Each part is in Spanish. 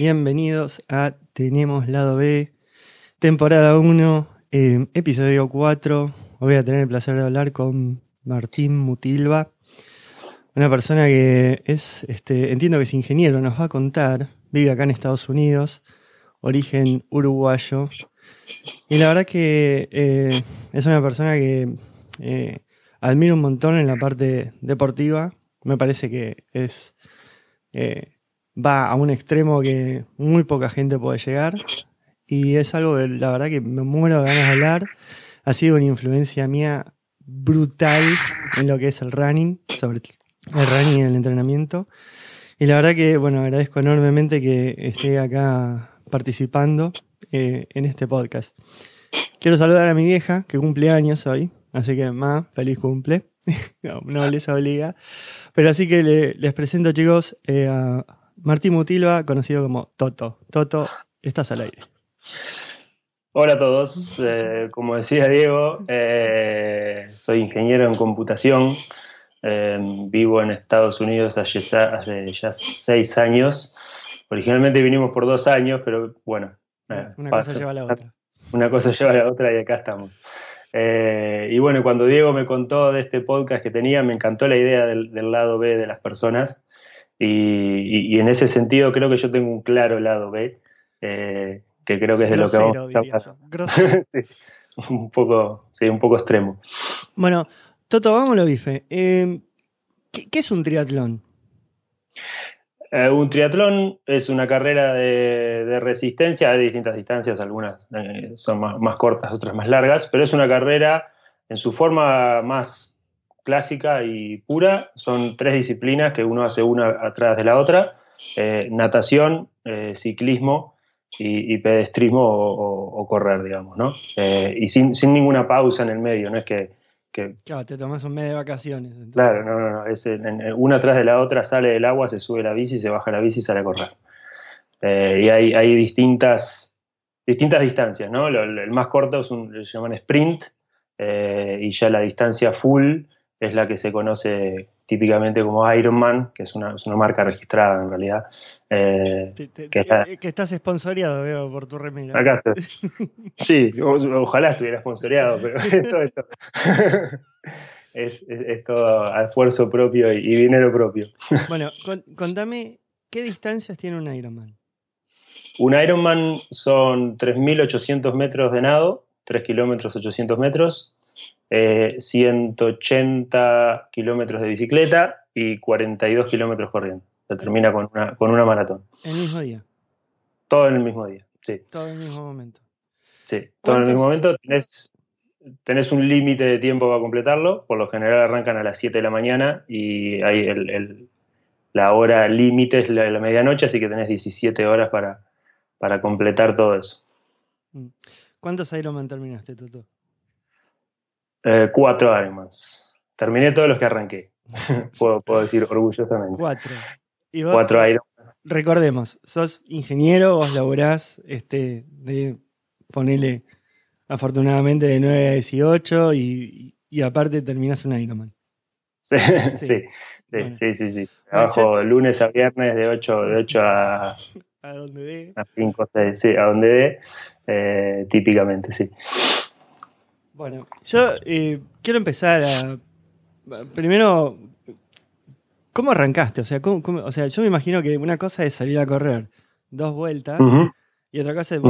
Bienvenidos a Tenemos Lado B, temporada 1, eh, episodio 4. Hoy voy a tener el placer de hablar con Martín Mutilva, una persona que es, este, entiendo que es ingeniero, nos va a contar, vive acá en Estados Unidos, origen uruguayo. Y la verdad que eh, es una persona que eh, admiro un montón en la parte deportiva. Me parece que es va a un extremo que muy poca gente puede llegar. Y es algo que la verdad que me muero de ganas de hablar. Ha sido una influencia mía brutal en lo que es el running, sobre el running el entrenamiento. Y la verdad que, bueno, agradezco enormemente que esté acá participando eh, en este podcast. Quiero saludar a mi vieja, que cumple años hoy, así que más feliz cumple. no, les obliga. Pero así que les presento, chicos, eh, a, Martín Mutilva, conocido como Toto. Toto, estás al aire. Hola a todos, eh, como decía Diego, eh, soy ingeniero en computación, eh, vivo en Estados Unidos hace, ya seis años. Originalmente vinimos por dos años, pero bueno. una cosa lleva a la otra. Una cosa lleva a la otra y acá estamos. y bueno, cuando Diego me contó de este podcast que tenía, me encantó la idea del lado B de las personas. Y, en ese sentido creo que yo tengo un claro lado B, eh, que creo que es de lo que vamos a un poco, sí, un poco extremo. Bueno, Toto, vámonos, bife. Eh, ¿qué, es un triatlón? Eh, un triatlón es una carrera de, resistencia, hay distintas distancias, algunas son más, cortas, otras más largas, pero es una carrera en su forma más clásica y pura. Son tres disciplinas que uno hace una atrás de la otra. Eh, natación, eh, ciclismo y, pedestrismo o, correr, digamos, ¿no? Eh, y sin, ninguna pausa en el medio, no es que... claro, te tomas un mes de vacaciones. Claro, no, no, no. Es una atrás de la otra sale del agua, se sube la bici, se baja la bici y sale a correr. y hay, hay, distintas, distintas distancias, ¿no? el más corto es un, se llaman sprint, y ya la distancia full es la que se conoce típicamente como Ironman, que es una, marca registrada en realidad. Eh, que, estás sponsoriado, veo, por tu remera. Acá Sí, ojalá estuviera sponsoriado, pero esto, es, todo a esfuerzo propio y, dinero propio. Bueno, contame, ¿qué distancias tiene un Ironman? Un Ironman son 3.800 metros de nado, 3 kilómetros 800 metros, 180 eh, kilómetros de bicicleta y 42 kilómetros corriendo. Se termina con una, con una maratón. ¿El mismo día? Todo en el mismo día, sí. Todo en el mismo momento. Sí, todo en el mismo momento. Tenés, tenés un límite de tiempo para completarlo. Por lo general arrancan a las 7 de la mañana y hay el, la hora límite es la, la, medianoche, así que tenés 17 horas para, para completar todo eso. Mm. ¿Cuántos Ironman terminaste, Toto? Eh, cuatro Ironmans. Terminé todos los que arranqué. puedo, decir orgullosamente. Cuatro. cuatro Ironmans. Recordemos, sos ingeniero, vos laburás este, de ponerle afortunadamente de 9 a 18 y, y aparte terminás un Ironman. Sí, sí, sí, sí, sí, Trabajo lunes a viernes de 8, de 8 a, a donde dé. A 5, 6, sí, a donde dé, eh, típicamente, sí. Bueno, yo eh, quiero empezar a. Primero, ¿cómo arrancaste? O sea, o sea, yo me imagino que una cosa es salir a correr dos vueltas y otra cosa es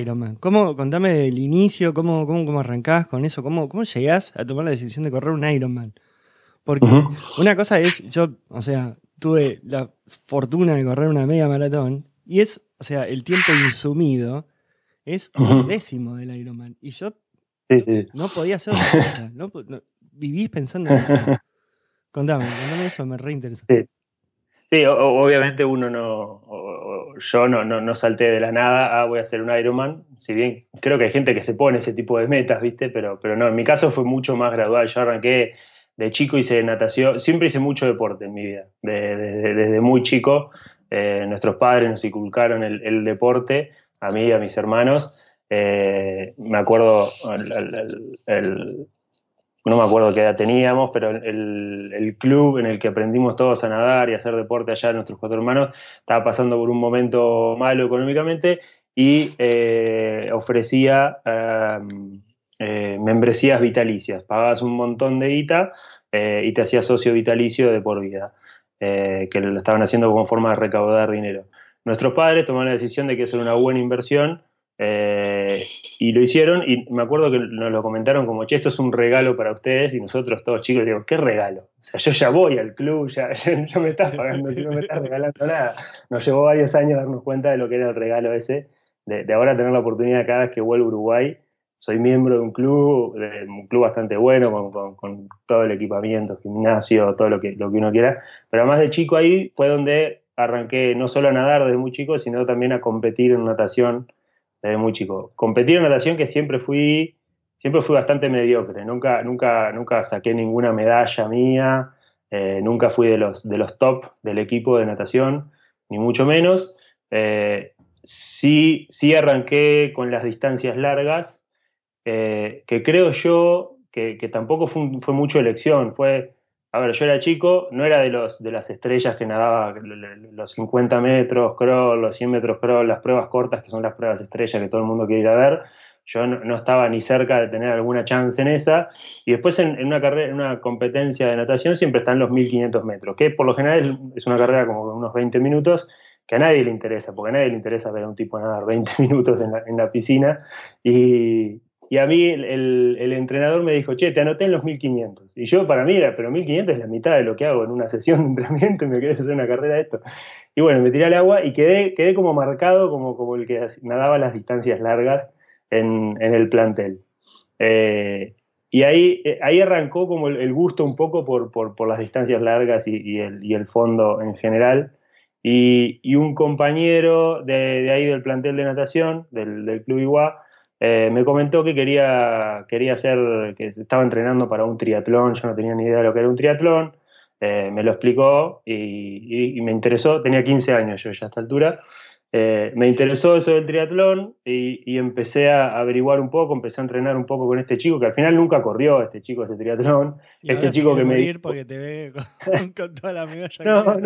Ironman. ¿Cómo, contame del inicio, cómo, cómo, cómo arrancás con eso, cómo, cómo llegás a tomar la decisión de correr un Ironman. Porque una cosa es, yo, o sea, tuve la fortuna de correr una media maratón y es, o sea, el tiempo insumido es un décimo del Ironman. Y yo no podía hacer otra cosa. No, vivís pensando en eso. Contame, contame eso, me reinteresa. Sí, sí obviamente uno no. yo no, no, salté de la nada, ah, voy a hacer un Ironman. Si bien creo que hay gente que se pone ese tipo de metas, ¿viste? Pero, pero no, en mi caso fue mucho más gradual. Yo arranqué de chico hice natación, siempre hice mucho deporte en mi vida, desde muy chico. Eh, nuestros padres nos inculcaron el, deporte, a mí y a mis hermanos. Eh, me acuerdo, no me acuerdo qué edad teníamos, pero el, club en el que aprendimos todos a nadar y a hacer deporte allá, nuestros cuatro hermanos, estaba pasando por un momento malo económicamente y eh, ofrecía eh, membresías vitalicias. Pagabas un montón de eh, y te hacías socio vitalicio de por vida, que lo estaban haciendo como forma de recaudar dinero. Nuestros padres tomaron la decisión de que eso era una buena inversión y lo hicieron y me acuerdo que nos lo comentaron como, che, esto es un regalo para ustedes y nosotros todos chicos digo, ¿qué regalo? O sea, yo ya voy al club, ya, no me estás pagando, no me estás regalando nada. Nos llevó varios años darnos cuenta de lo que era el regalo ese, de, ahora tener la oportunidad cada vez que vuelvo a Uruguay soy miembro de un club, un club bastante bueno, con, todo el equipamiento, gimnasio, todo lo que, lo que uno quiera. Pero además de chico ahí fue donde arranqué no solo a nadar desde muy chico, sino también a competir en natación desde muy chico. Competir en natación que siempre fui, siempre fui bastante mediocre, nunca, nunca, nunca saqué ninguna medalla mía, eh, nunca fui de los, de los top del equipo de natación, ni mucho menos. Eh, sí, sí arranqué con las distancias largas, eh, que creo yo que, tampoco fue, mucho elección, fue, a ver, yo era chico, no era de, los, de las estrellas que nadaba los 50 metros crawl, los 100 metros crawl, las pruebas cortas, que son las pruebas estrellas que todo el mundo quiere ir a ver, yo no, estaba ni cerca de tener alguna chance en esa, y después en, una carrera, en una competencia de natación siempre están los 1500 metros, que por lo general es una carrera como unos 20 minutos, que a nadie le interesa, porque a nadie le interesa ver a un tipo nadar 20 minutos en la, en la piscina, y, y a mí el, entrenador me dijo, che, te anoté en los 1500. Y yo para mí era, pero 1500 es la mitad de lo que hago en una sesión de entrenamiento y me querés hacer una carrera de esto. Y bueno, me tiré al agua y quedé, quedé como marcado como, como el que nadaba las distancias largas en, el plantel. Eh, y ahí, eh, ahí arrancó como el, gusto un poco por, las distancias largas y, el, fondo en general. Y, un compañero de, ahí del plantel de natación, del, del Club Iguá, eh, me comentó que quería, quería hacer, que estaba entrenando para un triatlón, yo no tenía ni idea de lo que era un triatlón, eh, me lo explicó y, y, me interesó, tenía 15 años yo ya a esta altura, eh, me interesó eso del triatlón y, empecé a averiguar un poco, empecé a entrenar un poco con este chico, que al final nunca corrió este chico ese triatlón. este chico que me dijo... porque te ve con, toda la medalla. No,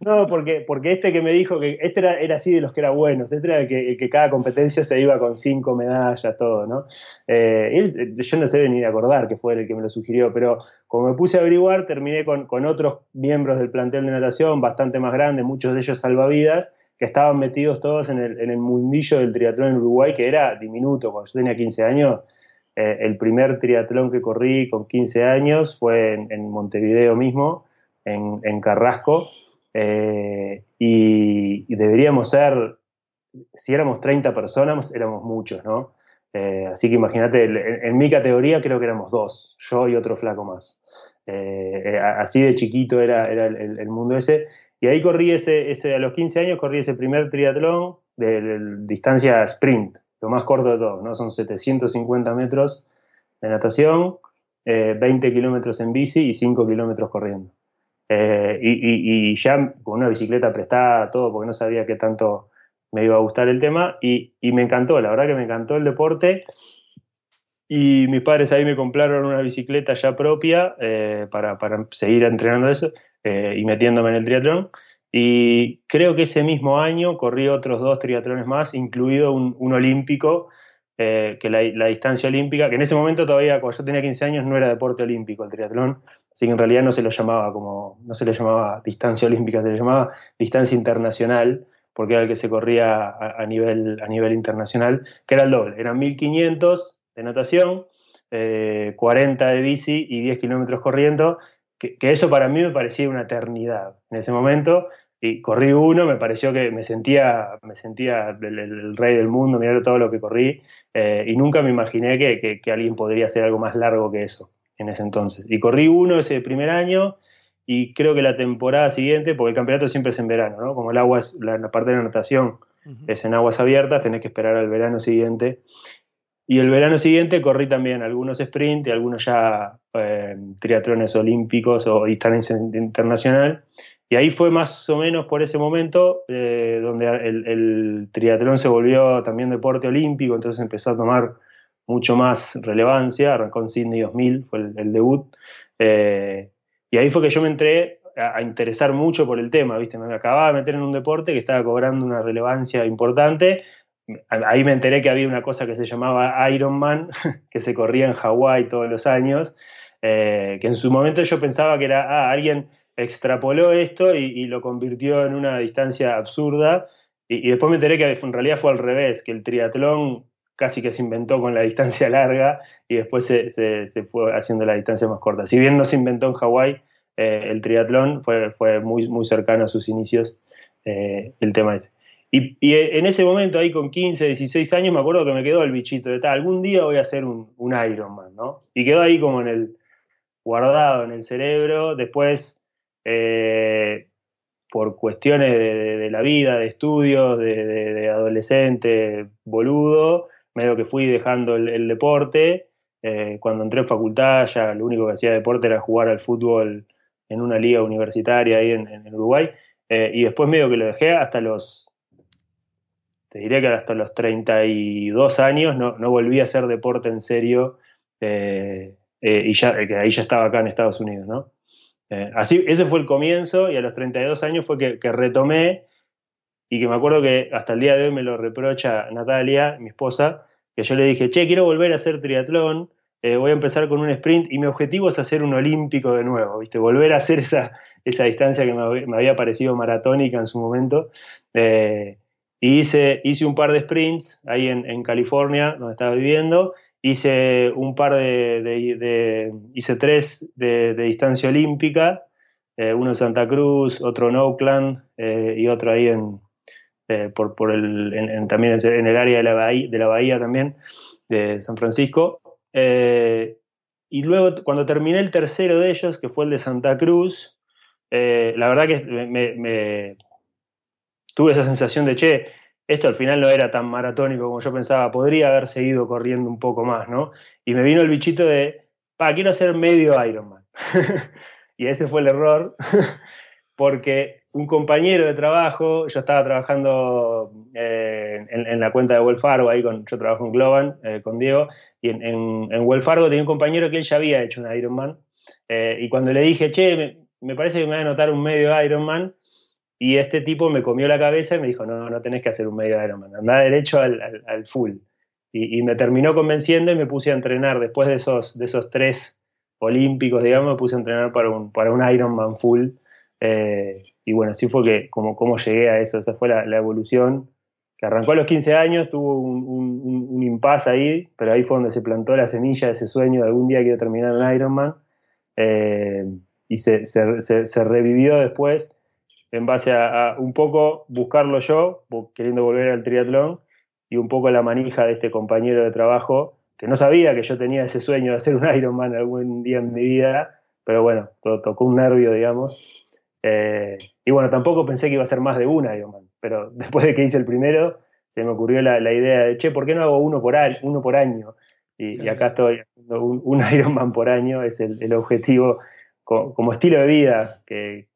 no, porque, porque este que me dijo que este era, era así de los que era buenos, este era el que, que cada competencia se iba con cinco medallas, todo, ¿no? Eh, yo no sé ni de acordar que fue el que me lo sugirió, pero como me puse a averiguar, terminé con, con otros miembros del plantel de natación bastante más grandes, muchos de ellos salvavidas, que estaban metidos todos en el, mundillo del triatlón en Uruguay, que era diminuto. Cuando yo tenía 15 años, eh, el primer triatlón que corrí con 15 años fue en, Montevideo mismo, en, Carrasco, eh, y, deberíamos ser, si éramos 30 personas, éramos muchos, ¿no? Eh, así que imagínate, en, mi categoría creo que éramos dos, yo y otro flaco más. así de chiquito era, era el, mundo ese. Y ahí corrí ese, ese, a los 15 años corrí ese primer triatlón de, distancia sprint, lo más corto de todo, ¿no? Son 750 metros de natación, 20 eh, kilómetros en bici y 5 kilómetros corriendo. Eh, y, ya con una bicicleta prestada, todo, porque no sabía qué tanto me iba a gustar el tema, y, me encantó, la verdad que me encantó el deporte. Y mis padres ahí me compraron una bicicleta ya propia eh, para, para, seguir entrenando eso. Eh, y metiéndome en el triatlón. Y creo que ese mismo año corrí otros dos triatlones más, incluido un, olímpico, eh, que la, distancia olímpica, que en ese momento todavía, cuando yo tenía 15 años, no era deporte olímpico el triatlón, así que en realidad no se lo llamaba como, no se le llamaba distancia olímpica, se le llamaba distancia internacional, porque era el que se corría a, nivel, a nivel internacional, que era el doble, eran 1500 de natación, 40 eh, de bici y 10 kilómetros corriendo, que, eso para mí me parecía una eternidad en ese momento. Y corrí uno, me pareció que me sentía, me sentía el, rey del mundo, mirar todo lo que corrí, eh, y nunca me imaginé que, que, alguien podría hacer algo más largo que eso en ese entonces. Y corrí uno ese primer año, y creo que la temporada siguiente, porque el campeonato siempre es en verano, ¿no? Como el agua es, la, parte de la natación es en aguas abiertas, tenés que esperar al verano siguiente. Y el verano siguiente corrí también algunos sprint y algunos ya eh, triatlones olímpicos o distancia internacional. Y ahí fue más o menos por ese momento eh, donde el, triatlón se volvió también deporte olímpico, entonces empezó a tomar mucho más relevancia. Arrancó en Sydney 2000, fue el, debut. Eh, y ahí fue que yo me entré a, interesar mucho por el tema, ¿viste? Me acababa de meter en un deporte que estaba cobrando una relevancia importante. Ahí me enteré que había una cosa que se llamaba Ironman, que se corría en Hawái todos los años, eh, que en su momento yo pensaba que era, ah, alguien extrapoló esto y, lo convirtió en una distancia absurda. Y, después me enteré que en realidad fue al revés, que el triatlón casi que se inventó con la distancia larga y después se, fue haciendo la distancia más corta. Si bien no se inventó en Hawái, eh, el triatlón fue, muy cercano a sus inicios eh, el tema ese. Y, en ese momento, ahí con 15, 16 años, me acuerdo que me quedó el bichito de tal, algún día voy a hacer un, un Ironman, ¿no? Y quedó ahí como en el, guardado en el cerebro. Después eh, por cuestiones de, la vida, de estudios, de, adolescente boludo, medio que fui dejando el, deporte. Eh, cuando entré en facultad ya lo único que hacía deporte era jugar al fútbol en una liga universitaria ahí en, Uruguay. Eh, y después medio que lo dejé hasta los, te diría que hasta los 32 años no, no volví a hacer deporte en serio. y ya, que ahí ya estaba acá en Estados Unidos, ¿no? Eh, así, ese fue el comienzo y a los 32 años fue que, retomé y que me acuerdo que hasta el día de hoy me lo reprocha Natalia, mi esposa, que yo le dije, che, quiero volver a hacer triatlón, eh, voy a empezar con un sprint y mi objetivo es hacer un olímpico de nuevo, ¿viste? Volver a hacer esa, esa distancia que me, había parecido maratónica en su momento. Eh, y hice, hice un par de sprints ahí en, en California, donde estaba viviendo, hice un par de, hice tres de, distancia olímpica, eh, uno en Santa Cruz, otro en Oakland eh, y otro ahí en, eh, por, por el, también en el área de la, bahía, de la bahía también, de San Francisco. y luego cuando terminé el tercero de ellos, que fue el de Santa Cruz, la verdad que me, tuve esa sensación de, che, esto al final no era tan maratónico como yo pensaba, podría haber seguido corriendo un poco más, ¿no? Y me vino el bichito de, pa, quiero hacer medio Ironman. y ese fue el error, porque un compañero de trabajo, yo estaba trabajando eh, en, la cuenta de Wells Fargo, ahí con, yo trabajo en Globan eh, con Diego, y en, Wells Fargo tenía un compañero que él ya había hecho un Ironman, eh, y cuando le dije, che, me, me parece que me voy a anotar un medio Ironman, y este tipo me comió la cabeza y me dijo, no, no tenés que hacer un medio Ironman, anda derecho al, al, full. Y, me terminó convenciendo y me puse a entrenar, después de esos, de esos tres olímpicos, digamos, me puse a entrenar para un, para un Ironman full. Eh, y bueno, así fue que como, como llegué a eso, esa fue la, evolución, que arrancó a los 15 años, tuvo un, un, un impasse ahí, pero ahí fue donde se plantó la semilla de ese sueño de algún día quiero terminar un Ironman. Eh, y se, se, se revivió después en base a, un poco buscarlo yo, queriendo volver al triatlón, y un poco la manija de este compañero de trabajo, que no sabía que yo tenía ese sueño de hacer un Ironman algún día en mi vida, pero bueno, todo, tocó un nervio, digamos. Eh, y bueno, tampoco pensé que iba a ser más de un Ironman, pero después de que hice el primero, se me ocurrió la, idea de, che, ¿por qué no hago uno por, uno por año? Y, acá estoy haciendo un, Ironman por año, es el, objetivo como estilo de vida que,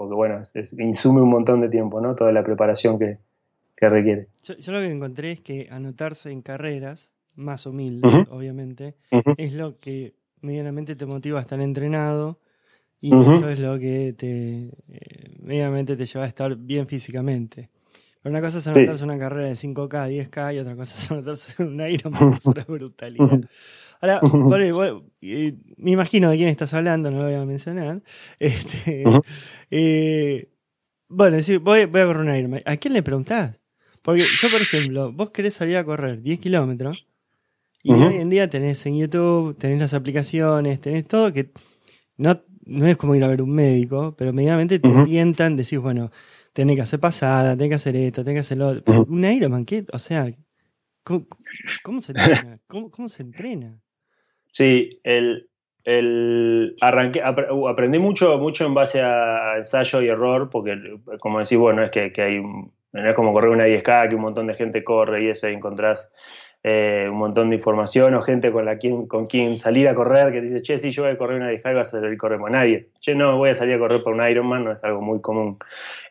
porque bueno, insume un montón de tiempo, ¿no? Toda la preparación que, requiere. Yo, lo que encontré es que anotarse en carreras, más humildes, obviamente, es lo que medianamente te motiva a estar entrenado y eso es lo que te eh, medianamente te lleva a estar bien físicamente. Pero una cosa es anotarse una carrera de 5K, 10K y otra cosa es anotarse un Ironman, es una brutalidad. Ahora, me imagino de quién estás hablando, no lo voy a mencionar. Este, eh, bueno, sí, voy, voy, a correr un Ironman. ¿A quién le preguntás? Porque yo, por ejemplo, vos querés salir a correr 10 kilómetros y hoy en día tenés en YouTube, tenés las aplicaciones, tenés todo que no, no es como ir a ver un médico, pero medianamente te orientan, decís, bueno, tenés que hacer pasada, tenés que hacer esto, tenés que hacer lo otro. un Ironman, ¿qué? O sea, ¿cómo, se entrena? ¿Cómo, se entrena? Sí, el, el arranqué, uh, aprendí mucho, mucho en base a ensayo y error, porque como decís, bueno, es que, que hay, no es como correr una 10K, que un montón de gente corre y eso y encontrás eh, un montón de información o gente con, la quien, con quien salir a correr que dice, che, si yo voy a correr una 10K vas a salir corremos a nadie. Che, no, voy a salir a correr por un Ironman, no es algo muy común.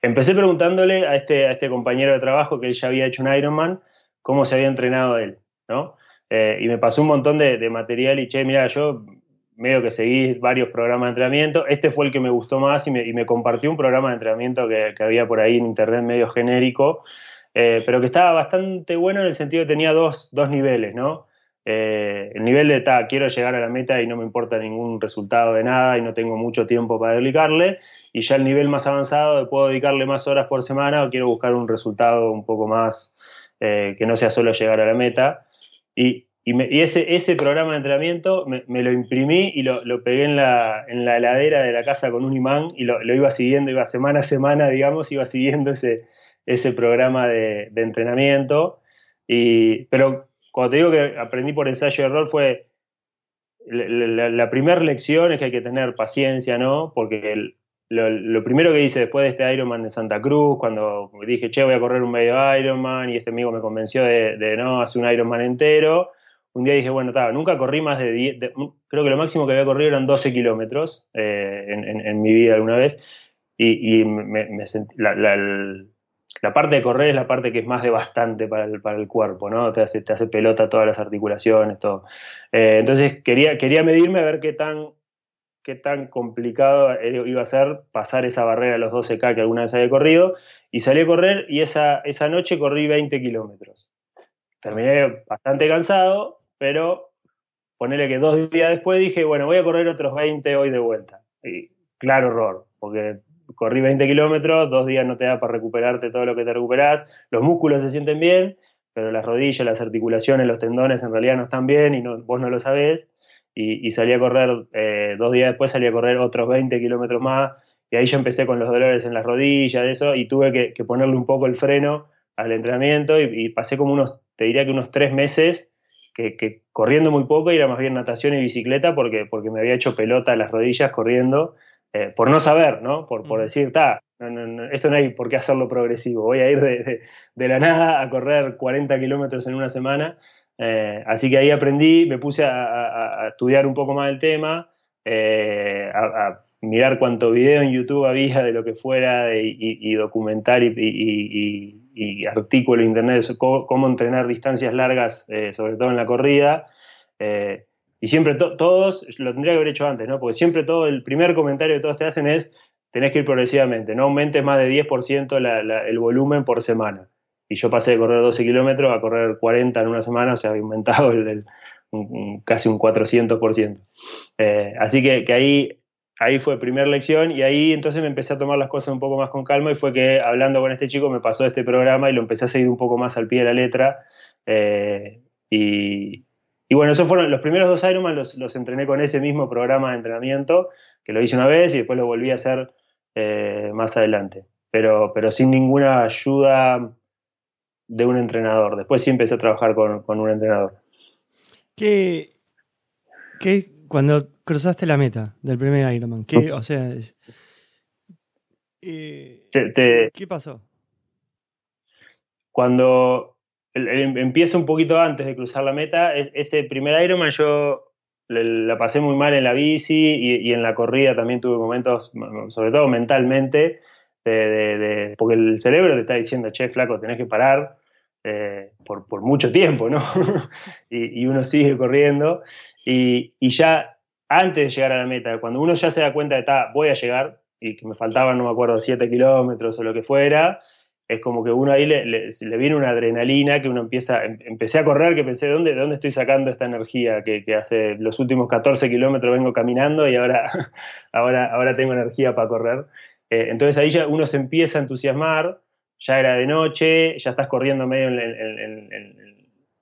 Empecé preguntándole a este, a este compañero de trabajo que él ya había hecho un Ironman, cómo se había entrenado él, ¿no? Eh, y me pasó un montón de, material y, che, mira, yo medio que seguí varios programas de entrenamiento, este fue el que me gustó más y me, compartió un programa de entrenamiento que, que había por ahí en internet medio genérico, eh, pero que estaba bastante bueno en el sentido que tenía dos, dos niveles, ¿no? Eh, el nivel de, ta, quiero llegar a la meta y no me importa ningún resultado de nada y no tengo mucho tiempo para dedicarle, y ya el nivel más avanzado de puedo dedicarle más horas por semana o quiero buscar un resultado un poco más que no sea solo llegar a la meta. Y, ese, programa de entrenamiento me, lo imprimí y lo, pegué en la, en la, heladera de la casa con un imán y lo, iba siguiendo, iba semana a semana, digamos, iba siguiendo ese, programa de, entrenamiento. Y, pero cuando te digo que aprendí por ensayo y error fue la, primera lección es que hay que tener paciencia, ¿no? Porque lo, primero que hice después de este Ironman de Santa Cruz, cuando dije, che, voy a correr un medio Ironman, y este amigo me convenció de, no hacer un Ironman entero, un día dije, bueno, nunca corrí más de 10, creo que lo máximo que había corrido eran 12 kilómetros eh, en, mi vida alguna vez, y, me, sentí, la, parte de correr es la parte que es más devastante para el, para el cuerpo, ¿no? Te hace, te hace pelota todas las articulaciones, todo. Eh, entonces quería, quería medirme a ver qué tan, qué tan complicado iba a ser pasar esa barrera de los 12K que alguna vez había corrido, y salí a correr y esa, esa noche corrí 20 kilómetros. Terminé bastante cansado, pero ponele que dos días después dije, bueno, voy a correr otros 20 hoy de vuelta. Y claro error, porque corrí 20 kilómetros, dos días no te da para recuperarte todo lo que te recuperás, los músculos se sienten bien, pero las rodillas, las articulaciones, los tendones en realidad no están bien y vos no lo sabés. Y, salí a correr, eh, dos días después salí a correr otros 20 kilómetros más y ahí yo empecé con los dolores en las rodillas, eso, y tuve que, ponerle un poco el freno al entrenamiento y, pasé como unos, te diría que unos tres meses que, corriendo muy poco y era más bien natación y bicicleta porque, porque me había hecho pelota las rodillas corriendo eh, por no saber, ¿no? Por, por decir, ta, esto no hay por qué hacerlo progresivo, voy a ir de, de, la nada a correr 40 kilómetros en una semana. Eh, así que ahí aprendí, me puse a, estudiar un poco más el tema, eh, a, mirar cuánto video en YouTube había de lo que fuera y, documentar y, y, artículo en internet de cómo, entrenar distancias largas, sobre todo en la corrida. Y siempre todos, lo tendría que haber hecho antes, ¿no? Porque siempre todo, el primer comentario que todos te hacen es, tenés que ir progresivamente, no aumentes más de 10% el volumen por semana. Y yo pasé de correr 12 kilómetros a correr 40 en una semana, o sea, había aumentado casi un 400%. Eh, así que, ahí, ahí fue primera lección y ahí entonces me empecé a tomar las cosas un poco más con calma y fue que hablando con este chico me pasó este programa y lo empecé a seguir un poco más al pie de la letra. Eh, y, y bueno, esos fueron los primeros dos Ironman, los, los, entrené con ese mismo programa de entrenamiento, que lo hice una vez y después lo volví a hacer eh, más adelante, pero, pero sin ninguna ayuda de un entrenador. Después sí empecé a trabajar con, un entrenador. ¿Qué, ¿Qué, cuando cruzaste la meta del primer Ironman? ¿Qué, o sea, eh, ¿qué pasó? Cuando empieza un poquito antes de cruzar la meta. ese primer Ironman yo la pasé muy mal en la bici y, en la corrida también tuve momentos, sobre todo mentalmente, de, porque el cerebro te está diciendo, che, flaco, tenés que parar eh, por, por, mucho tiempo, ¿no? y, uno sigue corriendo. Y, y, ya antes de llegar a la meta, cuando uno ya se da cuenta de, que voy a llegar, y que me faltaban, no me acuerdo, 7 kilómetros o lo que fuera, es como que uno ahí le, le, viene una adrenalina que uno empieza, em, empecé a correr que pensé, ¿de dónde, dónde estoy sacando esta energía? Que, que, hace los últimos 14 kilómetros vengo caminando y ahora, ahora, ahora tengo energía para correr. Eh, entonces ahí ya uno se empieza a entusiasmar, ya era de noche, ya estás corriendo medio en,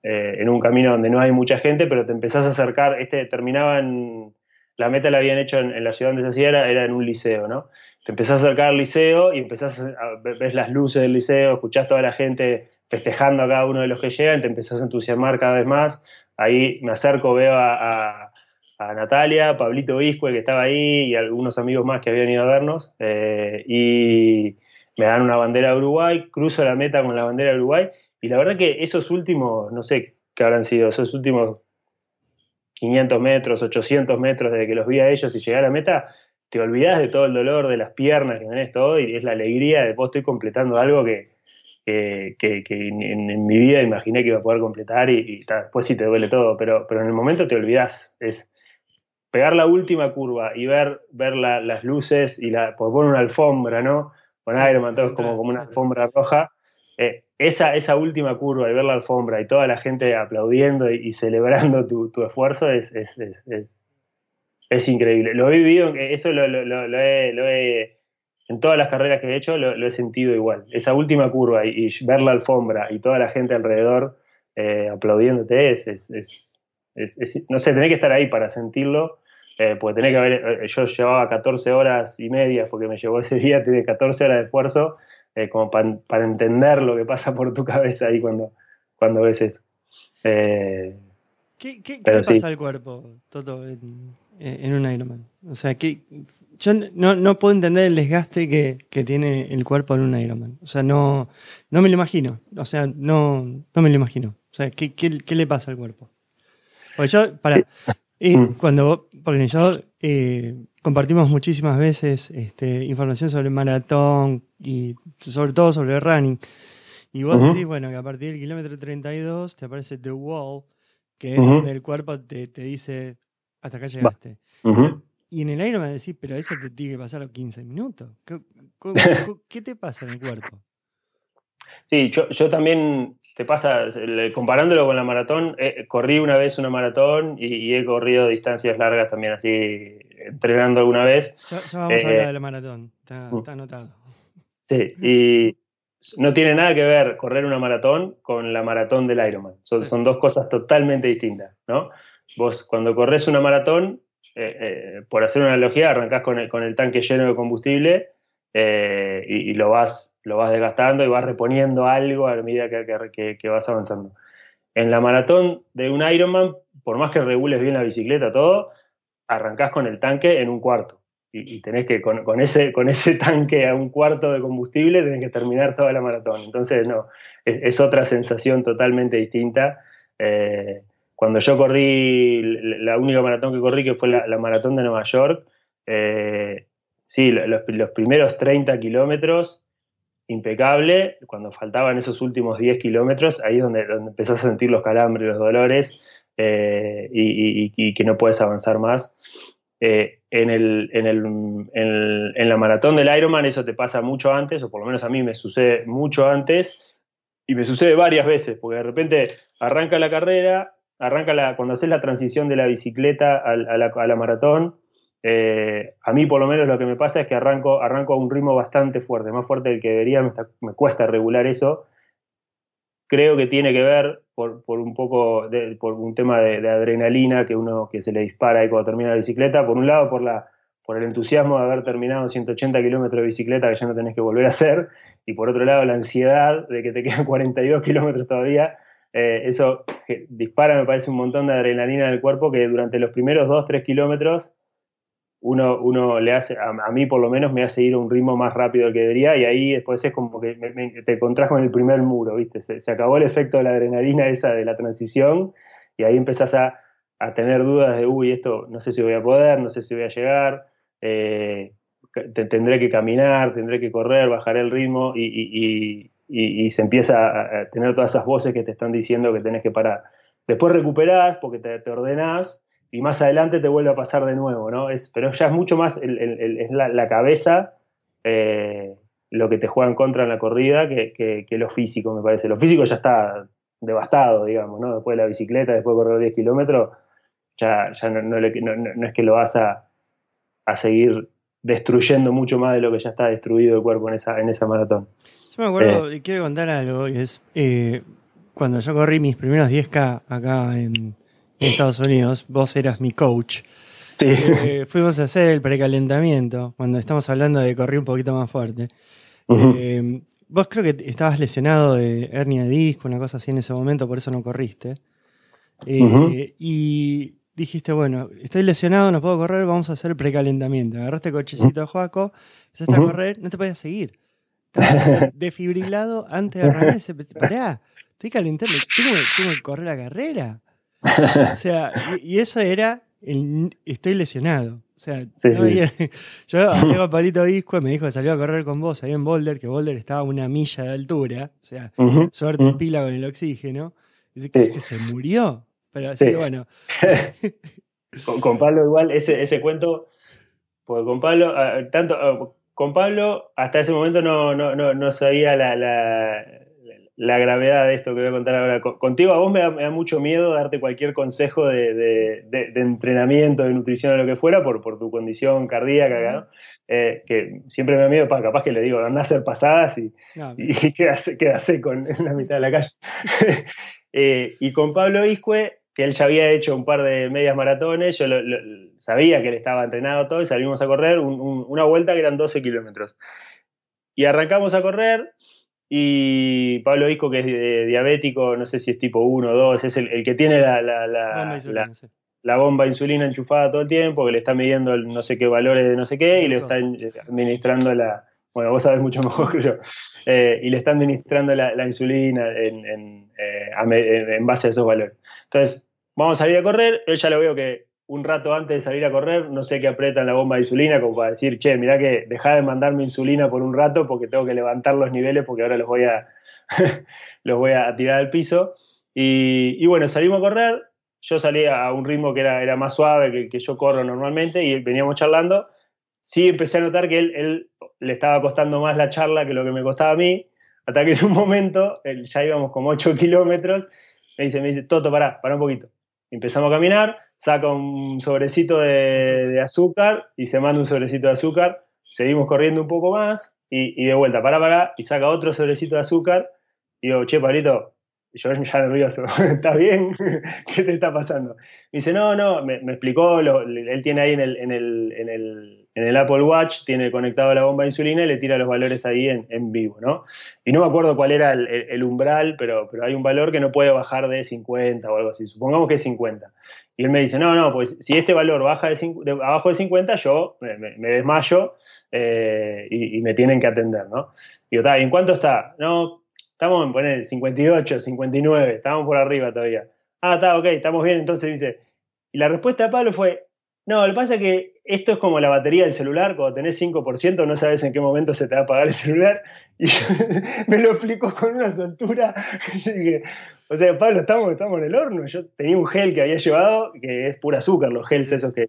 eh, en, un camino donde no hay mucha gente, pero te empezás a acercar, este terminaba en, la meta la habían hecho en, la ciudad donde se hacía, era, era en un liceo, ¿no? te empezás a acercar al liceo y empezás a ver las luces del liceo, escuchás toda la gente festejando a cada uno de los que llegan, te empezás a entusiasmar cada vez más. Ahí me acerco, veo a, Natalia, Pablito Viscue, que estaba ahí, y algunos amigos más que habían ido a vernos, eh, y me dan una bandera de Uruguay, cruzo la meta con la bandera de Uruguay, y la verdad que esos últimos, no sé, que habrán sido esos últimos 500 metros, 800 metros desde que los vi a ellos y llegué a la meta, te olvidas de todo el dolor de las piernas que tenés todo y es la alegría de vos estoy completando algo que, que, en, mi vida imaginé que iba a poder completar y, después sí te duele todo, pero, pero en el momento te olvidas. Es pegar la última curva y ver, ver las luces y la, por poner una alfombra, ¿no? Con Iron todo como, como una alfombra roja. Eh, esa, esa última curva y ver la alfombra y toda la gente aplaudiendo y, celebrando tu, esfuerzo es, es, increíble. Lo he vivido, eso lo, lo, he, en todas las carreras que he hecho lo, he sentido igual. Esa última curva y, ver la alfombra y toda la gente alrededor eh, aplaudiéndote es, no sé, tenés que estar ahí para sentirlo. Eh, porque tenés que haber, eh, yo llevaba 14 horas y media porque me llevó ese día, tiene 14 horas de esfuerzo eh, como para entender lo que pasa por tu cabeza ahí cuando, cuando ves eso. Eh, ¿Qué, qué, le pasa al cuerpo, Toto, en, un Ironman? O sea, que yo no, no, puedo entender el desgaste que, que, tiene el cuerpo en un Ironman. O sea, no, no me lo imagino. O sea, no, no me lo imagino. O sea, ¿qué, qué, qué le pasa al cuerpo? Porque yo, para, y mm. cuando, porque yo eh, compartimos muchísimas veces este, información sobre el maratón y sobre todo sobre el running. Y vos decís, bueno, que a partir del kilómetro 32 te aparece The Wall, que es donde el cuerpo te, dice, hasta acá llegaste. Y en el aire me decís, pero eso te tiene que pasar los 15 minutos. ¿Qué, te pasa en el cuerpo? Sí, yo, yo también te pasa, comparándolo con la maratón, eh, corrí una vez una maratón y, he corrido distancias largas también así, entrenando alguna vez. Ya, vamos a hablar eh, de la maratón, está, mm. anotado. Sí, y no tiene nada que ver correr una maratón con la maratón del Ironman. Son, son dos cosas totalmente distintas, ¿no? Vos cuando corres una maratón, eh, por hacer una analogía, arrancás con el, con el tanque lleno de combustible y, y, lo vas lo vas desgastando y vas reponiendo algo a medida que, vas avanzando. En la maratón de un Ironman, por más que regules bien la bicicleta, todo, arrancás con el tanque en un cuarto. Y, tenés que, con, ese, con ese tanque a un cuarto de combustible, tenés que terminar toda la maratón. Entonces, no, es, otra sensación totalmente distinta. Eh, cuando yo corrí, la única maratón que corrí, que fue la, maratón de Nueva York, eh, sí, los, los, primeros 30 kilómetros impecable. Cuando faltaban esos últimos 10 kilómetros, ahí es donde, empezás a sentir los calambres, los dolores eh, y, que no puedes avanzar más. Eh, en, el, en, el, en, la maratón del Ironman eso te pasa mucho antes, o por lo menos a mí me sucede mucho antes, y me sucede varias veces, porque de repente arranca la carrera, arranca la, cuando haces la transición de la bicicleta a la maratón, eh, a mí por lo menos lo que me pasa es que arranco, arranco a un ritmo bastante fuerte, más fuerte del que debería, me, cuesta regular eso. Creo que tiene que ver por, un poco, por un tema de, adrenalina que uno que se le dispara ahí cuando termina la bicicleta. Por un lado, por, la, por el entusiasmo de haber terminado 180 kilómetros de bicicleta que ya no tenés que volver a hacer. Y por otro lado, la ansiedad de que te quedan 42 kilómetros todavía. Eh, eso dispara, me parece, un montón de adrenalina en el cuerpo que durante los primeros 2-3 kilómetros uno, uno le hace, a, mí por lo menos me hace ir a un ritmo más rápido del que debería y ahí después es como que te encontrás con el primer muro, ¿viste? Se, acabó el efecto de la adrenalina esa de la transición y ahí empezás a, tener dudas de, uy, esto no sé si voy a poder, no sé si voy a llegar, eh, tendré que caminar, tendré que correr, bajar el ritmo y, se empieza a tener todas esas voces que te están diciendo que tenés que parar. Después recuperás porque te, te ordenás y más adelante te vuelve a pasar de nuevo, ¿no? Es, pero ya es mucho más es la, cabeza eh, lo que te juega en contra en la corrida que, lo físico, me parece. Lo físico ya está devastado, digamos, ¿no? Después de la bicicleta, después de correr 10 kilómetros, ya, ya no, no, es que lo vas a, seguir destruyendo mucho más de lo que ya está destruido el cuerpo en esa, en esa maratón. Yo me acuerdo, eh. y quiero contar algo, y es eh, cuando yo corrí mis primeros 10K acá en, en Estados Unidos, vos eras mi coach. Eh, fuimos a hacer el precalentamiento, cuando estamos hablando de correr un poquito más fuerte. Eh, vos creo que estabas lesionado de hernia de disco, una cosa así en ese momento, por eso no corriste. Eh, y dijiste, bueno, estoy lesionado, no puedo correr, vamos a hacer el precalentamiento. Agarraste el cochecito de Joaco, empezaste a correr, no te podías seguir. estaba desfibrilado antes de arrancar ese. Pará, estoy calentando, tengo, tengo que correr la carrera. O sea, y, y eso era el, estoy lesionado. O sea, Sí, no sí. había- yo hablé con Palito Visco me dijo que salió a correr con vos ahí en Boulder, que Boulder estaba a una milla de altura. O sea, suerte en pila con el oxígeno. Dice que, Sí. que se murió. Pero así Sí. que bueno. Con, con Pablo igual, ese, ese cuento, porque con Pablo, ah, tanto, ah, con Pablo hasta ese momento no, no, no, no sabía la, la, la gravedad de esto que voy a contar ahora. Con- contigo a vos me da, me da mucho miedo darte cualquier consejo de, de- de- de entrenamiento, de nutrición o lo que fuera, por, por tu condición cardíaca, ¿no? Eh, que siempre me da miedo, pa, capaz que le digo, anda a hacer pasadas y, No, y seco en, en la mitad de la calle. Eh, y con Pablo Iscue, que él ya había hecho un par de medias maratones, yo lo- lo- sabía que él estaba entrenado todo y salimos a correr un- un- una vuelta que eran 12 kilómetros. Y arrancamos a correr y Pablo Isco, que es eh, diabético, no sé si es tipo 1 o 2, es el, el que tiene la, la- la- bomba de insulina, sí. la bomba de insulina enchufada todo el tiempo, que le está midiendo el no sé qué valores de no sé qué y le está Glucosa. administrando la. Bueno, vos sabés mucho mejor que yo. Eh, y le está administrando la, insulina en, en, eh, a me- en- en base a esos valores. Entonces, vamos a salir a correr. Yo ya lo veo que un rato antes de salir a correr, no sé qué apretan la bomba de insulina, como para decir, che, mirá que dejá de mandarme insulina por un rato porque tengo que levantar los niveles porque ahora los voy a, los voy a tirar al piso. Y, bueno, salimos a correr, yo salí a un ritmo que era, era más suave que que yo corro normalmente y veníamos charlando. Sí empecé a notar que él, le estaba costando más la charla que lo que me costaba a mí, hasta que en un momento, ya íbamos como 8 kilómetros, me dice, me dice, Toto, pará, pará un poquito. Empezamos a caminar, saca un sobrecito de, de azúcar y se manda un sobrecito de azúcar, seguimos corriendo un poco más y, y de vuelta, pará, pará, y saca otro sobrecito de azúcar y digo, che, Pablito, yo ya nervioso, ¿estás bien? ¿Qué te está pasando? Me dice, no, no, me, me explicó, lo- él tiene ahí en el, en, el, en, el, en el Apple Watch, tiene conectado la bomba de insulina y le tira los valores ahí en, vivo, ¿no? Y no me acuerdo cuál era el, umbral, pero, pero hay un valor que no puede bajar de 50 o algo así, supongamos que es 50. Y él me dice, no, no, pues si este valor baja de, abajo de 50, yo me, desmayo eh, y, me tienen que atender, ¿no? Digo, "Ta, ¿y en cuánto está? No, estamos en poner 58, 59, estamos por arriba todavía. Ah, está, ok, estamos bien. Entonces dice, y la respuesta de Pablo fue, no, lo que pasa es que esto es como la batería del celular, cuando tenés 5% no sabes en qué momento se te va a apagar el celular. Y yo- me lo explicó con una soltura. Dije, o sea, Pablo, estamos, estamos en el horno. Yo tenía un gel que había llevado, que es pura azúcar, los gels esos que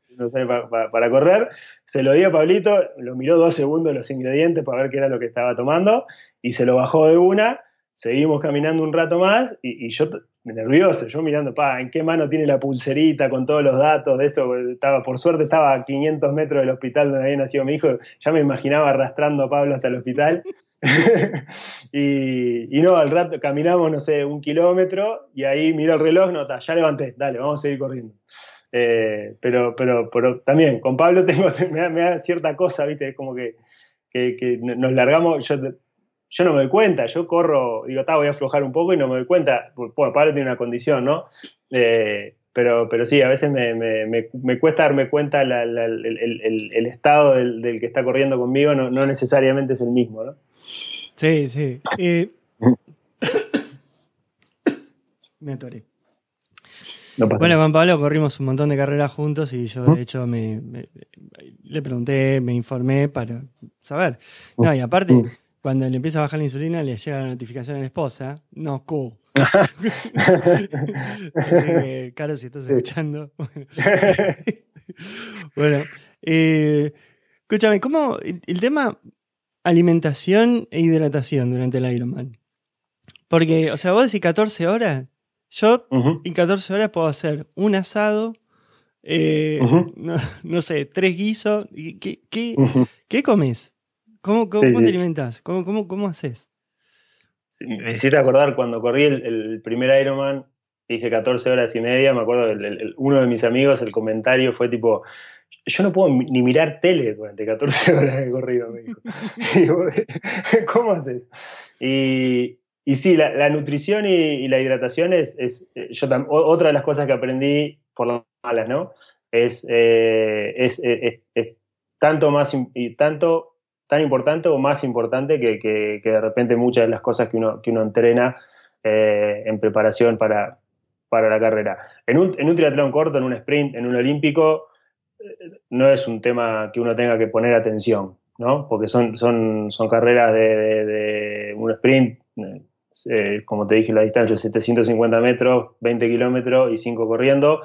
pa- pa- para correr. Se lo di a Pablito, lo miró dos segundos los ingredientes para ver qué era lo que estaba tomando y se lo bajó de una. Seguimos caminando un rato más y, y yo nervioso, yo mirando, pa, ¿en qué mano tiene la pulserita con todos los datos de eso? Estaba, por suerte estaba a 500 metros del hospital donde había nacido mi hijo, ya me imaginaba arrastrando a Pablo hasta el hospital. y, y no, al rato caminamos, no sé, un kilómetro y ahí miró el reloj, no, ta, ya levanté, dale, vamos a seguir corriendo. Eh, pero, pero, pero también, con Pablo tengo, me da, cierta cosa, ¿viste? Es como que, que, nos largamos, yo no me doy cuenta, yo corro, digo, voy a aflojar un poco y no me doy cuenta, bueno, Pablo tiene una condición, ¿no? Eh, pero, pero sí, a veces me, me, me, me cuesta darme cuenta la, la, el, el, estado del, del, que está corriendo conmigo, no, no necesariamente es el mismo, ¿no? Sí, sí. Eh, me atoré. No bueno, Juan Pablo corrimos un montón de carreras juntos y yo de hecho me, me, le pregunté, me informé para saber. No, y aparte, cuando le empieza a bajar la insulina, le llega la notificación a la esposa, no, cool. Así que, Caro, si estás escuchando. bueno, eh, escúchame, ¿cómo el, el, tema alimentación e hidratación durante el Ironman? Porque, o sea, vos decís 14 horas. Yo uh -huh. en 14 horas puedo hacer un asado, eh, uh -huh. no, no, sé, tres guisos. ¿Qué, qué, uh -huh. ¿qué comes? ¿Cómo, cómo, sí, ¿cómo te alimentas? ¿Cómo, cómo, cómo haces? me hiciste acordar cuando corrí el, el, primer Ironman, hice 14 horas y media, me acuerdo, el, el, uno de mis amigos, el comentario fue tipo, yo no puedo ni mirar tele durante 14 horas de corrido, me dijo. ¿Cómo haces? Y, y sí, la, la nutrición y, y, la hidratación es, es yo otra de las cosas que aprendí por las malas, ¿no? Es, eh, es, es tanto más y tanto tan importante o más importante que, que, de repente muchas de las cosas que uno, que uno entrena eh, en preparación para, para la carrera. En un, en un triatlón corto, en un sprint, en un olímpico, eh, no es un tema que uno tenga que poner atención, ¿no? Porque son, son, son carreras de, un sprint, eh, como te dije, la distancia es 750 metros, 20 kilómetros y 5 corriendo.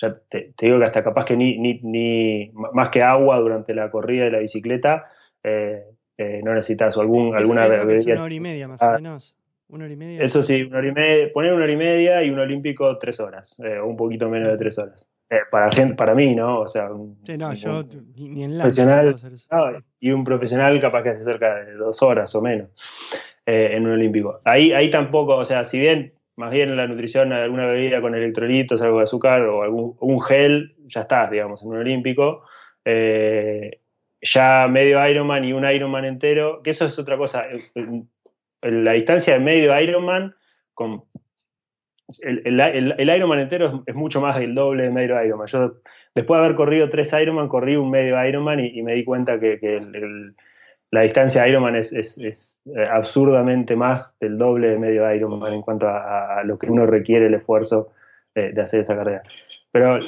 Ya te, digo que hasta capaz que ni, ni, ni, más que agua durante la corrida de la bicicleta, no necesitas algún, alguna... Es una hora y media más o menos. Una hora y media. Eso sí, una hora y media, poner una hora y media y un olímpico tres horas, o un poquito menos de tres horas. Eh, para gente, para mí, ¿no? O sea, un, no, yo ni en profesional y un profesional capaz que hace cerca de dos horas o menos eh, en un olímpico. Ahí, ahí tampoco, o sea, si bien más bien en la nutrición alguna bebida con electrolitos, algo de azúcar o algún un gel, ya estás, digamos, en un olímpico. Eh, ya medio Ironman y un Ironman entero, que eso es otra cosa. La distancia de medio Ironman con el, el, Ironman entero es, mucho más el doble de medio Ironman. Yo, después de haber corrido tres Ironman, corrí un medio Ironman y, me di cuenta que, la distancia Ironman es, es, eh, absurdamente más del doble de medio Ironman en cuanto a, lo que uno requiere el esfuerzo de, hacer esa carrera. Pero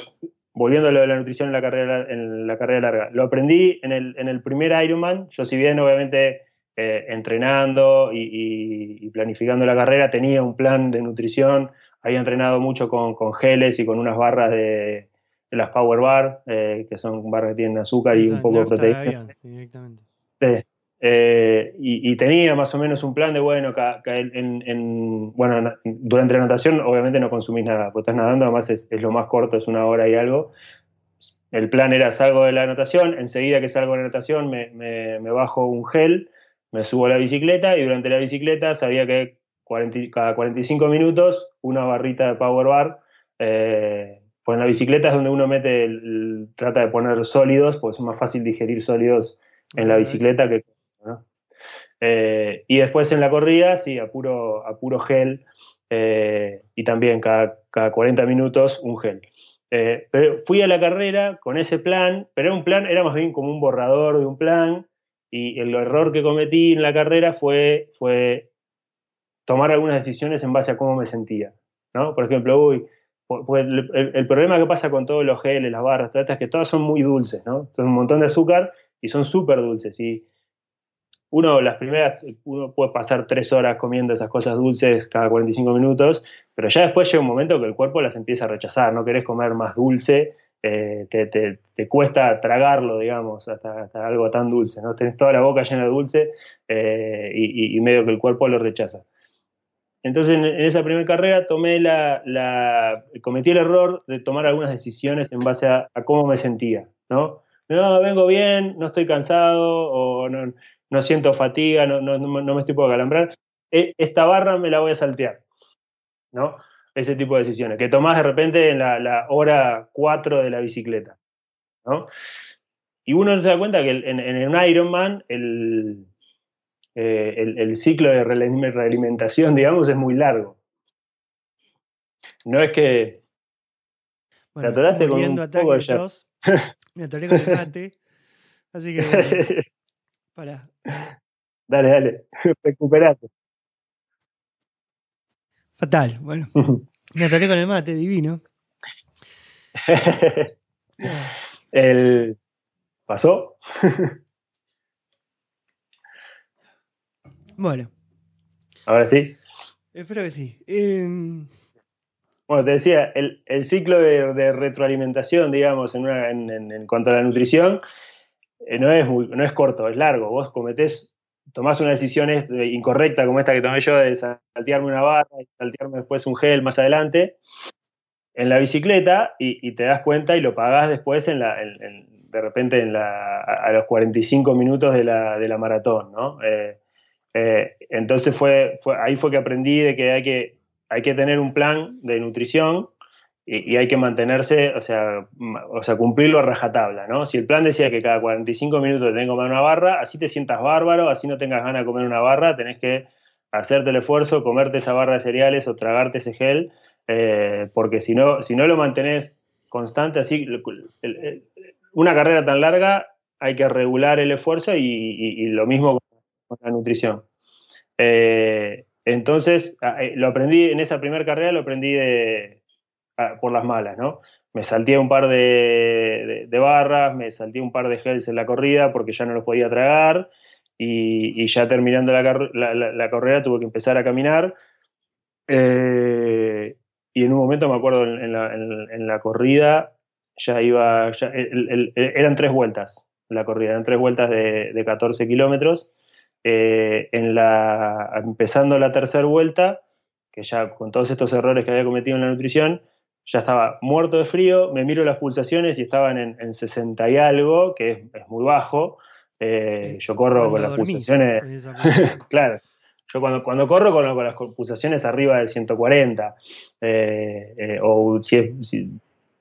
volviendo a lo de la nutrición en la carrera, en la carrera larga, lo aprendí en el, en el primer Ironman. Yo, si bien obviamente eh, entrenando y, planificando la carrera, tenía un plan de nutrición había entrenado mucho con, geles y con unas barras de, las Power Bar, eh, que son barras que tienen azúcar y un poco de proteína. Eh, y, tenía más o menos un plan de, bueno, en, bueno durante la natación obviamente no consumís nada, porque estás nadando, además es, lo más corto, es una hora y algo. El plan era salgo de la natación, enseguida que salgo de la natación me, me bajo un gel, me subo a la bicicleta y durante la bicicleta sabía que cada 45 minutos una barrita de Power Bar. Eh, pues en la bicicleta es donde uno mete, trata de poner sólidos, pues es más fácil digerir sólidos en la bicicleta que... Eh, y después en la corrida, sí, a puro, a puro gel eh, y también cada, cada, 40 minutos un gel. pero fui a la carrera con ese plan, pero era un plan, era más bien como un borrador de un plan, y el error que cometí en la carrera fue, fue tomar algunas decisiones en base a cómo me sentía, ¿no? Por ejemplo, uy, pues el, problema que pasa con todos los geles, las barras, es que todas son muy dulces, ¿no? Son un montón de azúcar y son súper dulces. Y uno, las primeras, uno puede pasar tres horas comiendo esas cosas dulces cada 45 minutos, pero ya después llega un momento que el cuerpo las empieza a rechazar, no querés comer más dulce, eh, te, cuesta tragarlo, digamos, hasta, algo tan dulce, ¿no? Tenés toda la boca llena de dulce eh, y medio que el cuerpo lo rechaza. Entonces, en, esa primera carrera tomé la, cometí el error de tomar algunas decisiones en base a, cómo me sentía, ¿no? No, vengo bien, no estoy cansado, o no, siento fatiga, no, no, me estoy por calambrar. E, esta barra me la voy a saltear, ¿no? Ese tipo de decisiones, que tomás de repente en la, hora 4 de la bicicleta, ¿no? Y uno se da cuenta que en, en un Ironman, el, eh, el, ciclo de realimentación, digamos, es muy largo. No es que bueno, te atoraste con un poco de Me atoré con el mate. Así que bueno, para. Dale, dale, recuperate. Fatal, bueno. Me atoré con el mate, divino. el... ¿Pasó? Bueno. Ahora sí. Espero que sí. Em, bueno, te decía, el, ciclo de, retroalimentación, digamos, en, cuanto a la nutrición, eh, no, es no es corto, es largo. Vos cometés, tomás una decisión incorrecta como esta que tomé yo de saltearme una barra y saltearme después un gel más adelante en la bicicleta y, te das cuenta y lo pagás después en la, de repente en la, a, los 45 minutos de la, de la maratón, ¿no? Eh, eh, entonces fue, ahí fue que aprendí de que hay, que hay que tener un plan de nutrición y, hay que mantenerse, o sea, o sea, cumplirlo a rajatabla, ¿no? Si el plan decía que cada 45 minutos tenés que comer una barra, así te sientas bárbaro, así no tengas ganas de comer una barra, tenés que hacerte el esfuerzo, comerte esa barra de cereales o tragarte ese gel, eh, porque si no, si no lo mantenés constante, así, una carrera tan larga hay que regular el esfuerzo y, lo mismo con la nutrición. Eh, entonces, eh, lo aprendí en esa primera carrera, lo aprendí de, por las malas, ¿no? Me salté un par de, barras, me salté un par de gels en la corrida porque ya no los podía tragar y, ya terminando la, carrera tuve que empezar a caminar. Eh, y en un momento me acuerdo en, la, corrida ya iba, eran tres vueltas la corrida, eran tres vueltas de, de 14 kilómetros eh, en la, empezando la tercera vuelta, que ya con todos estos errores que había cometido en la nutrición, ya estaba muerto de frío, me miro las pulsaciones y estaban en, 60 y algo, que es, muy bajo. Eh, yo corro con las pulsaciones. claro, yo cuando, cuando corro con, con, las pulsaciones arriba del 140, eh, o si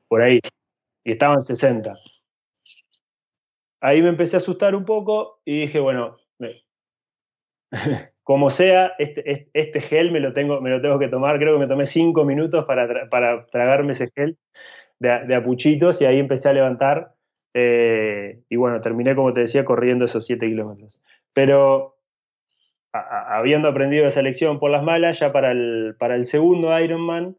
por ahí, y estaban 60. Ahí me empecé a asustar un poco y dije, bueno, como sea, este, este, gel me lo, tengo, me lo tengo que tomar. Creo que me tomé cinco minutos para, para tragarme ese gel de, apuchitos y ahí empecé a levantar. Eh, y bueno, terminé, como te decía, corriendo esos siete kilómetros. Pero habiendo aprendido esa lección por las malas, ya para el, para el segundo Ironman,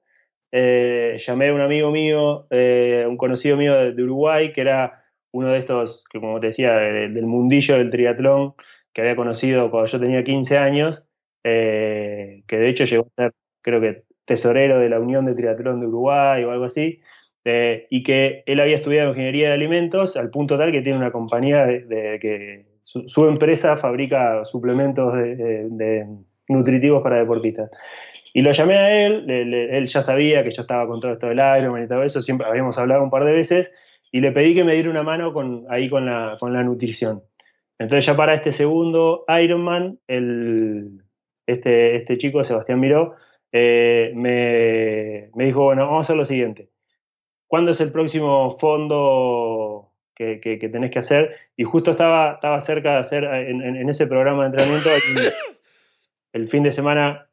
eh, llamé a un amigo mío, eh, un conocido mío de, Uruguay, que era uno de estos, que como te decía, del mundillo del triatlón, que había conocido cuando yo tenía 15 años, eh, que de hecho llegó a ser, creo que, tesorero de la Unión de Triatlón de Uruguay o algo así, eh, y que él había estudiado ingeniería de alimentos al punto tal que tiene una compañía de, que su, empresa fabrica suplementos de, nutritivos para deportistas. Y lo llamé a él, él ya sabía que yo estaba con todo esto del Ironman y todo eso, siempre habíamos hablado un par de veces, y le pedí que me diera una mano con, ahí con la, con la nutrición. Entonces ya para este segundo Ironman, el, este, este chico, Sebastián Miró, eh, me, dijo, bueno, vamos a hacer lo siguiente. ¿Cuándo es el próximo fondo que, tenés que hacer? Y justo estaba, cerca de hacer, en, ese programa de entrenamiento, el, fin de semana,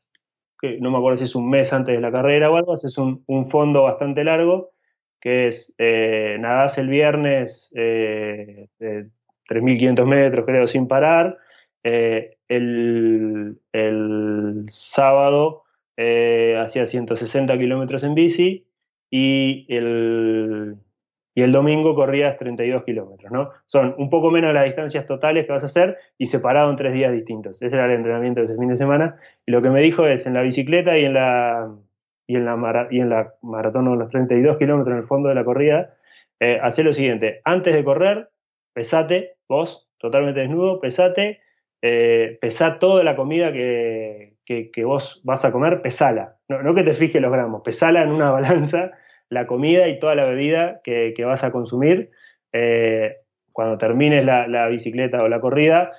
que no me acuerdo si es un mes antes de la carrera o algo, es un, fondo bastante largo, que es eh, nadás el viernes eh, 3.500 metros, creo, sin parar. Eh, el, sábado eh, hacía 160 kilómetros en bici y el, y el domingo corrías 32 kilómetros, ¿no? Son un poco menos las distancias totales que vas a hacer y separado en tres días distintos. Ese era el entrenamiento de ese fin de semana. Y lo que me dijo es, en la bicicleta y en la, y en la, y en la maratón, los 32 kilómetros en el fondo de la corrida, eh, lo siguiente, antes de correr, pesate, vos, totalmente desnudo, pesate, eh, pesá toda la comida que, vos vas a comer, pesala. No, que te fijes los gramos, pesala en una balanza la comida y toda la bebida que, vas a consumir. Eh, cuando termines la, bicicleta o la corrida,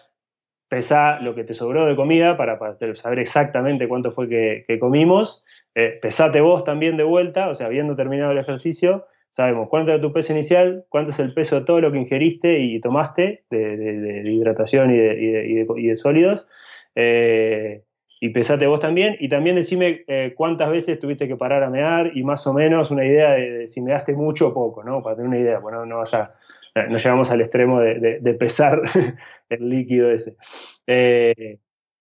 pesá lo que te sobró de comida para, saber exactamente cuánto fue que, comimos. Eh, pesate vos también de vuelta, o sea, habiendo terminado el ejercicio, sabemos cuánto es tu peso inicial, cuánto es el peso de todo lo que ingeriste y tomaste de, hidratación y de, sólidos. Eh, y pesate vos también. Y también decime eh, cuántas veces tuviste que parar a mear y más o menos una idea de, si me si mucho o poco, ¿no? Para tener una idea, bueno, no, vaya, eh, no llegamos al extremo de, pesar el líquido ese.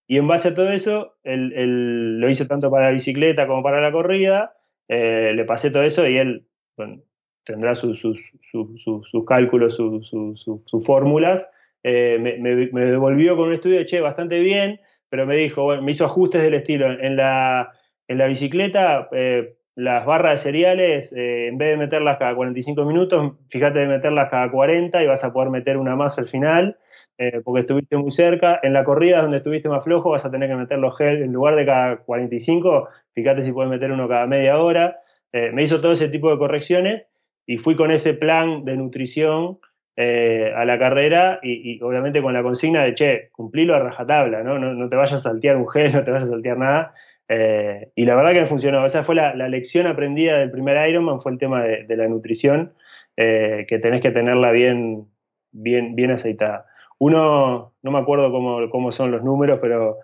y en base a todo eso, lo hice tanto para la bicicleta como para la corrida. le pasé todo eso y él, tendrá sus, cálculos, sus fórmulas. Eh, me, devolvió con un estudio, che, bastante bien, pero me dijo, bueno, me hizo ajustes del estilo. En la, bicicleta, eh, las barras de cereales, eh, en vez de meterlas cada 45 minutos, fíjate de meterlas cada 40 y vas a poder meter una más al final, porque estuviste muy cerca. En la corrida donde estuviste más flojo, vas a tener que meter los gel en lugar de cada 45, fíjate si puedes meter uno cada media hora. me hizo todo ese tipo de correcciones y fui con ese plan de nutrición eh, a la carrera y, obviamente con la consigna de, che, cumplilo a rajatabla, ¿no? No, te vayas a saltear un gel, no te vayas a saltear nada. Eh, y la verdad que me funcionó. Esa fue la, lección aprendida del primer Ironman, fue el tema de, la nutrición, eh, que tenés que tenerla bien, bien, bien aceitada. Uno, no me acuerdo cómo, cómo son los números, pero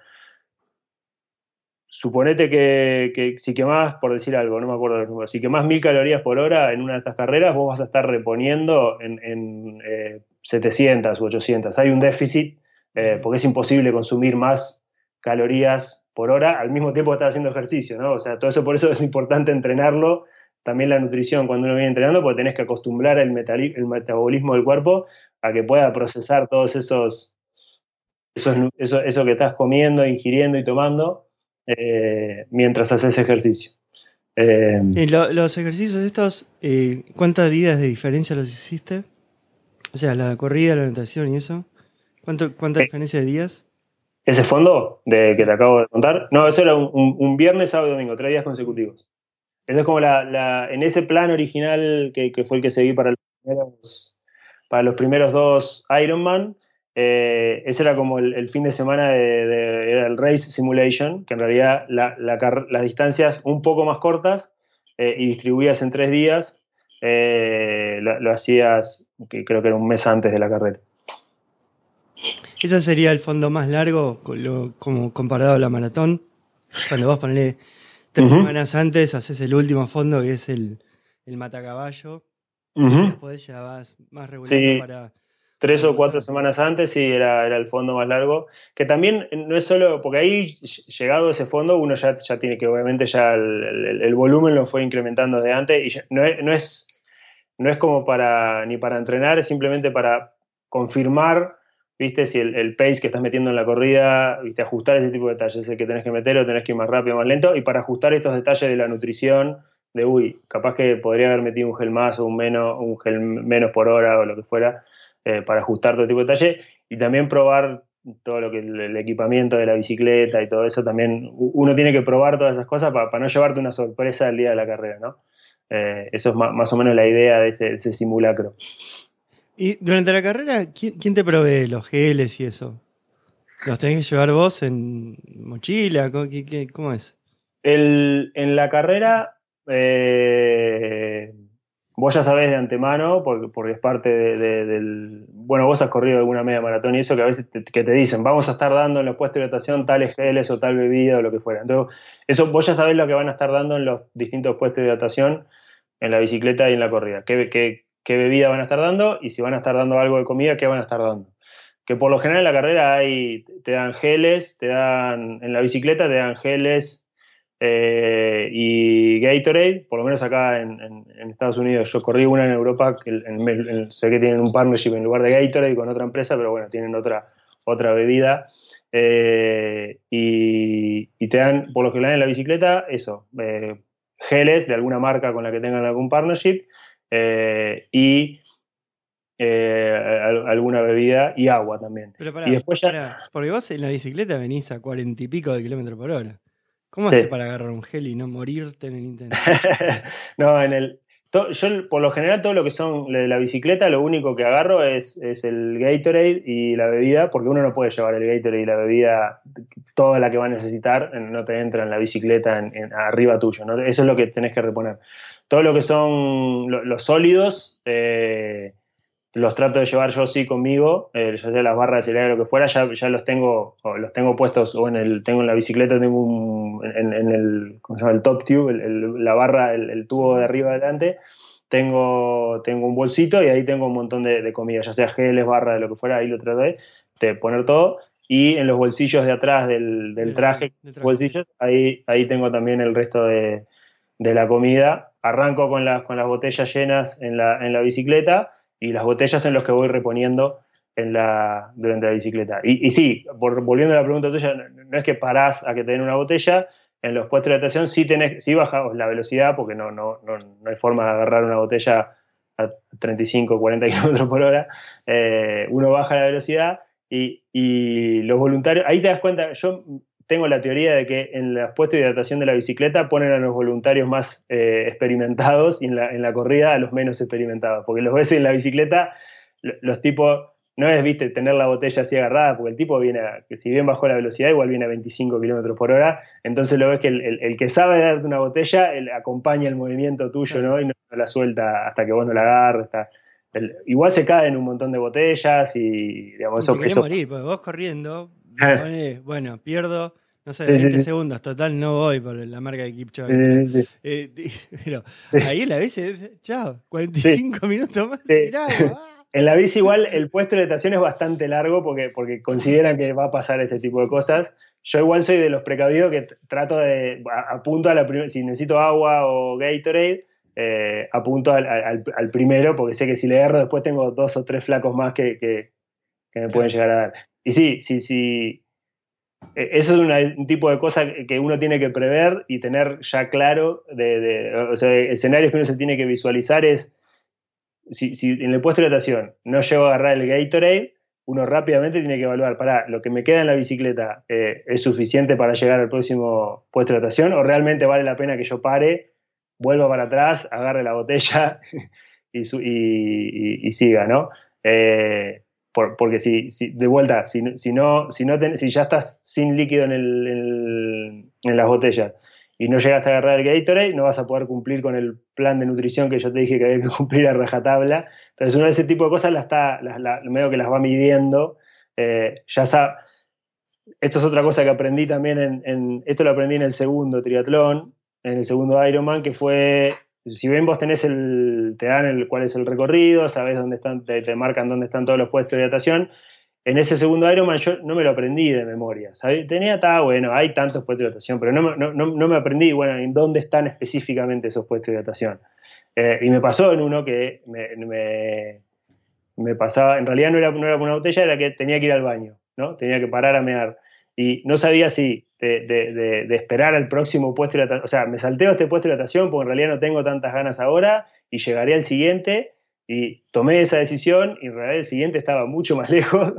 suponete que, si quemás, por decir algo, no me acuerdo los números, si quemás mil calorías por hora en una de estas carreras, vos vas a estar reponiendo en, 700 u 800. Hay un déficit eh, porque es imposible consumir más calorías por hora al mismo tiempo que estás haciendo ejercicio, ¿no? O sea, todo eso por eso es importante entrenarlo. También la nutrición cuando uno viene entrenando, porque tenés que acostumbrar el, el metabolismo del cuerpo a que pueda procesar todos esos, eso, eso, que estás comiendo, ingiriendo y tomando eh, mientras haces ejercicio. Eh, los ejercicios estos, eh, ¿cuántas días de diferencia los hiciste? O sea, la corrida, la natación y eso. ¿Cuánto, ¿Cuánta diferencia de días? ¿Ese fondo de que te acabo de contar? No, eso era un, viernes, sábado y domingo, tres días consecutivos. Eso es como la, en ese plan original que, fue el que seguí para los primeros, para los primeros dos Ironman, eh, ese era como el, fin de semana de, era el Race Simulation, que en realidad las distancias un poco más cortas eh, y distribuidas en tres días, eh, lo, hacías, que creo que era un mes antes de la carrera. ¿Ese sería el fondo más largo como comparado a la maratón? Cuando vos ponele tres semanas antes, haces el último fondo que es el, el matacaballo. y después ya vas más regular para tres o cuatro semanas antes sí era, era el fondo más largo, que también no es solo, porque ahí llegado a ese fondo uno ya, ya tiene que obviamente ya el, volumen lo fue incrementando de antes y no, es, no, es, no es como para ni para entrenar, es simplemente para confirmar, viste, si el, pace que estás metiendo en la corrida, viste, ajustar ese tipo de detalles, el que tenés que meter o tenés que ir más rápido, más lento, y para ajustar estos detalles de la nutrición, de uy, capaz que podría haber metido un gel más o un menos, un gel menos por hora o lo que fuera eh, para ajustar todo tipo de detalle y también probar todo lo que el, equipamiento de la bicicleta y todo eso también uno tiene que probar todas esas cosas para, no llevarte una sorpresa el día de la carrera, ¿no? Eh, eso es más, o menos la idea de ese, simulacro. Y durante la carrera, ¿quién, te provee los geles y eso? ¿Los tenés que llevar vos en mochila? ¿Cómo, es? en la carrera, eh, vos ya sabés de antemano, porque, porque es parte del... Bueno, vos has corrido alguna media maratón y eso que a veces te, que te dicen, vamos a estar dando en los puestos de hidratación tales geles o tal bebida o lo que fuera. Entonces, eso vos ya sabés lo que van a estar dando en los distintos puestos de hidratación, en la bicicleta y en la corrida. Qué, qué, qué bebida van a estar dando y si van a estar dando algo de comida, qué van a estar dando. Que por lo general en la carrera hay, te dan geles, te dan, en la bicicleta te dan geles, eh, y Gatorade, por lo menos acá en, Estados Unidos, yo corrí una en Europa, que sé que tienen un partnership en lugar de Gatorade con otra empresa, pero bueno, tienen otra, otra bebida. Eh, y, te dan, por lo que en la bicicleta, eso, eh, geles de alguna marca con la que tengan algún partnership y alguna bebida y agua también. y después ya... porque vos en la bicicleta venís a cuarenta y pico de kilómetros por hora. ¿Cómo haces para agarrar un gel y no morirte en el intento? no, en el. yo, por lo general, todo lo que son de la bicicleta, lo único que agarro es, el Gatorade y la bebida, porque uno no puede llevar el Gatorade y la bebida, toda la que va a necesitar, no te entra en la bicicleta en, arriba tuyo. ¿no? Eso es lo que tenés que reponer. Todo lo que son los sólidos. Eh, los trato de llevar yo sí conmigo, eh, ya sea las barras de cereal o lo que fuera, ya, ya los tengo los tengo puestos o en el tengo en la bicicleta tengo un, en, el ¿cómo se llama? el top tube, la barra, el, tubo de arriba adelante, tengo tengo un bolsito y ahí tengo un montón de, comida, ya sea geles, barras, de lo que fuera, ahí lo trato de, poner todo y en los bolsillos de atrás del, traje, bolsillos, ahí ahí tengo también el resto de, de la comida. Arranco con las con las botellas llenas en la en la bicicleta y las botellas en los que voy reponiendo en la, durante la bicicleta. Y, y sí, volviendo a la pregunta tuya, no, es que parás a que te den una botella, en los puestos de natación sí, tenés, sí bajamos la velocidad, porque no, no, no, no hay forma de agarrar una botella a 35, 40 kilómetros por hora, eh, uno baja la velocidad y, y, los voluntarios, ahí te das cuenta, yo tengo la teoría de que en los puestos de hidratación de la bicicleta ponen a los voluntarios más eh, experimentados y en la, en la, corrida a los menos experimentados, porque los ves en la bicicleta, los tipos, no es, viste, tener la botella así agarrada, porque el tipo viene, que si bien bajó la velocidad, igual viene a 25 kilómetros por hora, entonces lo ves que el, que sabe darte una botella, él acompaña el movimiento tuyo, ¿no? Y no la suelta hasta que vos no la agarres, igual se caen un montón de botellas y, digamos, eso... morir, porque vos corriendo, bueno, pierdo no sé, 20 segundos, total, no voy por la marca de Kipchoge. Eh, pero ahí la bici, chao, 45 minutos más En la bici igual el puesto de estación es bastante largo porque, porque consideran que va a pasar este tipo de cosas. Yo igual soy de los precavidos que trato de, apunto a la primera, si necesito agua o Gatorade, eh, apunto al, al, primero porque sé que si le erro después tengo dos o tres flacos más que, que, que me pueden llegar a dar. Y sí, sí, sí, e, eso es un tipo de cosa que uno tiene que prever y tener ya claro, o sea, escenarios que uno se tiene que visualizar es, si, en el puesto de natación no llego a agarrar el Gatorade, uno rápidamente tiene que evaluar, para, lo que me queda en la bicicleta eh, es suficiente para llegar al próximo puesto de natación o realmente vale la pena que yo pare, vuelva para atrás, agarre la botella y, siga, ¿no? Eh, porque si, de vuelta, si, si no, si, no si ya estás sin líquido en, el, en, las botellas y no llegaste a agarrar el Gatorade, no vas a poder cumplir con el plan de nutrición que yo te dije que había que cumplir a rajatabla. Entonces, uno de ese tipo de cosas la está, la, medio que las va midiendo. Eh, ya sabe, esto es otra cosa que aprendí también en, esto lo aprendí en el segundo triatlón, en el segundo Ironman, que fue si bien vos tenés el, te dan el, cuál es el recorrido, sabés dónde están, te, marcan dónde están todos los puestos de hidratación, en ese segundo Ironman yo no me lo aprendí de memoria, Tenía, está bueno, hay tantos puestos de hidratación, pero no, no, no, me aprendí, bueno, en dónde están específicamente esos puestos de hidratación. Eh, y me pasó en uno que me, me, pasaba, en realidad no era, no era una botella, era que tenía que ir al baño, ¿no? Tenía que parar a mear. Y no sabía si de, esperar al próximo puesto de hidratación. O sea, me salteo este puesto de hidratación porque en realidad no tengo tantas ganas ahora y llegaré al siguiente y tomé esa decisión y en realidad el siguiente estaba mucho más lejos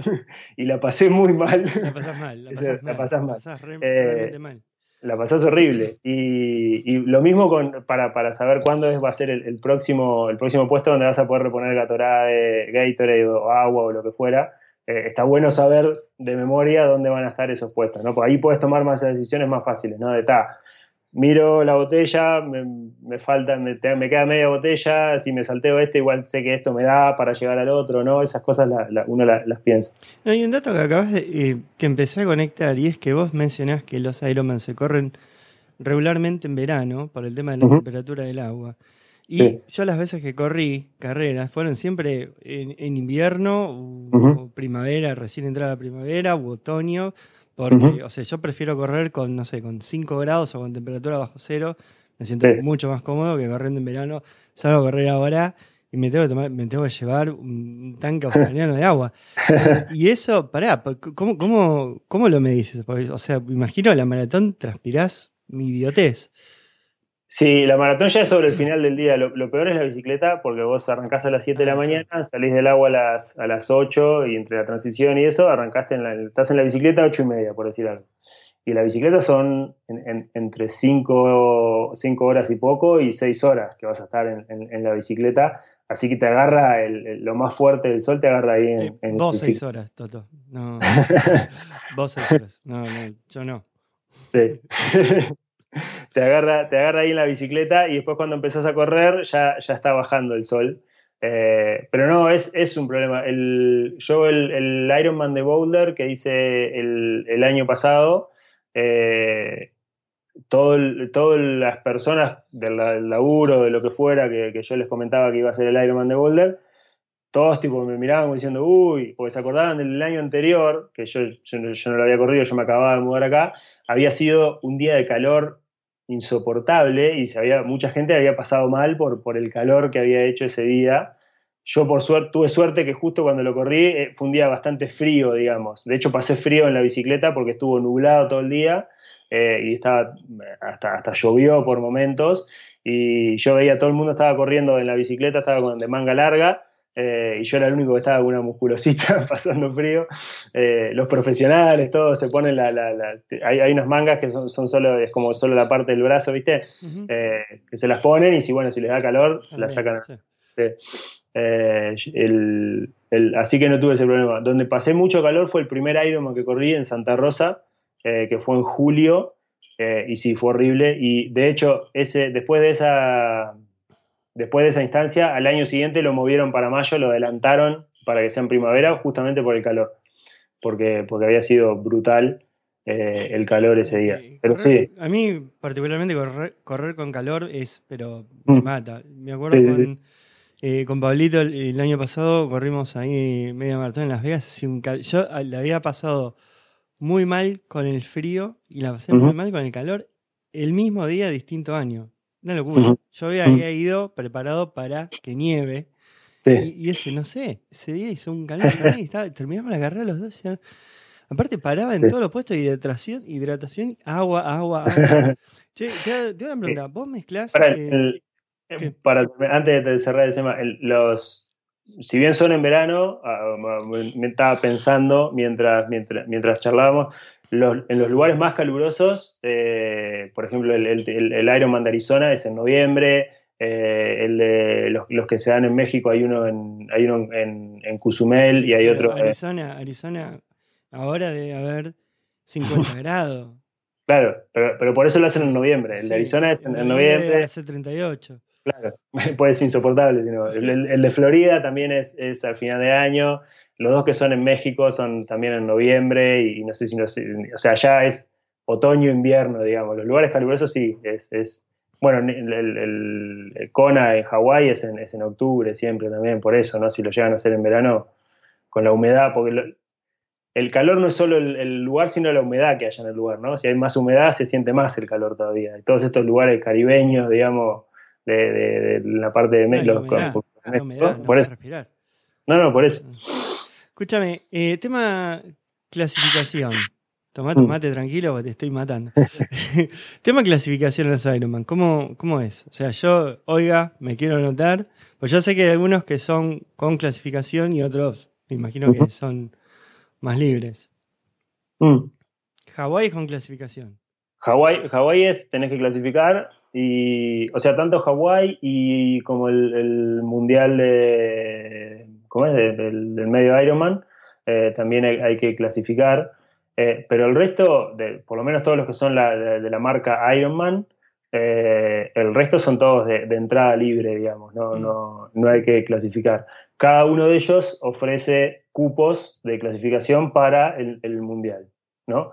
y la pasé muy mal. La pasás mal, la pasás, mal, la pasás mal. La eh, mal. La pasás horrible. Y, lo mismo con, para, para, saber cuándo va a ser el, próximo, el próximo puesto donde vas a poder reponer Gatorade, Gatorade o agua o lo que fuera. Eh, está bueno saber de memoria dónde van a estar esos puestos, ¿no? Porque ahí puedes tomar más decisiones más fáciles, ¿no? De ta, miro la botella, me, falta, me, queda media botella, si me salteo este, igual sé que esto me da para llegar al otro, ¿no? Esas cosas uno las piensa. No, hay un dato que acabas de, eh, que empecé a conectar y es que vos mencionás que los Ironman se corren regularmente en verano por el tema de la temperatura del agua. Y yo las veces que corrí carreras fueron siempre en, invierno o, primavera, recién entrada primavera u otoño, porque, o sea, yo prefiero correr con, no sé, con 5 grados o con temperatura bajo cero, me siento mucho más cómodo que corriendo en verano. Salgo a correr ahora y me tengo que, tomar, me tengo que llevar un tanque australiano de agua. y eso, pará, ¿cómo, cómo, cómo lo me dices? o sea, imagino la maratón transpirás mi idiotez. Sí, la maratón ya es sobre el final del día. Lo, peor es la bicicleta porque vos arrancás a las 7 de la ah, mañana, salís del agua a las, a las 8 y entre la transición y eso, arrancaste en la, estás en la bicicleta a 8 y media, por decir algo. Y la bicicleta son entre 5, horas y poco y 6 horas que vas a estar en, la bicicleta. Así que te agarra lo más fuerte del sol, te agarra ahí en. Eh, vos 6 horas, Toto. No. vos 6 horas. No, no, yo no. Sí. te, agarra, te agarra ahí en la bicicleta y después cuando empezás a correr ya, ya está bajando el sol. Eh, pero no, es, es, un problema. Yo el, el, Ironman de Boulder que hice el, año pasado, eh, todas las personas del, laburo, de lo que fuera, que, que, yo les comentaba que iba a ser el Ironman de Boulder, todos tipo me miraban diciendo, uy, porque se acordaban del año anterior, que yo, yo, no lo había corrido, yo me acababa de mudar acá, había sido un día de calor insoportable y se había, mucha gente había pasado mal por, por el calor que había hecho ese día. Yo por suerte tuve suerte que justo cuando lo corrí eh, fue un día bastante frío, digamos. De hecho pasé frío en la bicicleta porque estuvo nublado todo el día eh, y estaba hasta, hasta llovió por momentos y yo veía todo el mundo estaba corriendo en la bicicleta, estaba con, de manga larga eh, y yo era el único que estaba con una musculosita pasando frío. Eh, los profesionales, todos se ponen la. hay, hay, unas mangas que son, son, solo, es como solo la parte del brazo, ¿viste? Eh, que se las ponen y si, bueno, si les da calor, las sacan. así que no tuve ese problema. Donde pasé mucho calor fue el primer Ironman que corrí en Santa Rosa, que fue en julio, y sí, fue horrible. Y de hecho, ese, después de esa Después de esa instancia, al año siguiente lo movieron para mayo, lo adelantaron para que sea en primavera, justamente por el calor, porque, porque había sido brutal. eh, el calor ese día. Pero sí. A mí, particularmente, correr, con calor es, pero me mm. mata. Me acuerdo con, eh, con Pablito el, año pasado, corrimos ahí media maratón en Las Vegas. un Yo ah, la había pasado muy mal con el frío y la pasé muy mal con el calor el mismo día, distinto año. Una locura. Yo había, ido preparado para que nieve. Y, ese, no sé, ese día hizo un calor y terminamos la carrera los dos. Aparte paraba en todos los puestos, hidratación, hidratación, agua, agua, agua. che, te, te una pregunta, ¿vos mezclás? Eh, eh, para, antes de cerrar el tema, los, si bien son en verano, ah, me estaba pensando mientras, mientras, mientras charlábamos, en los lugares más calurosos, eh, por ejemplo, el, el, el, Ironman de Arizona es en noviembre, el de los, que se dan en México hay uno en, hay uno en, en Cozumel y hay otro. Arizona, Arizona ahora debe haber 50 grados. Claro, pero, pero, por eso lo hacen en noviembre. El de Arizona es en, noviembre. Hace 38. Claro, pues es insoportable. El, de Florida también es, es, al final de año. Los dos que son en México son también en noviembre y, no sé si no o sea, ya es otoño, invierno, digamos. Los lugares calurosos sí, es, es bueno, el, el, Kona en Hawái es en, es en octubre siempre también, por eso, ¿no? Si lo llegan a hacer en verano, con la humedad, porque el calor no es solo el, lugar, sino la humedad que haya en el lugar, ¿no? Si hay más humedad, se siente más el calor todavía. Y todos estos lugares caribeños, digamos, de, la parte de México. No, por eso. No, no, por eso. Escúchame, eh, tema clasificación. Tomate, tomate tranquilo te estoy matando. tema clasificación en los Ironman, ¿cómo, ¿cómo es? O sea, yo, oiga, me quiero anotar, pues yo sé que hay algunos que son con clasificación y otros, me imagino que son más libres. Mm. Hawái con clasificación. Hawái, es, tenés que clasificar, y, o sea, tanto Hawái y como el, mundial de, ¿cómo es? del, medio Ironman, eh, también hay, que clasificar. Eh, pero el resto, de, por lo menos todos los que son de, la marca Ironman, eh, el resto son todos de, entrada libre, digamos, no, mm. no, no hay que clasificar. Cada uno de ellos ofrece cupos de clasificación para el, mundial, ¿no?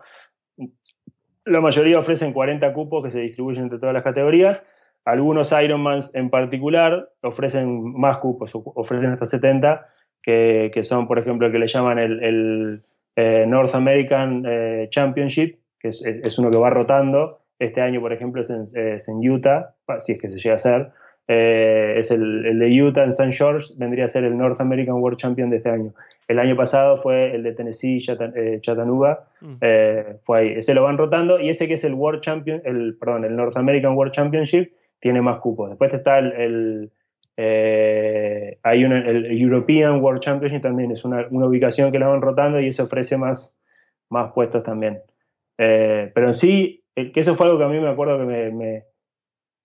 La mayoría ofrecen 40 cupos que se distribuyen entre todas las categorías. Algunos Ironmans en particular ofrecen más cupos, ofrecen hasta 70, que, son, por ejemplo, el que le llaman el, eh, North American eh, Championship, que es, uno que va rotando. Este año, por ejemplo, es en Utah, si es que se llega a hacer. Eh, es el, de Utah en St. George, vendría a ser el North American World Champion de este año. El año pasado fue el de Tennessee, eh, Chattanooga, mm. fue ahí. Ese lo van rotando y ese que es el World Champion, el, perdón, el North American World Championship, tiene más cupos. Después está el, hay el European World Championship también, es una, ubicación que la van rotando y eso ofrece más, más puestos también. pero en sí, que eso fue algo que a mí me acuerdo que me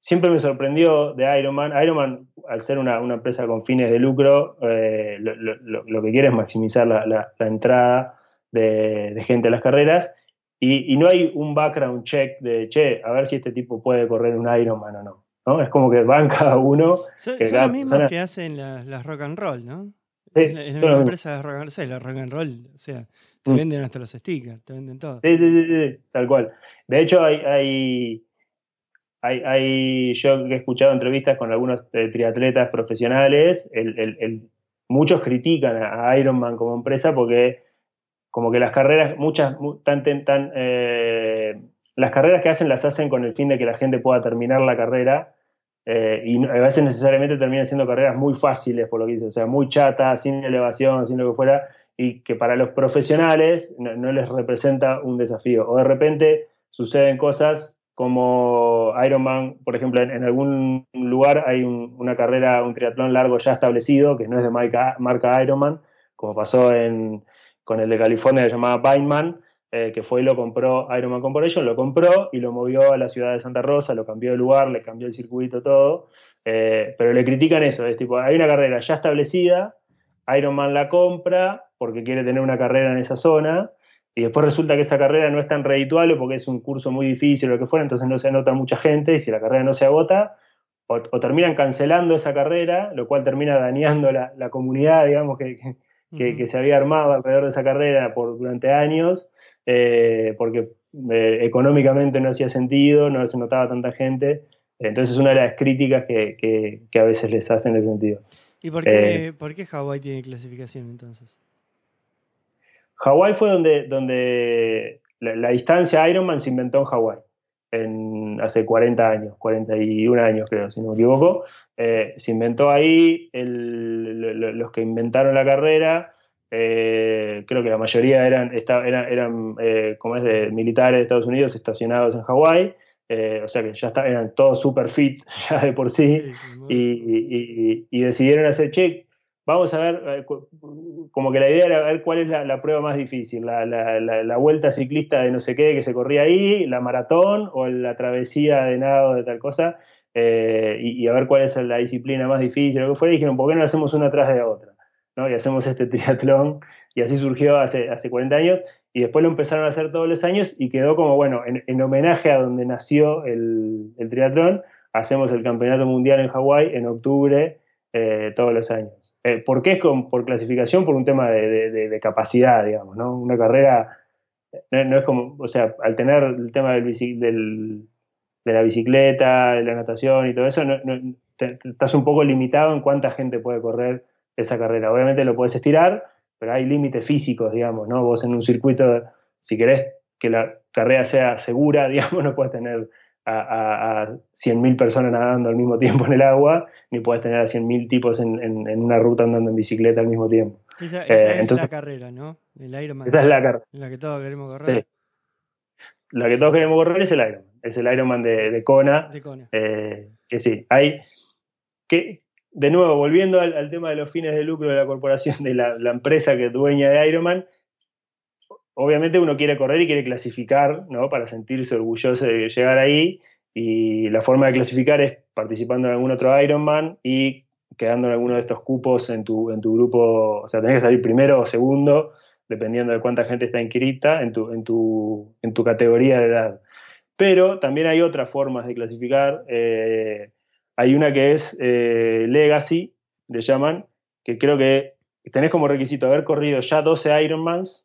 siempre me sorprendió de Ironman. Ironman, al ser una, empresa con fines de lucro, eh, lo, que quiere es maximizar la, entrada de, gente a las carreras. Y, no hay un background check de, che, a ver si este tipo puede correr un Ironman o no. ¿No? Es como que van cada uno. Son, los mismos que hacen las, rock and roll, ¿no? Sí, es la, empresa de rock and, roll, la rock and roll, o sea, te mm. venden hasta los stickers, te venden todo. Sí, sí, sí, tal cual. De hecho, hay hay, yo he escuchado entrevistas con algunos eh, triatletas profesionales, muchos critican a, Ironman como empresa porque como que las carreras, muchas, tan, tan, eh, las carreras que hacen las hacen con el fin de que la gente pueda terminar la carrera eh, y a veces necesariamente terminan siendo carreras muy fáciles, por lo que dice, o sea, muy chatas, sin elevación, sin lo que fuera, y que para los profesionales no les representa un desafío. O de repente suceden cosas como Ironman, por ejemplo, en, algún lugar hay una carrera, un triatlón largo ya establecido, que no es de marca, marca Ironman, como pasó con el de California llamaba Bainman, eh, que fue y lo compró Ironman Corporation, lo compró y lo movió a la ciudad de Santa Rosa, lo cambió de lugar, le cambió el circuito, todo, eh, pero le critican eso, es tipo, hay una carrera ya establecida, Ironman la compra porque quiere tener una carrera en esa zona, y después resulta que esa carrera no es tan redituable porque es un curso muy difícil o lo que fuera, entonces no se anota mucha gente y si la carrera no se agota, o, terminan cancelando esa carrera, lo cual termina dañando la, comunidad, digamos, que, que, se había armado alrededor de esa carrera por, durante años. Porque económicamente no hacía sentido, no se notaba tanta gente. Entonces es una de las críticas que, a veces les hacen en ese sentido. ¿Y por qué, por qué Hawái tiene clasificación entonces? Hawái fue donde, donde la, distancia Ironman se inventó en Hawái, hace 40 años, 41 años creo, si no me equivoco. Eh, se inventó ahí, los que inventaron la carrera, eh, creo que la mayoría eran, eran, eran eh, como es de militares de Estados Unidos estacionados en Hawái. o sea que ya eran todos super fit ya de por sí, y, y, decidieron hacer, che, vamos a ver, eh, como que la idea era ver cuál es la, prueba más difícil, la, vuelta ciclista de no sé qué que se corría ahí, la maratón o la travesía de nado de tal cosa, eh, y, a ver cuál es la disciplina más difícil, lo que fuera, y dijeron, ¿por qué no hacemos una atrás de otra? Y hacemos este triatlón, y así surgió hace, hace 40 años, y después lo empezaron a hacer todos los años, y quedó como, bueno, en, homenaje a donde nació el, triatlón, hacemos el Campeonato Mundial en Hawái en octubre eh, todos los años. Eh, ¿Por qué es por clasificación? Por un tema de, capacidad, digamos, ¿no? Una carrera no, es como, o sea, al tener el tema del, de la bicicleta, de la natación y todo eso, estás un poco limitado en cuánta gente puede correr esa carrera. Obviamente lo puedes estirar, pero hay límites físicos, digamos, ¿no? Vos en un circuito, si querés que la carrera sea segura, digamos, no puedes tener a, a 100.000 personas nadando al mismo tiempo en el agua, ni puedes tener a 100.000 tipos en, en, una ruta andando en bicicleta al mismo tiempo. Esa, eh, es la carrera, ¿no? El Ironman. Esa es la carrera. La que todos queremos correr. Sí. La que todos queremos correr es el Ironman. Es el Ironman de, de Kona. De Kona. Eh, que sí, hay... de nuevo, volviendo al, tema de los fines de lucro de la corporación, de la, empresa que es dueña de Ironman, obviamente uno quiere correr y quiere clasificar, ¿no? Para sentirse orgulloso de llegar ahí. Y la forma de clasificar es participando en algún otro Ironman y quedando en alguno de estos cupos en tu, en tu grupo. O sea, tenés que salir primero o segundo, dependiendo de cuánta gente está inscrita en tu, en tu, en tu categoría de edad. Pero también hay otras formas de clasificar. Eh, hay una que es eh, Legacy, le llaman, que creo que tenés como requisito haber corrido ya 12 Ironmans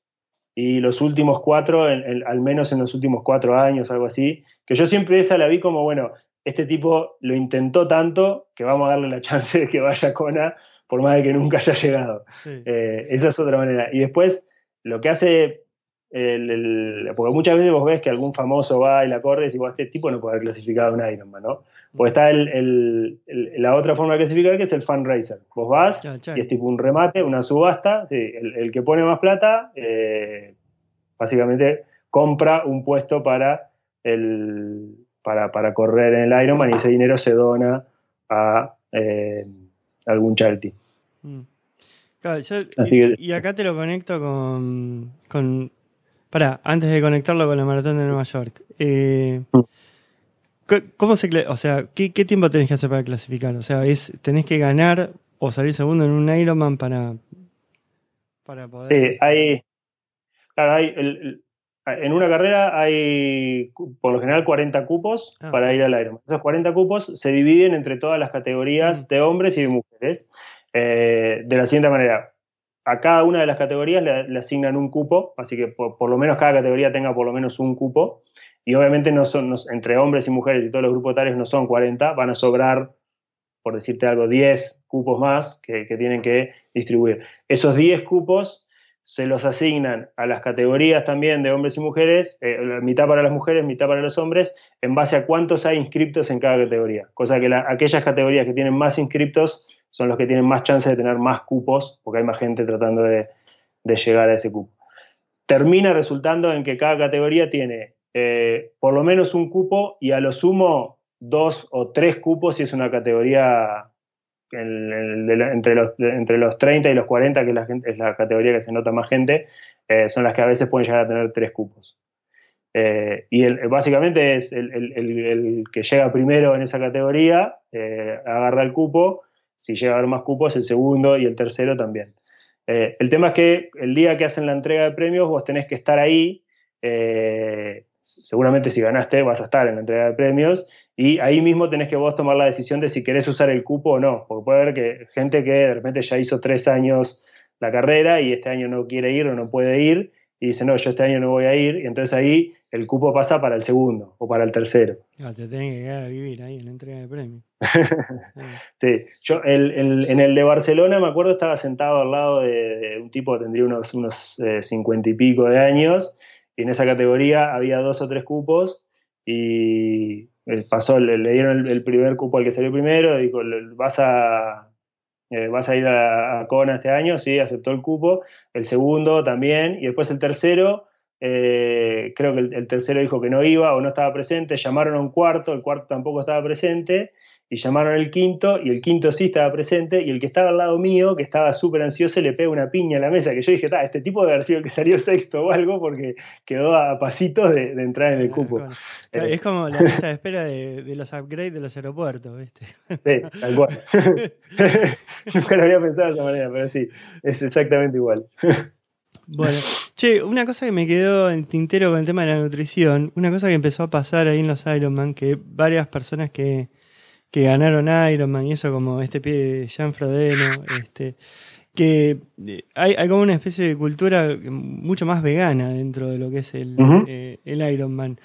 y los últimos cuatro, al menos en los últimos cuatro años, algo así, que yo siempre esa la vi como, bueno, este tipo lo intentó tanto que vamos a darle la chance de que vaya a Kona, por más de que nunca haya llegado. Eh, esa es otra manera. Y después, lo que hace, el, porque muchas veces vos ves que algún famoso va y la corre y decís, este tipo no puede haber clasificado un Ironman, ¿no? Pues está el, la otra forma de clasificar que es el fundraiser. Vos vas y es tipo un remate, una subasta. el, que pone más plata, eh, básicamente compra un puesto para, el, para, para, correr en el Ironman y ese dinero se dona a eh, algún charity. Mm. y, acá te lo conecto con, con. Para, antes de conectarlo con la maratón de Nueva York. Eh, mm. ¿Cómo se, o sea, ¿qué, tiempo tenés que hacer para clasificar? O sea, es, tenés que ganar o salir segundo en un Ironman para, para poder. Sí, hay. Claro, hay en una carrera hay por lo general 40 cupos ah. para ir al Ironman. Esos 40 cupos se dividen entre todas las categorías mm. de hombres y de mujeres eh, de la siguiente manera. A cada una de las categorías le, asignan un cupo, así que por, lo menos cada categoría tenga por lo menos un cupo y obviamente no son, entre hombres y mujeres y todos los grupos tales no son 40, van a sobrar, por decirte algo, 10 cupos más que, tienen que distribuir. Esos 10 cupos se los asignan a las categorías también de hombres y mujeres, eh, mitad para las mujeres, mitad para los hombres, en base a cuántos hay inscriptos en cada categoría. Cosa que aquellas categorías que tienen más inscriptos son los que tienen más chance de tener más cupos, porque hay más gente tratando de llegar a ese cupo. Termina resultando en que cada categoría tiene eh, por lo menos un cupo y a lo sumo dos o tres cupos si es una categoría entre, los, entre los 30 y los 40, que es la, categoría que se nota más gente, eh, son las que a veces pueden llegar a tener tres cupos. Eh, y básicamente es el, que llega primero en esa categoría, agarra el cupo, si llega a haber más cupos, el segundo y el tercero también. el tema es que el día que hacen la entrega de premios, vos tenés que estar ahí seguramente si ganaste vas a estar en la entrega de premios y ahí mismo tenés que vos tomar la decisión de si querés usar el cupo o no, porque puede haber que gente que de repente ya hizo tres años la carrera y este año no quiere ir o no puede ir y dice, no, yo este año no voy a ir, y entonces ahí el cupo pasa para el segundo o para el tercero. Ah, te tenés que quedar a vivir ahí en la entrega de premios. sí, yo en el de Barcelona me acuerdo estaba sentado al lado de, un tipo que tendría unos, unos eh, cincuenta y pico de años, y en esa categoría había dos o tres cupos, y eh, pasó, le, dieron el, primer cupo al que salió primero, dijo, vas a, eh, vas a ir a, a, Kona este año, sí, aceptó el cupo, el segundo también, y después el tercero, eh, creo que el, tercero dijo que no iba o no estaba presente, llamaron a un cuarto, el cuarto tampoco estaba presente, y llamaron al quinto, y el quinto sí estaba presente, y el que estaba al lado mío, que estaba súper ansioso, le pega una piña a la mesa, que yo dije, este tipo debe haber sido el que salió sexto o algo, porque quedó a pasitos de, entrar en el cupo. Eh, es como la lista de espera de, los upgrades de los aeropuertos, ¿viste? Sí, tal cual. Nunca lo había pensado de esa manera, pero sí, es exactamente igual. Bueno, che, una cosa que me quedó en tintero con el tema de la nutrición, una cosa que empezó a pasar ahí en los Ironman, que varias personas que, que ganaron Ironman y eso, como este pie Jean Frodeno, este, que eh, hay, hay, como una especie de cultura mucho más vegana dentro de lo que es el, eh, el Ironman.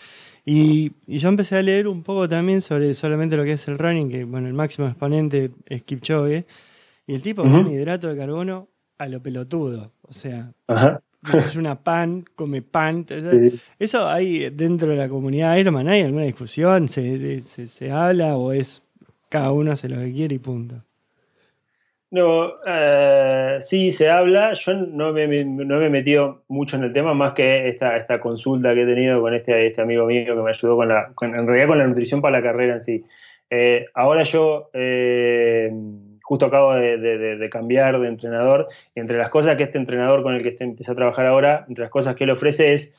Y, y, yo empecé a leer un poco también sobre solamente lo que es el running, que bueno, el máximo exponente es Kipchoge, y el tipo come hidrato de carbono a lo pelotudo. O sea, es una pan, come pan. ¿Eso hay dentro de la comunidad Ironman? ¿Hay alguna discusión? ¿Se, se, habla o es cada uno hace lo que quiere y punto? No, eh, sí se habla. Yo no me, no me he metido mucho en el tema, más que esta, esta consulta que he tenido con este, este amigo mío que me ayudó con la, en realidad con la nutrición para la carrera en sí. Eh, ahora yo eh, justo acabo de, cambiar de entrenador, y entre las cosas que este entrenador con el que este, empecé a trabajar ahora, entre las cosas que él ofrece es,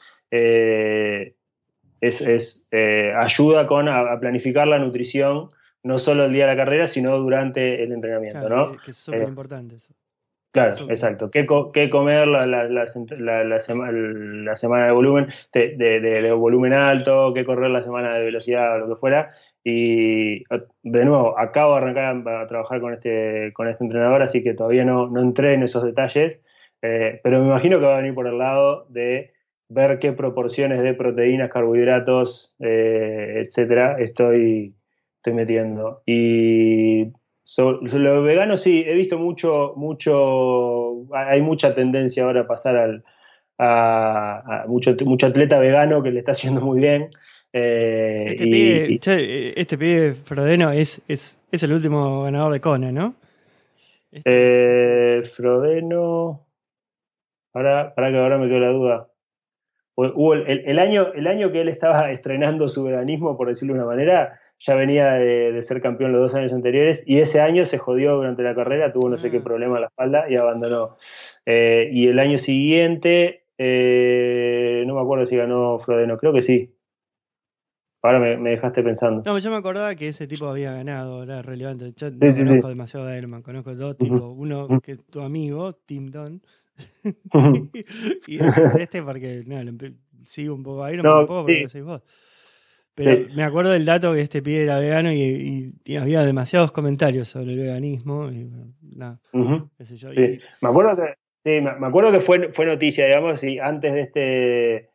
es, eh, ayuda con a, planificar la nutrición, no solo el día de la carrera, sino durante el entrenamiento, claro, Que es súper importante eso. Claro, exacto. ¿Qué, comer la, la, semana de volumen, de, de, volumen alto? ¿Qué correr la semana de velocidad o lo que fuera? Y de nuevo, acabo de arrancar a, trabajar con este, con este entrenador, así que todavía no, no entré en esos detalles, eh, pero me imagino que va a venir por el lado de ver qué proporciones de proteínas, carbohidratos, eh, etcétera, estoy, estoy metiendo. Y sobre, lo vegano, sí, he visto mucho, mucho, hay mucha tendencia ahora a pasar al, a, mucho, mucho atleta vegano que le está haciendo muy bien. Eh, este, pibe, eh, este pibe Frodeno es, es, es, el último ganador de Kona, ¿no? Este... Eh, Frodeno. Ahora, para que ahora me quedó la duda. Hubo el, año, el año que él estaba estrenando su veganismo, por decirlo de una manera, ya venía de, ser campeón los dos años anteriores y ese año se jodió durante la carrera, tuvo no sé qué ah. problema en la espalda y abandonó. y el año siguiente, no me acuerdo si ganó Frodeno, creo que sí, Ahora me, dejaste pensando. No, yo me acordaba que ese tipo había ganado, era relevante. Yo no conozco demasiado de Ironman, conozco dos tipos. Uno que es tu amigo, Tim Don, y después este porque no, sigo un poco a Ironman, un poco porque sois vos. Pero me acuerdo del dato que este pibe era vegano y, había demasiados comentarios sobre el veganismo. Y, nada, yo. Me acuerdo que, sí, me acuerdo que fue, fue noticia, digamos, y antes de este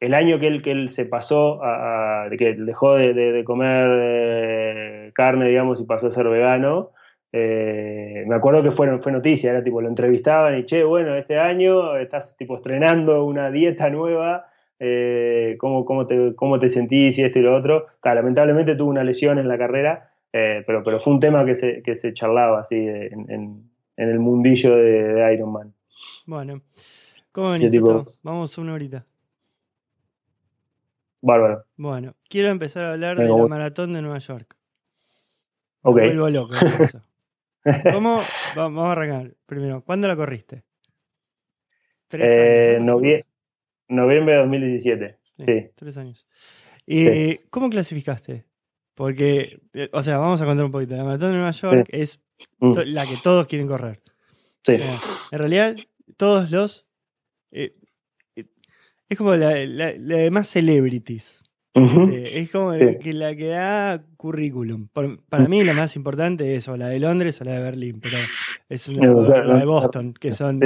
el año que él, que él se pasó a, que dejó de, comer eh, carne, digamos, y pasó a ser vegano, eh, me acuerdo que fue, fue noticia, era tipo, lo entrevistaban y, che, bueno, este año estás tipo estrenando una dieta nueva, eh, ¿cómo, te, ¿cómo te sentís y esto y lo otro? lamentablemente tuvo una lesión en la carrera, pero, pero fue un tema que se, que se charlaba así en, el mundillo de, Iron Man. Bueno, ¿cómo venís? Vamos una horita. Bárbaro. Bueno, quiero empezar a hablar de la maratón de Nueva York. Ok. Me vuelvo loco eso. ¿Cómo? Vamos a arrancar. Primero, ¿cuándo la corriste? Tres eh, años. Noviembre de 2017. Sí, Tres años. ¿Y cómo clasificaste? Porque, eh, o sea, vamos a contar un poquito. La maratón de Nueva York es mm. la que todos quieren correr. Sí. en realidad, todos los eh, es como la, de más celebrities. Este, es como que la que da currículum. para mí la más importante es o la de Londres o la de Berlín, pero es una, la de Boston, que son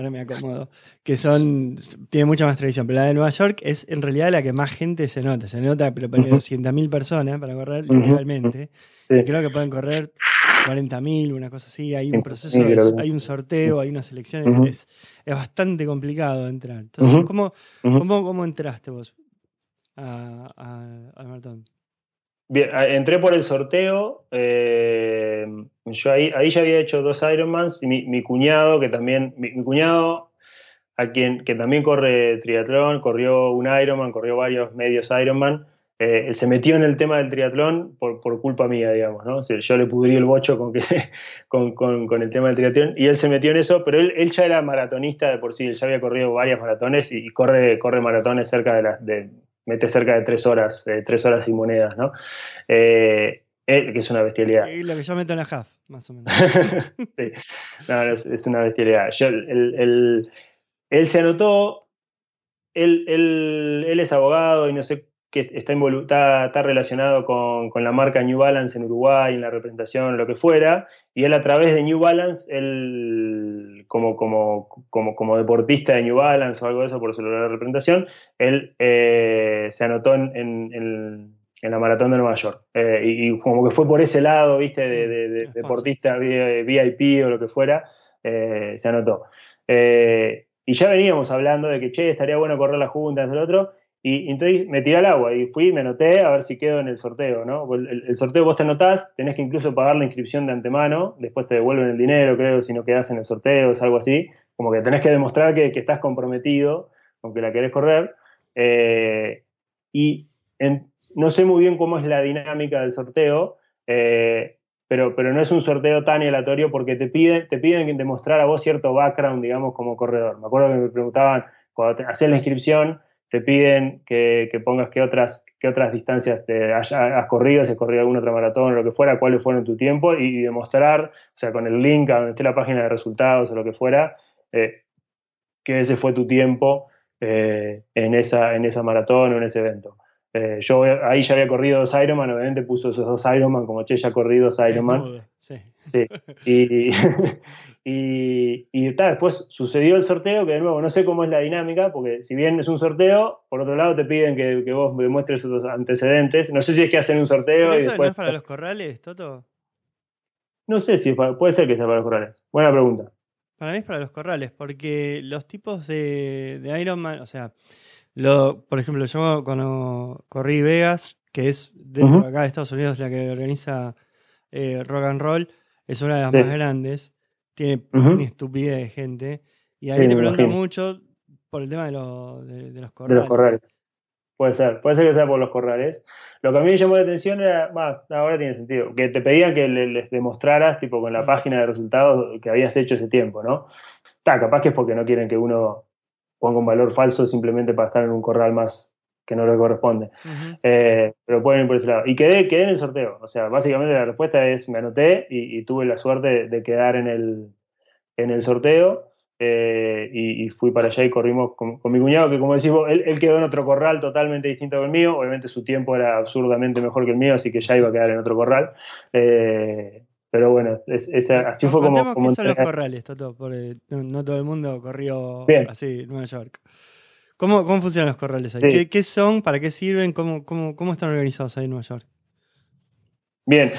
Ahora me acomodo. Que son, tiene mucha más tradición. Pero la de Nueva York es en realidad la que más gente se nota. Se nota, pero pone 200.000 personas para correr, literalmente. Y creo que pueden correr 40.000, una cosa así. Hay un proceso, hay un sorteo, hay una selección. es, es, bastante complicado entrar. Entonces, ¿cómo, cómo, cómo entraste vos al maratón? Bien, entré por el sorteo. Eh, yo ahí, ahí ya había hecho dos Ironmans y mi, cuñado, que también, mi, cuñado, a quien que también corre triatlón, corrió un Ironman, corrió varios medios Ironman, eh, se metió en el tema del triatlón por, por culpa mía, digamos, ¿no? yo le pudrí el bocho con, con, con, el tema del triatlón y él se metió en eso, pero él, él ya era maratonista de por sí, él ya había corrido varias maratones y, corre, corre maratones cerca de las de mete cerca de tres horas, tres horas y monedas, ¿no? Eh, que es una bestialidad. Y lo que yo meto en la half, más o menos. sí, no, es, una bestialidad. él se anotó, él, él, es abogado y no sé que está, está, relacionado con, la marca New Balance en Uruguay, en la representación, lo que fuera, y él a través de New Balance, él como, como, como, como deportista de New Balance o algo de eso, por eso la representación, él eh, se anotó en, en, la maratón de Nueva York. Eh, y, como que fue por ese lado, viste, de, deportista VIP o lo que fuera, eh, se anotó. y ya veníamos hablando de que, che, estaría bueno correr la junta, el otro, y, entonces me tiré al agua y fui, me anoté a ver si quedo en el sorteo, ¿no? El, sorteo vos te anotás, tenés que incluso pagar la inscripción de antemano, después te devuelven el dinero, creo, si no quedás en el sorteo, es algo así. Como que tenés que demostrar que, estás comprometido con que la querés correr. Eh, y no sé muy bien cómo es la dinámica del sorteo, eh, pero, pero no es un sorteo tan aleatorio porque te piden, te piden demostrar a vos cierto background, digamos, como corredor. Me acuerdo que me preguntaban, cuando hacías la inscripción, te piden que, pongas qué otras, qué otras distancias te has, corrido, si has corrido alguna otra maratón o lo que fuera, cuáles fueron tu tiempo y, demostrar, o sea, con el link a donde esté la página de resultados o lo que fuera, eh, que ese fue tu tiempo eh, en, esa, en esa maratón o en ese evento. Eh, yo ahí ya había corrido dos Ironman, obviamente puso esos dos Ironman, como che, ya corrí dos Ironman. Sí. Y, y, y después sucedió el sorteo, que de nuevo no sé cómo es la dinámica, porque si bien es un sorteo, por otro lado te piden que, que vos demuestres esos antecedentes. No sé si es que hacen un sorteo. y después... no es para los corrales, Toto? No sé si puede ser que sea para los corrales. Buena pregunta. Para mí es para los corrales, porque los tipos de, de Ironman, o sea, lo, por ejemplo, yo cuando corrí Vegas, que es dentro de acá de Estados Unidos la que organiza eh, Rock and Roll, es una de las más grandes, tiene una estupidez de gente, y ahí te preguntan mucho por el tema de, los corrales. De los corrales. Puede ser, puede ser que sea por los corrales. Lo que a mí me llamó la atención era, ahora tiene sentido, que te pedían que les demostraras, tipo, con la página de resultados que habías hecho ese tiempo, ¿no? Está, capaz que es porque no quieren que uno ponga un valor falso simplemente para estar en un corral más que no le corresponde. Eh, pero pueden ir por ese lado. Y quedé, quedé en el sorteo. O sea, básicamente la respuesta es, me anoté y, tuve la suerte de, quedar en el, en el sorteo. Eh, y, fui para allá y corrimos con, mi cuñado, que como decís él, él, quedó en otro corral totalmente distinto del mío. Obviamente su tiempo era absurdamente mejor que el mío, así que ya iba a quedar en otro corral. Eh, pero bueno, así fue como... ¿Qué son los corrales, Toto? Porque no, todo el mundo corrió así en Nueva York. ¿Cómo, ¿Cómo, funcionan los corrales ahí? ¿Qué, son? ¿Para qué sirven? ¿Cómo, cómo, cómo están organizados ahí en Nueva York? Bien,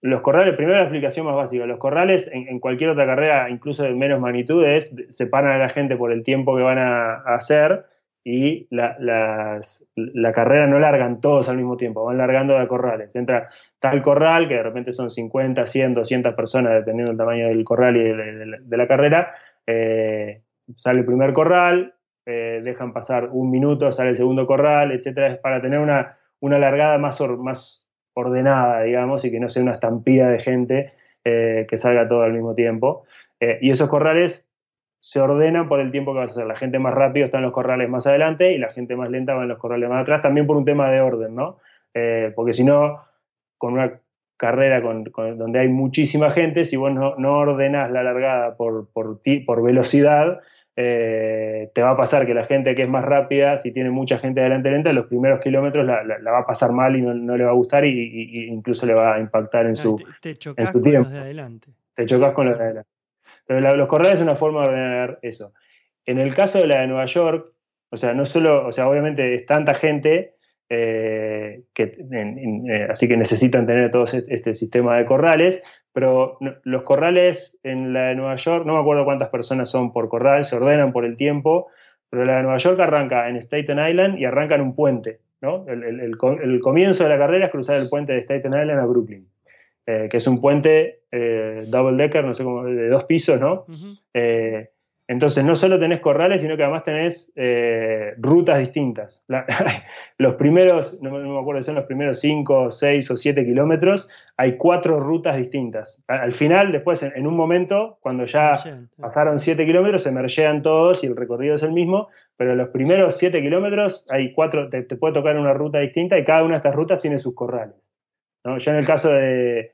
los corrales, primero la explicación más básica. Los corrales en, cualquier otra carrera, incluso de menos magnitud, es separan a la gente por el tiempo que van a, hacer y la, la, carrera no largan todos al mismo tiempo, van largando de corrales. Entra tal corral, que de repente son 50, 100, 200 personas, dependiendo del tamaño del corral y de, la carrera. Eh, sale el primer corral, eh, dejan pasar un minuto, sale el segundo corral, etcétera, es para tener una, una largada más, más ordenada, digamos, y que no sea una estampida de gente eh, que salga todo al mismo tiempo. Eh, y esos corrales se ordenan por el tiempo que vas a hacer. La gente más rápido está en los corrales más adelante y la gente más lenta va en los corrales más atrás, también por un tema de orden, ¿no? porque si no, con una carrera con, donde hay muchísima gente, si vos no, no ordenás la largada por, por, por velocidad, eh, te va a pasar que la gente que es más rápida, si tiene mucha gente delante lenta, los primeros kilómetros la, va a pasar mal y no, le va a gustar y, incluso le va a impactar en su, te, chocas con los de adelante. Te chocas con los de adelante. Pero los corrales es una forma de ordenar eso. En el caso de la de Nueva York, o sea, no solo, o sea, obviamente es tanta gente eh, que, eh, así que necesitan tener todo este sistema de corrales, pero los corrales en la de Nueva York, no me acuerdo cuántas personas son por corral, se ordenan por el tiempo, pero la de Nueva York arranca en Staten Island y arranca en un puente. ¿no? El, comienzo de la carrera es cruzar el puente de Staten Island a Brooklyn, eh, que es un puente double decker, no sé cómo, de dos pisos, ¿no? Entonces, no solo tenés corrales, sino que además tenés eh, rutas distintas. los primeros, no, me acuerdo si son los primeros 5, 6 o 7 kilómetros, hay cuatro rutas distintas. Al final, después, en, un momento, cuando ya pasaron 7 kilómetros, se mergean todos y el recorrido es el mismo, pero los primeros 7 kilómetros hay cuatro, te, puede tocar una ruta distinta y cada una de estas rutas tiene sus corrales. ¿no? Yo en el caso de,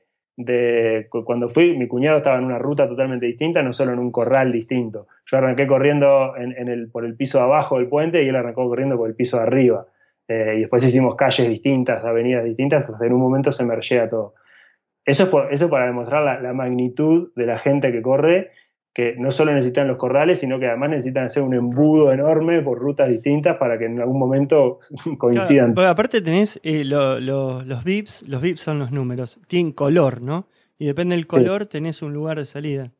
cuando fui, mi cuñado estaba en una ruta totalmente distinta, no solo en un corral distinto. Yo arranqué corriendo por el piso de abajo del puente y él arrancó corriendo por el piso de arriba. Eh, y después hicimos calles distintas, avenidas distintas, hasta en un momento se mergea todo. Eso es eso para demostrar la, magnitud de la gente que corre, que no solo necesitan los corrales, sino que además necesitan hacer un embudo enorme por rutas distintas para que en algún momento coincidan. aparte tenés eh, los VIPs, los VIPs son los números, tienen color, ¿no? Y depende del color tenés un lugar de salida.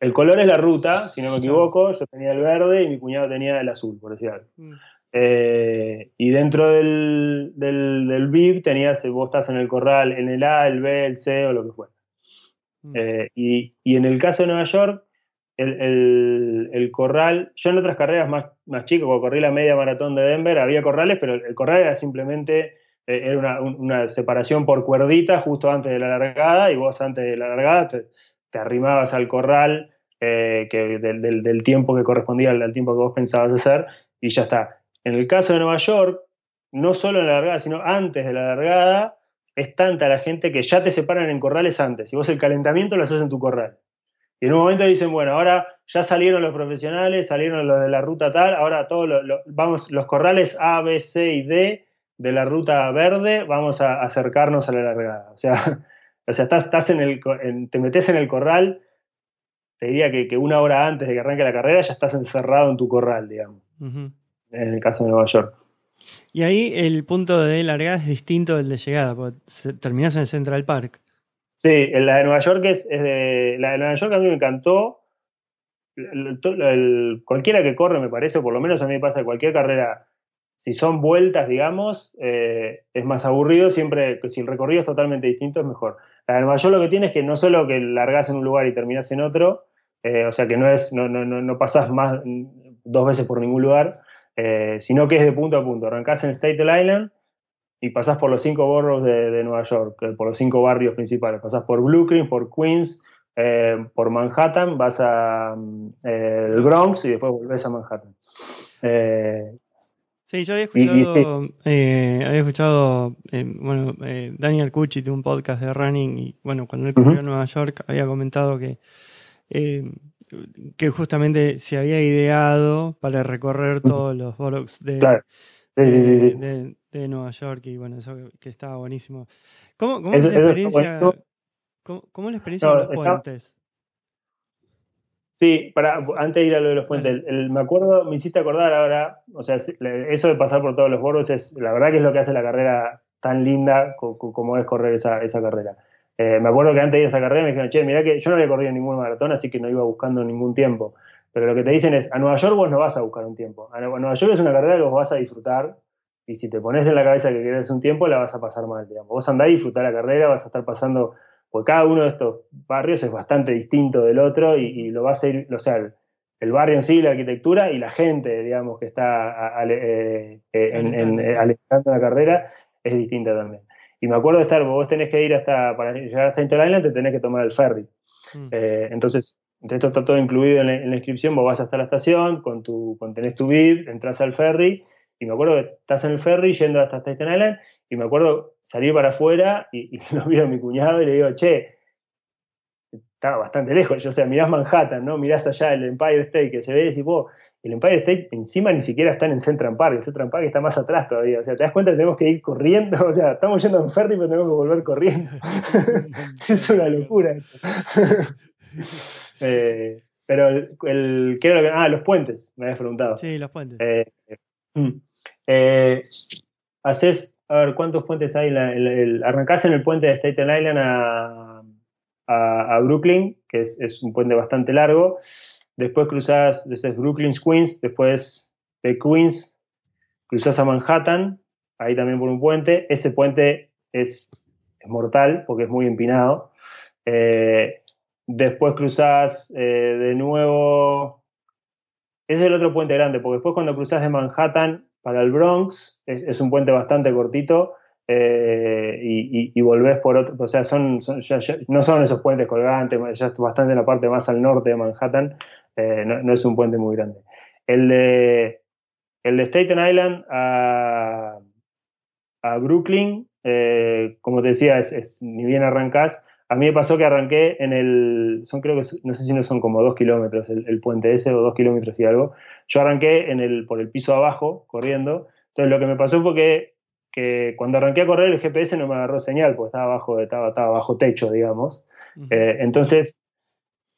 El color es la ruta, si no me equivoco, yo tenía el verde y mi cuñado tenía el azul, por decir algo. Mm. Eh, y dentro del, del, VIP tenías, vos estás en el corral, en el A, el B, el C o lo que fuera. Mm. Eh, y, en el caso de Nueva York, el, corral, yo en otras carreras más, más chicas, cuando corrí la media maratón de Denver, había corrales, pero el corral era simplemente eh, era una, separación por cuerdita justo antes de la largada y vos antes de la largada te arrimabas al corral eh, que del, tiempo que correspondía al, tiempo que vos pensabas hacer y ya está. En el caso de Nueva York, no solo en la largada, sino antes de la largada, es tanta la gente que ya te separan en corrales antes y vos el calentamiento lo haces en tu corral. Y en un momento dicen, bueno, ahora ya salieron los profesionales, salieron los de la ruta tal, ahora todos los, vamos, los corrales A, B, C y D de la ruta verde, vamos a acercarnos a la largada. O sea, O sea, estás, estás en el, te metes en el corral, te diría que, una hora antes de que arranque la carrera ya estás encerrado en tu corral, digamos. En el caso de Nueva York. Y ahí el punto de largada es distinto del de llegada, porque terminás en el Central Park. Sí, la de Nueva York es, de. La de Nueva York a mí me encantó. cualquiera que corre, me parece, o por lo menos a mí me pasa cualquier carrera si son vueltas, digamos, eh, es más aburrido, siempre, si el recorrido es totalmente distinto, es mejor. La de Nueva York lo que tiene es que no solo que largas en un lugar y terminas en otro, eh, o sea que no es, no, no, no, pasas más dos veces por ningún lugar, eh, sino que es de punto a punto. Arrancás en Staten Island y pasás por los cinco borros de, Nueva York, por los cinco barrios principales. Pasás por Brooklyn, por Queens, por Manhattan, vas a el Bronx y después volvés a Manhattan. Sí, yo había escuchado, eh, había escuchado eh, bueno, eh, Daniel Cucci de un podcast de running y bueno, cuando él corrió a Nueva York había comentado que, que justamente se había ideado para recorrer todos los bollocks de, de, Nueva York y bueno, eso que, estaba buenísimo. ¿Cómo, cómo es la experiencia, ¿cómo, es la experiencia de los puentes? Sí, para, antes de ir a lo de los puentes, me acuerdo, me hiciste acordar ahora, o sea, eso de pasar por todos los bordos es, la verdad que es lo que hace la carrera tan linda como es correr esa, esa carrera. Eh, me acuerdo que antes de ir a esa carrera me dijeron, che, mira que yo no había corrido ningún maratón, así que no iba buscando ningún tiempo. Pero lo que te dicen es, a Nueva York vos no vas a buscar un tiempo. A Nueva York es una carrera que vos vas a disfrutar y si te pones en la cabeza que querés un tiempo, la vas a pasar mal, digamos. Vos andás a disfrutar la carrera, vas a estar pasando porque cada uno de estos barrios es bastante distinto del otro y, lo va a ser, o sea, el, barrio en sí, la arquitectura y la gente, digamos, que está eh, eh, en, la carrera es distinta también. Y me acuerdo de estar, vos tenés que ir hasta, para llegar hasta Inter Island, te tenés que tomar el ferry. Mm. Eh, entonces, esto está todo incluido en la, inscripción, vos vas hasta la estación, con tu, con, tenés tu VIP, entras al ferry, y me acuerdo que estás en el ferry yendo hasta Staten Island, y me acuerdo salí para afuera y, lo vi a mi cuñado y le digo, che, estaba bastante lejos, o sea, mirás Manhattan, ¿no? Mirás allá el Empire State que se ve y decís, vos, el Empire State encima ni siquiera está en Central Park, el Central Park está más atrás todavía, o sea, te das cuenta que tenemos que ir corriendo, o sea, estamos yendo en ferry pero tenemos que volver corriendo. es una locura. eh, pero el, el ¿qué era lo que- ah, los puentes, me habías preguntado. Sí, los puentes. Eh, mm. Eh, haces, a ver, ¿cuántos puentes hay? la- arrancás en el puente de Staten Island a, a- Brooklyn, que es, es un puente bastante largo. Después cruzás, desde Brooklyn, Queens, después de Queens cruzás a Manhattan, ahí también por un puente. Ese puente es, mortal porque es muy empinado. Eh, después cruzás eh, de nuevo ese es el otro puente grande, porque después cuando cruzas de Manhattan para el Bronx, es, un puente bastante cortito eh, y, y- volvés por otro, o sea, son, ya- no son esos puentes colgantes, ya es bastante en la parte más al norte de Manhattan, eh, no, no es un puente muy grande. El de, el de Staten Island a, a Brooklyn, eh, como te decía, es, es- ni bien arrancás, a mí me pasó que arranqué en el, son creo que, no sé si no son como dos kilómetros el, el puente ese o dos kilómetros y algo. Yo arranqué en el, por el piso abajo, corriendo. Entonces lo que me pasó fue que, que cuando arranqué a correr el GPS no me agarró señal, porque estaba bajo, estaba, estaba bajo techo, digamos. Eh, entonces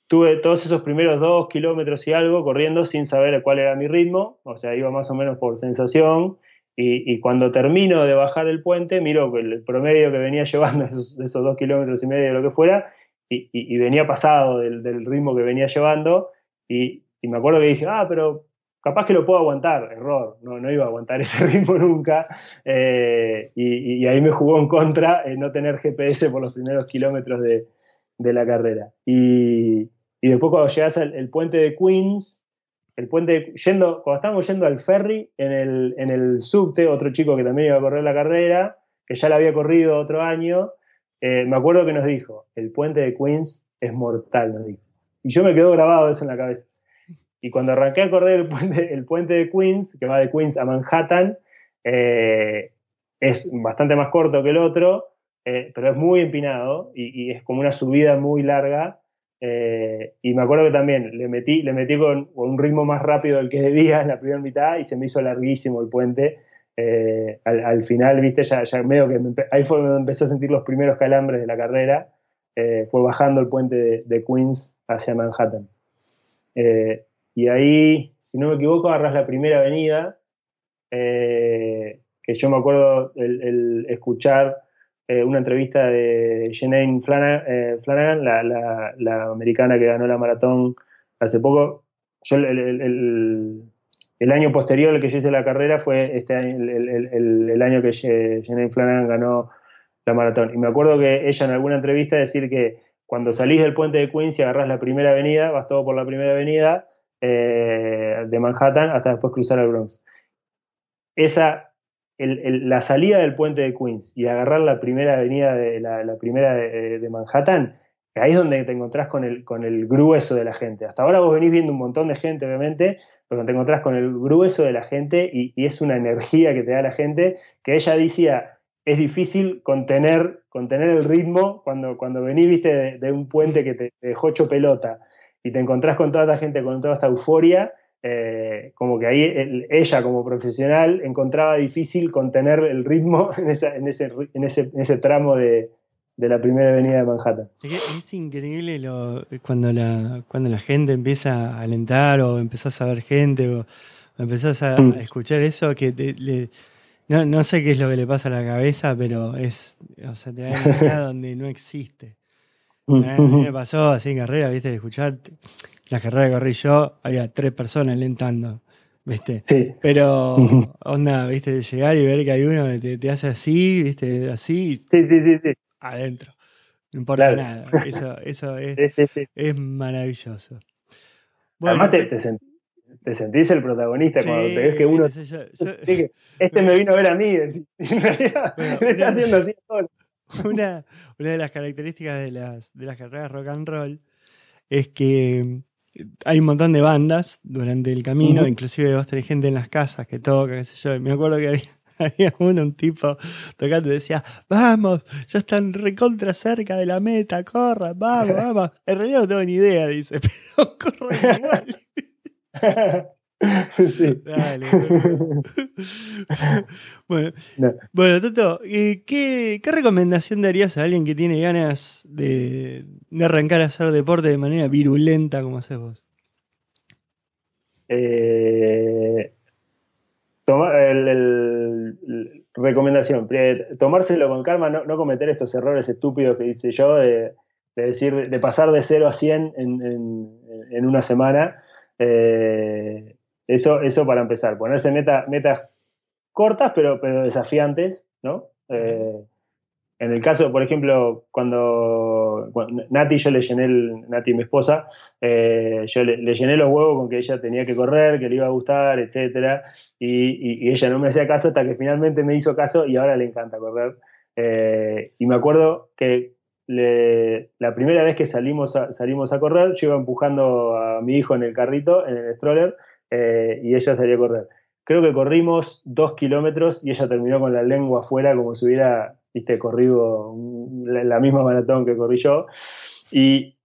tuve todos esos primeros dos kilómetros y algo corriendo sin saber cuál era mi ritmo, o sea, iba más o menos por sensación. Y, cuando termino de bajar el puente, miro el promedio que venía llevando esos, dos kilómetros y medio lo que fuera, y, venía pasado del, ritmo que venía llevando, y, me acuerdo que dije, ah, pero capaz que lo puedo aguantar, error, no, no iba a aguantar ese ritmo nunca, eh, y, ahí me jugó en contra eh, no tener GPS por los primeros kilómetros de, la carrera. Y, y después cuando llegas al el puente de Queens, el puente, yendo, cuando estábamos yendo al ferry, en el, en el subte, otro chico que también iba a correr la carrera, que ya la había corrido otro año, eh, me acuerdo que nos dijo, el puente de Queens es mortal, nos dijo. Y yo me quedó grabado eso en la cabeza. Y cuando arranqué a correr el puente, el puente de Queens, que va de Queens a Manhattan, eh, es bastante más corto que el otro, eh, pero es muy empinado y es como una subida muy larga. Eh, y me acuerdo que también le metí, le metí con, un ritmo más rápido del que debía en la primera mitad y se me hizo larguísimo el puente. Eh, al, al final, viste, ya, ya medio que ahí fue donde empecé a sentir los primeros calambres de la carrera. Eh, fue bajando el puente de, Queens hacia Manhattan. Y ahí, si no me equivoco, agarras la primera avenida, que yo me acuerdo el escuchar eh, una entrevista de Janine Flanagan, eh, Flanagan, la, americana que ganó la maratón hace poco. El, año posterior al que yo hice la carrera fue este año, el, año que Janine Flanagan ganó la maratón. Y me acuerdo que ella en alguna entrevista decir que cuando salís del puente de Queens y agarrás la primera avenida, vas todo por la primera avenida eh, de Manhattan hasta después cruzar el Bronx. Esa, el- el- la salida del puente de Queens y agarrar la primera avenida de la, la primera de, de Manhattan, ahí es donde te encontrás con el, con el grueso de la gente. Hasta ahora vos venís viendo un montón de gente, obviamente, pero te encontrás con el grueso de la gente y, y es una energía que te da la gente que ella decía, es difícil contener, contener el ritmo cuando, cuando venís, viste, de, de un puente que te, te dejó hecho pelota y te encontrás con toda esta gente, con toda esta euforia, eh, como que ahí el- ella como profesional encontraba difícil contener el ritmo en, esa- en ese, en, ese, en ese tramo de, de la primera avenida de Manhattan. Es, increíble lo, cuando, la, cuando la gente empieza a alentar o empezás a ver gente o, empezás a, Mm. a escuchar eso que te- le- no, no sé qué es lo que le pasa a la cabeza, pero es, o sea, te da donde no existe. Eh, a mí me pasó así en carrera, viste, de escuchar la carrera que corrí yo, había tres personas alentando, viste. Sí, Pero, onda, viste, llegar y ver que hay uno que te, te hace así, viste, así, sí, sí, sí, sí, adentro. No importa Claro. nada. Eso, eso es, sí, sí, sí. es maravilloso. Además te, te- te sent- te sentís el protagonista cuando te ves que uno viste, yo- yo- Sí, que este me vino a ver a mí. decís. En realidad, Bueno, le está haciendo así todos. una, una de las características de las, de las carreras rock and roll es que hay un montón de bandas durante el camino, inclusive vos tenés gente en las casas que toca, qué sé yo. Me acuerdo que había, había uno, un tipo tocando y decía, vamos, ya están recontra cerca de la meta, corran, vamos, vamos. En realidad no tengo ni idea, dice, pero corran igual. Sí. Dale, bueno, No. bueno, Toto, ¿qué, ¿qué recomendación darías a alguien que tiene ganas de, de arrancar a hacer deporte de manera virulenta como haces vos? Eh, el, recomendación, tomárselo con calma, no, cometer estos errores estúpidos que hice yo de, decir, de pasar de 0 a 100 en, una semana. Eh, eso, eso para empezar, ponerse meta, metas cortas pero, pero desafiantes, ¿no? Eh, en el caso, por ejemplo, cuando, Nati, yo le llené, el, Nati, mi esposa, eh, yo le, llené los huevos con que ella tenía que correr, que le iba a gustar, etcétera, y, ella no me hacía caso hasta que finalmente me hizo caso y ahora le encanta correr. Eh, y me acuerdo que la primera vez que salimos salimos a correr, yo iba empujando a mi hijo en el carrito, en el stroller, eh, y ella salía a correr. Creo que corrimos dos kilómetros y ella terminó con la lengua afuera como si hubiera viste, corrido la, misma maratón que corrí yo. Y,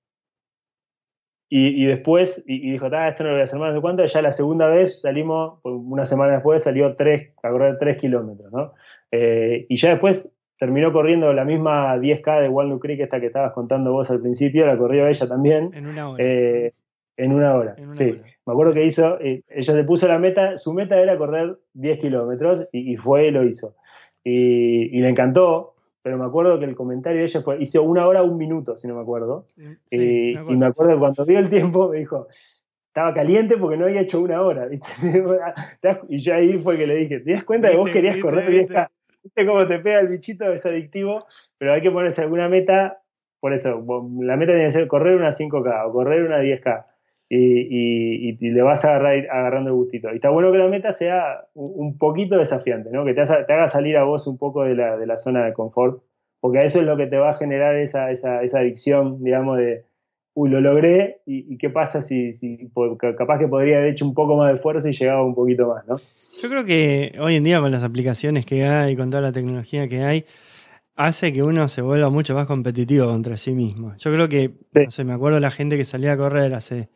y, después, y, dijo, ah, esto no lo voy a hacer más de cuánto. Ya la segunda vez salimos, pues, una semana después salió tres, a correr 3 kilómetros, ¿no? Eh, y ya después terminó corriendo la misma 10K de Walnut Creek, esta que estabas contando vos al principio, la corrió ella también. En una hora. Eh, en una hora, sí. Me acuerdo que hizo, eh, ella se puso la meta, su meta era correr 10 kilómetros y, y, fue y lo hizo y, le encantó, pero me acuerdo que el comentario de ella fue, hizo una hora, un minuto, si no me acuerdo. y, me acuerdo que cuando vio el tiempo me dijo, estaba caliente porque no había hecho una hora. y yo ahí fue que le dije, ¿te das cuenta que vos querías correr viste, ¿Viste cómo te pega el bichito? Es adictivo, pero hay que ponerse alguna meta. Por eso, la meta tiene que ser correr una 5K o correr una 10K y, le vas a agarrar, agarrando el gustito. Y está bueno que la meta sea un poquito desafiante, ¿no? que te, haga salir a vos un poco de la, de la, zona de confort, porque eso es lo que te va a generar esa, esa, esa adicción, digamos, de, uy, lo logré, y, qué pasa si, si, capaz que podría haber hecho un poco más de esfuerzo y llegaba un poquito más, ¿no? Yo creo que hoy en día con las aplicaciones que hay, con toda la tecnología que hay, hace que uno se vuelva mucho más competitivo contra sí mismo. Yo creo que, no sé, me acuerdo la gente que salía a correr hace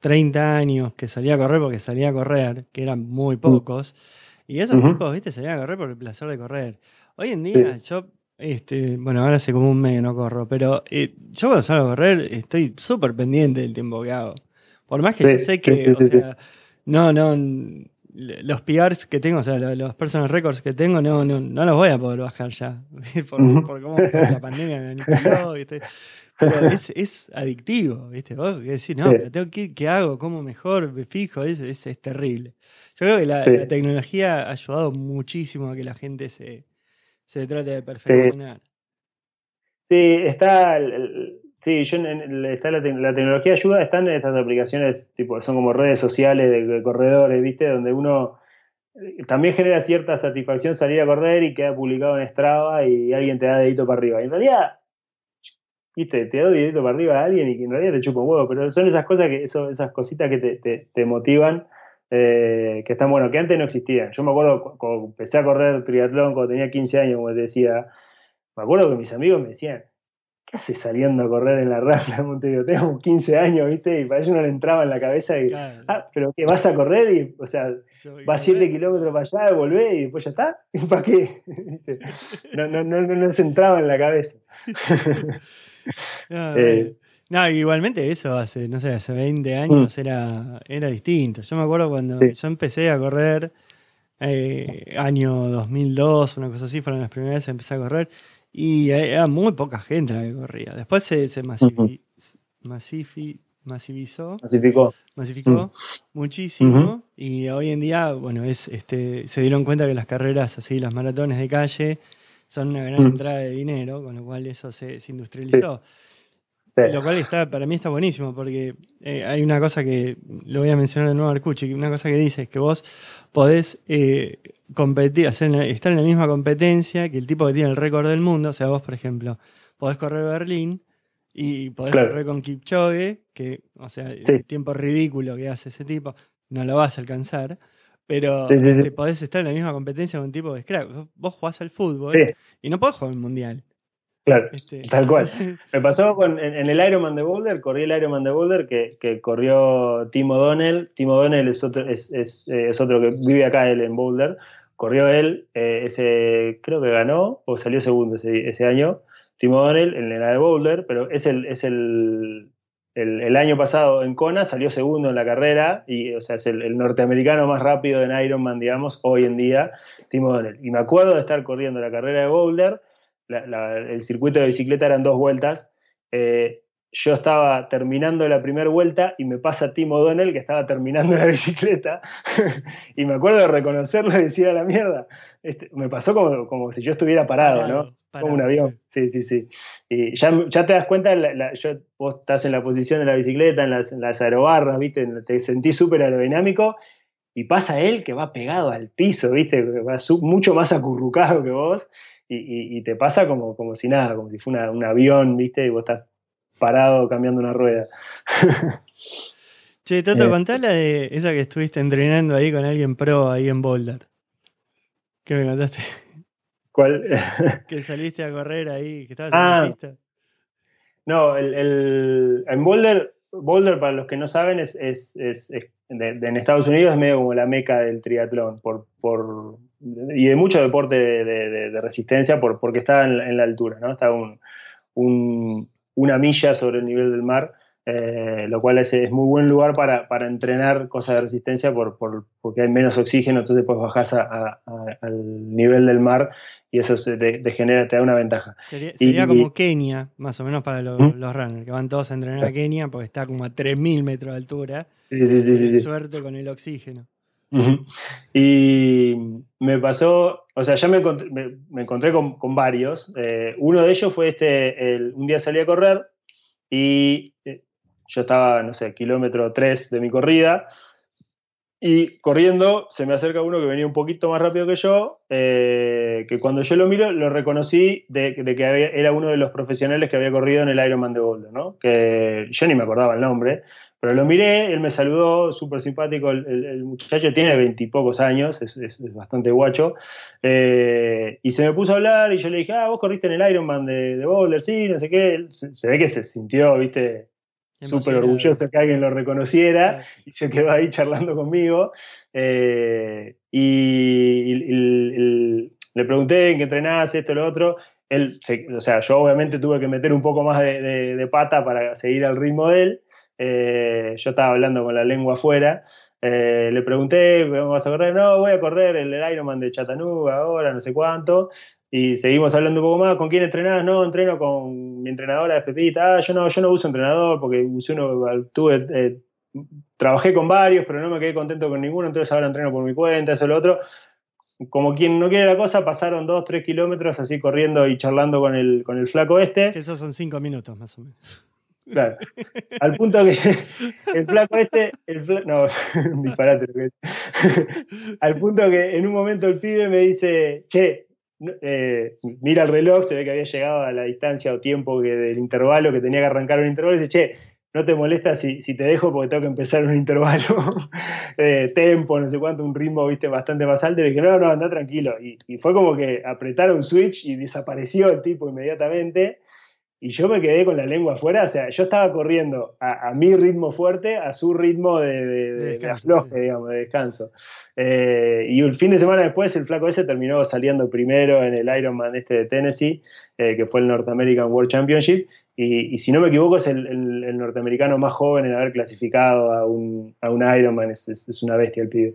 30 años que salía a correr porque salía a correr, que eran muy pocos, y esos tipos, viste, salían a correr por el placer de correr. Hoy en día, yo, este, bueno, ahora hace como un mes no corro, pero eh, yo cuando salgo a correr estoy súper pendiente del tiempo que hago. Por más que yo sé que, o sea, no, no, los PRs que tengo, o sea, los, personal records que tengo, no, no, no los voy a poder bajar ya. por, por cómo la pandemia me manipuló, ¿viste? Pero es, es adictivo, ¿viste? Vos decís, no, pero tengo que, ¿qué hago? ¿Cómo mejor? Me fijo, es, es, es terrible. Yo creo que la, tecnología ha ayudado muchísimo a que la gente se, se trate de perfeccionar. Sí, está, sí, yo, está la, tecnología ayuda, están estas aplicaciones, tipo, son como redes sociales de, corredores, ¿viste? Donde uno eh, también genera cierta satisfacción salir a correr y queda publicado en Strava y alguien te da dedito para arriba. Y en realidad viste, te doy directo para arriba a alguien y que en realidad te chupa un huevo, pero son esas cosas que, esas cositas que te, te, motivan, eh, que están bueno, que antes no existían. Yo me acuerdo cuando empecé a correr triatlón cuando tenía 15 años, como te decía, me acuerdo que mis amigos me decían, ¿qué haces saliendo a correr en la rambla? Montevideo? Tengo 15 años, ¿viste? Y para ellos no le entraba en la cabeza y, ah, pero ¿qué? ¿Vas a correr? Y, o sea, vas 7 kilómetros para allá, volvés y después ya está. ¿Y para qué? no, no, no, no, les entraba en la cabeza. Eh, no, igualmente eso hace, no sé, hace 20 años mm. era, era distinto. Yo me acuerdo cuando yo empecé a correr, eh, año 2002, una cosa así, fueron las primeras veces que empecé a correr, y era muy poca gente la que corría. Después se, se masivizó. Masificó. Masificó mm. muchísimo. Y hoy en día, bueno, es este se dieron cuenta que las carreras así, las maratones de calle, son una gran mm. entrada de dinero, con lo cual eso se, industrializó. Lo cual está, para mí está buenísimo, porque eh, hay una cosa que, lo voy a mencionar de nuevo Arcucci, una cosa que dice es que vos podés eh, competir, hacer, estar en la misma competencia que el tipo que tiene el récord del mundo, o sea, vos, por ejemplo, podés correr Berlín y podés correr con Kipchoge, que, o sea, el tiempo ridículo que hace ese tipo, no lo vas a alcanzar, pero este, podés estar en la misma competencia con un tipo de crack. Vos jugás al fútbol y no podés jugar el mundial. Claro, este, tal cual. Me pasó con, en, el Ironman de Boulder, corrí el Ironman de Boulder que, que corrió Timo Donnell. Timo Donnell es otro, es, es, eh, es otro que vive acá él en Boulder. Corrió él, eh, ese creo que ganó o salió segundo ese, ese año. Timo Donnell en la de Boulder, pero es el, es el el, año pasado en Kona salió segundo en la carrera, y, o sea, es el, norteamericano más rápido en Ironman, digamos, hoy en día, Timo Donnell. Y me acuerdo de estar corriendo la carrera de Boulder, el circuito de bicicleta eran dos vueltas, eh, yo estaba terminando la primera vuelta y me pasa Timo Donnell que estaba terminando la bicicleta y me acuerdo de reconocerlo y decir a la mierda, este, me pasó como, como, si yo estuviera parado, ¿no? como un avión, sí, sí, sí. Y ya, ya te das cuenta, vos estás en la posición de la bicicleta, en las, en las aerobarras, ¿viste? Te sentís súper aerodinámico y pasa él que va pegado al piso, ¿viste? Va mucho más acurrucado que vos y, y, te pasa como, como si nada, como si fuera un avión, ¿viste? Y vos estás parado cambiando una rueda. che, Toto, eh, la de esa que estuviste entrenando ahí con alguien pro ahí en Boulder. ¿Qué me contaste? ¿Cuál? que saliste a correr ahí, que estabas en la ah. pista. No, el, en Boulder, Boulder, para los que no saben, es, es, es, en Estados Unidos es medio como la meca del triatlón por, por, y de mucho deporte de, resistencia por, porque está en, la altura, ¿no? Está un, un, una milla sobre el nivel del mar, eh, lo cual es, muy buen lugar para, entrenar cosas de resistencia por, porque hay menos oxígeno, entonces pues bajas al nivel del mar y eso te, genera, te da una ventaja. Sería, como Kenia, más o menos para los, runners, que van todos a entrenar a Kenia porque está como a 3.000 metros de altura. Sí, sí, sí, Suerte con el oxígeno. Y me pasó, o sea, ya me encontré, con, varios. Eh, uno de ellos fue este, un día salí a correr y eh, yo estaba, no sé, kilómetro 3 de mi corrida y corriendo se me acerca uno que venía un poquito más rápido que yo, eh, que cuando yo lo miro lo reconocí de, que era uno de los profesionales que había corrido en el Ironman de Boulder, ¿no? Que yo ni me acordaba el nombre, pero lo miré, él me saludó, súper simpático, el, muchacho tiene veintipocos años, es, bastante guacho, eh, y se me puso a hablar y yo le dije, ah, vos corriste en el Ironman de, de Boulder, sí, no sé qué, se, ve que se sintió, viste, súper orgulloso que alguien lo reconociera y se quedó ahí charlando conmigo. Eh, y, le pregunté en qué entrenás, esto, lo otro. Él, o sea, yo obviamente tuve que meter un poco más de pata para seguir al ritmo de él. Eh, yo estaba hablando con la lengua afuera. Eh, le pregunté, ¿vas a correr? No, voy a correr el, Ironman de Chattanooga ahora, no sé cuánto. Y seguimos hablando un poco más. ¿Con quién entrenás? No, entreno con mi entrenadora de Pepita. Ah, yo no, yo no uso entrenador porque usé uno, tuve, eh, trabajé con varios, pero no me quedé contento con ninguno, entonces ahora entreno por mi cuenta, eso, lo otro. Como quien no quiere la cosa, pasaron dos, tres kilómetros así corriendo y charlando con el, con el flaco este. Esos son cinco minutos más o menos. Claro. Al punto que el flaco este, el no, disparate Al punto que en un momento el pibe me dice, che, eh, mira el reloj, se ve que había llegado a la distancia o tiempo que del intervalo, que tenía que arrancar un intervalo, y dice, che, no te molesta si, te dejo porque tengo que empezar un intervalo, eh, tempo, no sé cuánto, un ritmo, viste, bastante más alto. Y dije, no, no, anda tranquilo. Y, y fue como que apretaron switch y desapareció el tipo inmediatamente y yo me quedé con la lengua afuera, o sea, yo estaba corriendo a, mi ritmo fuerte, a su ritmo de, de, digamos, de descanso. Eh, y un fin de semana después, el flaco ese terminó saliendo primero en el Ironman este de Tennessee, eh, que fue el North American World Championship, y, si no me equivoco es el, norteamericano más joven en haber clasificado a un, a un Ironman, es, es, una bestia el pibe.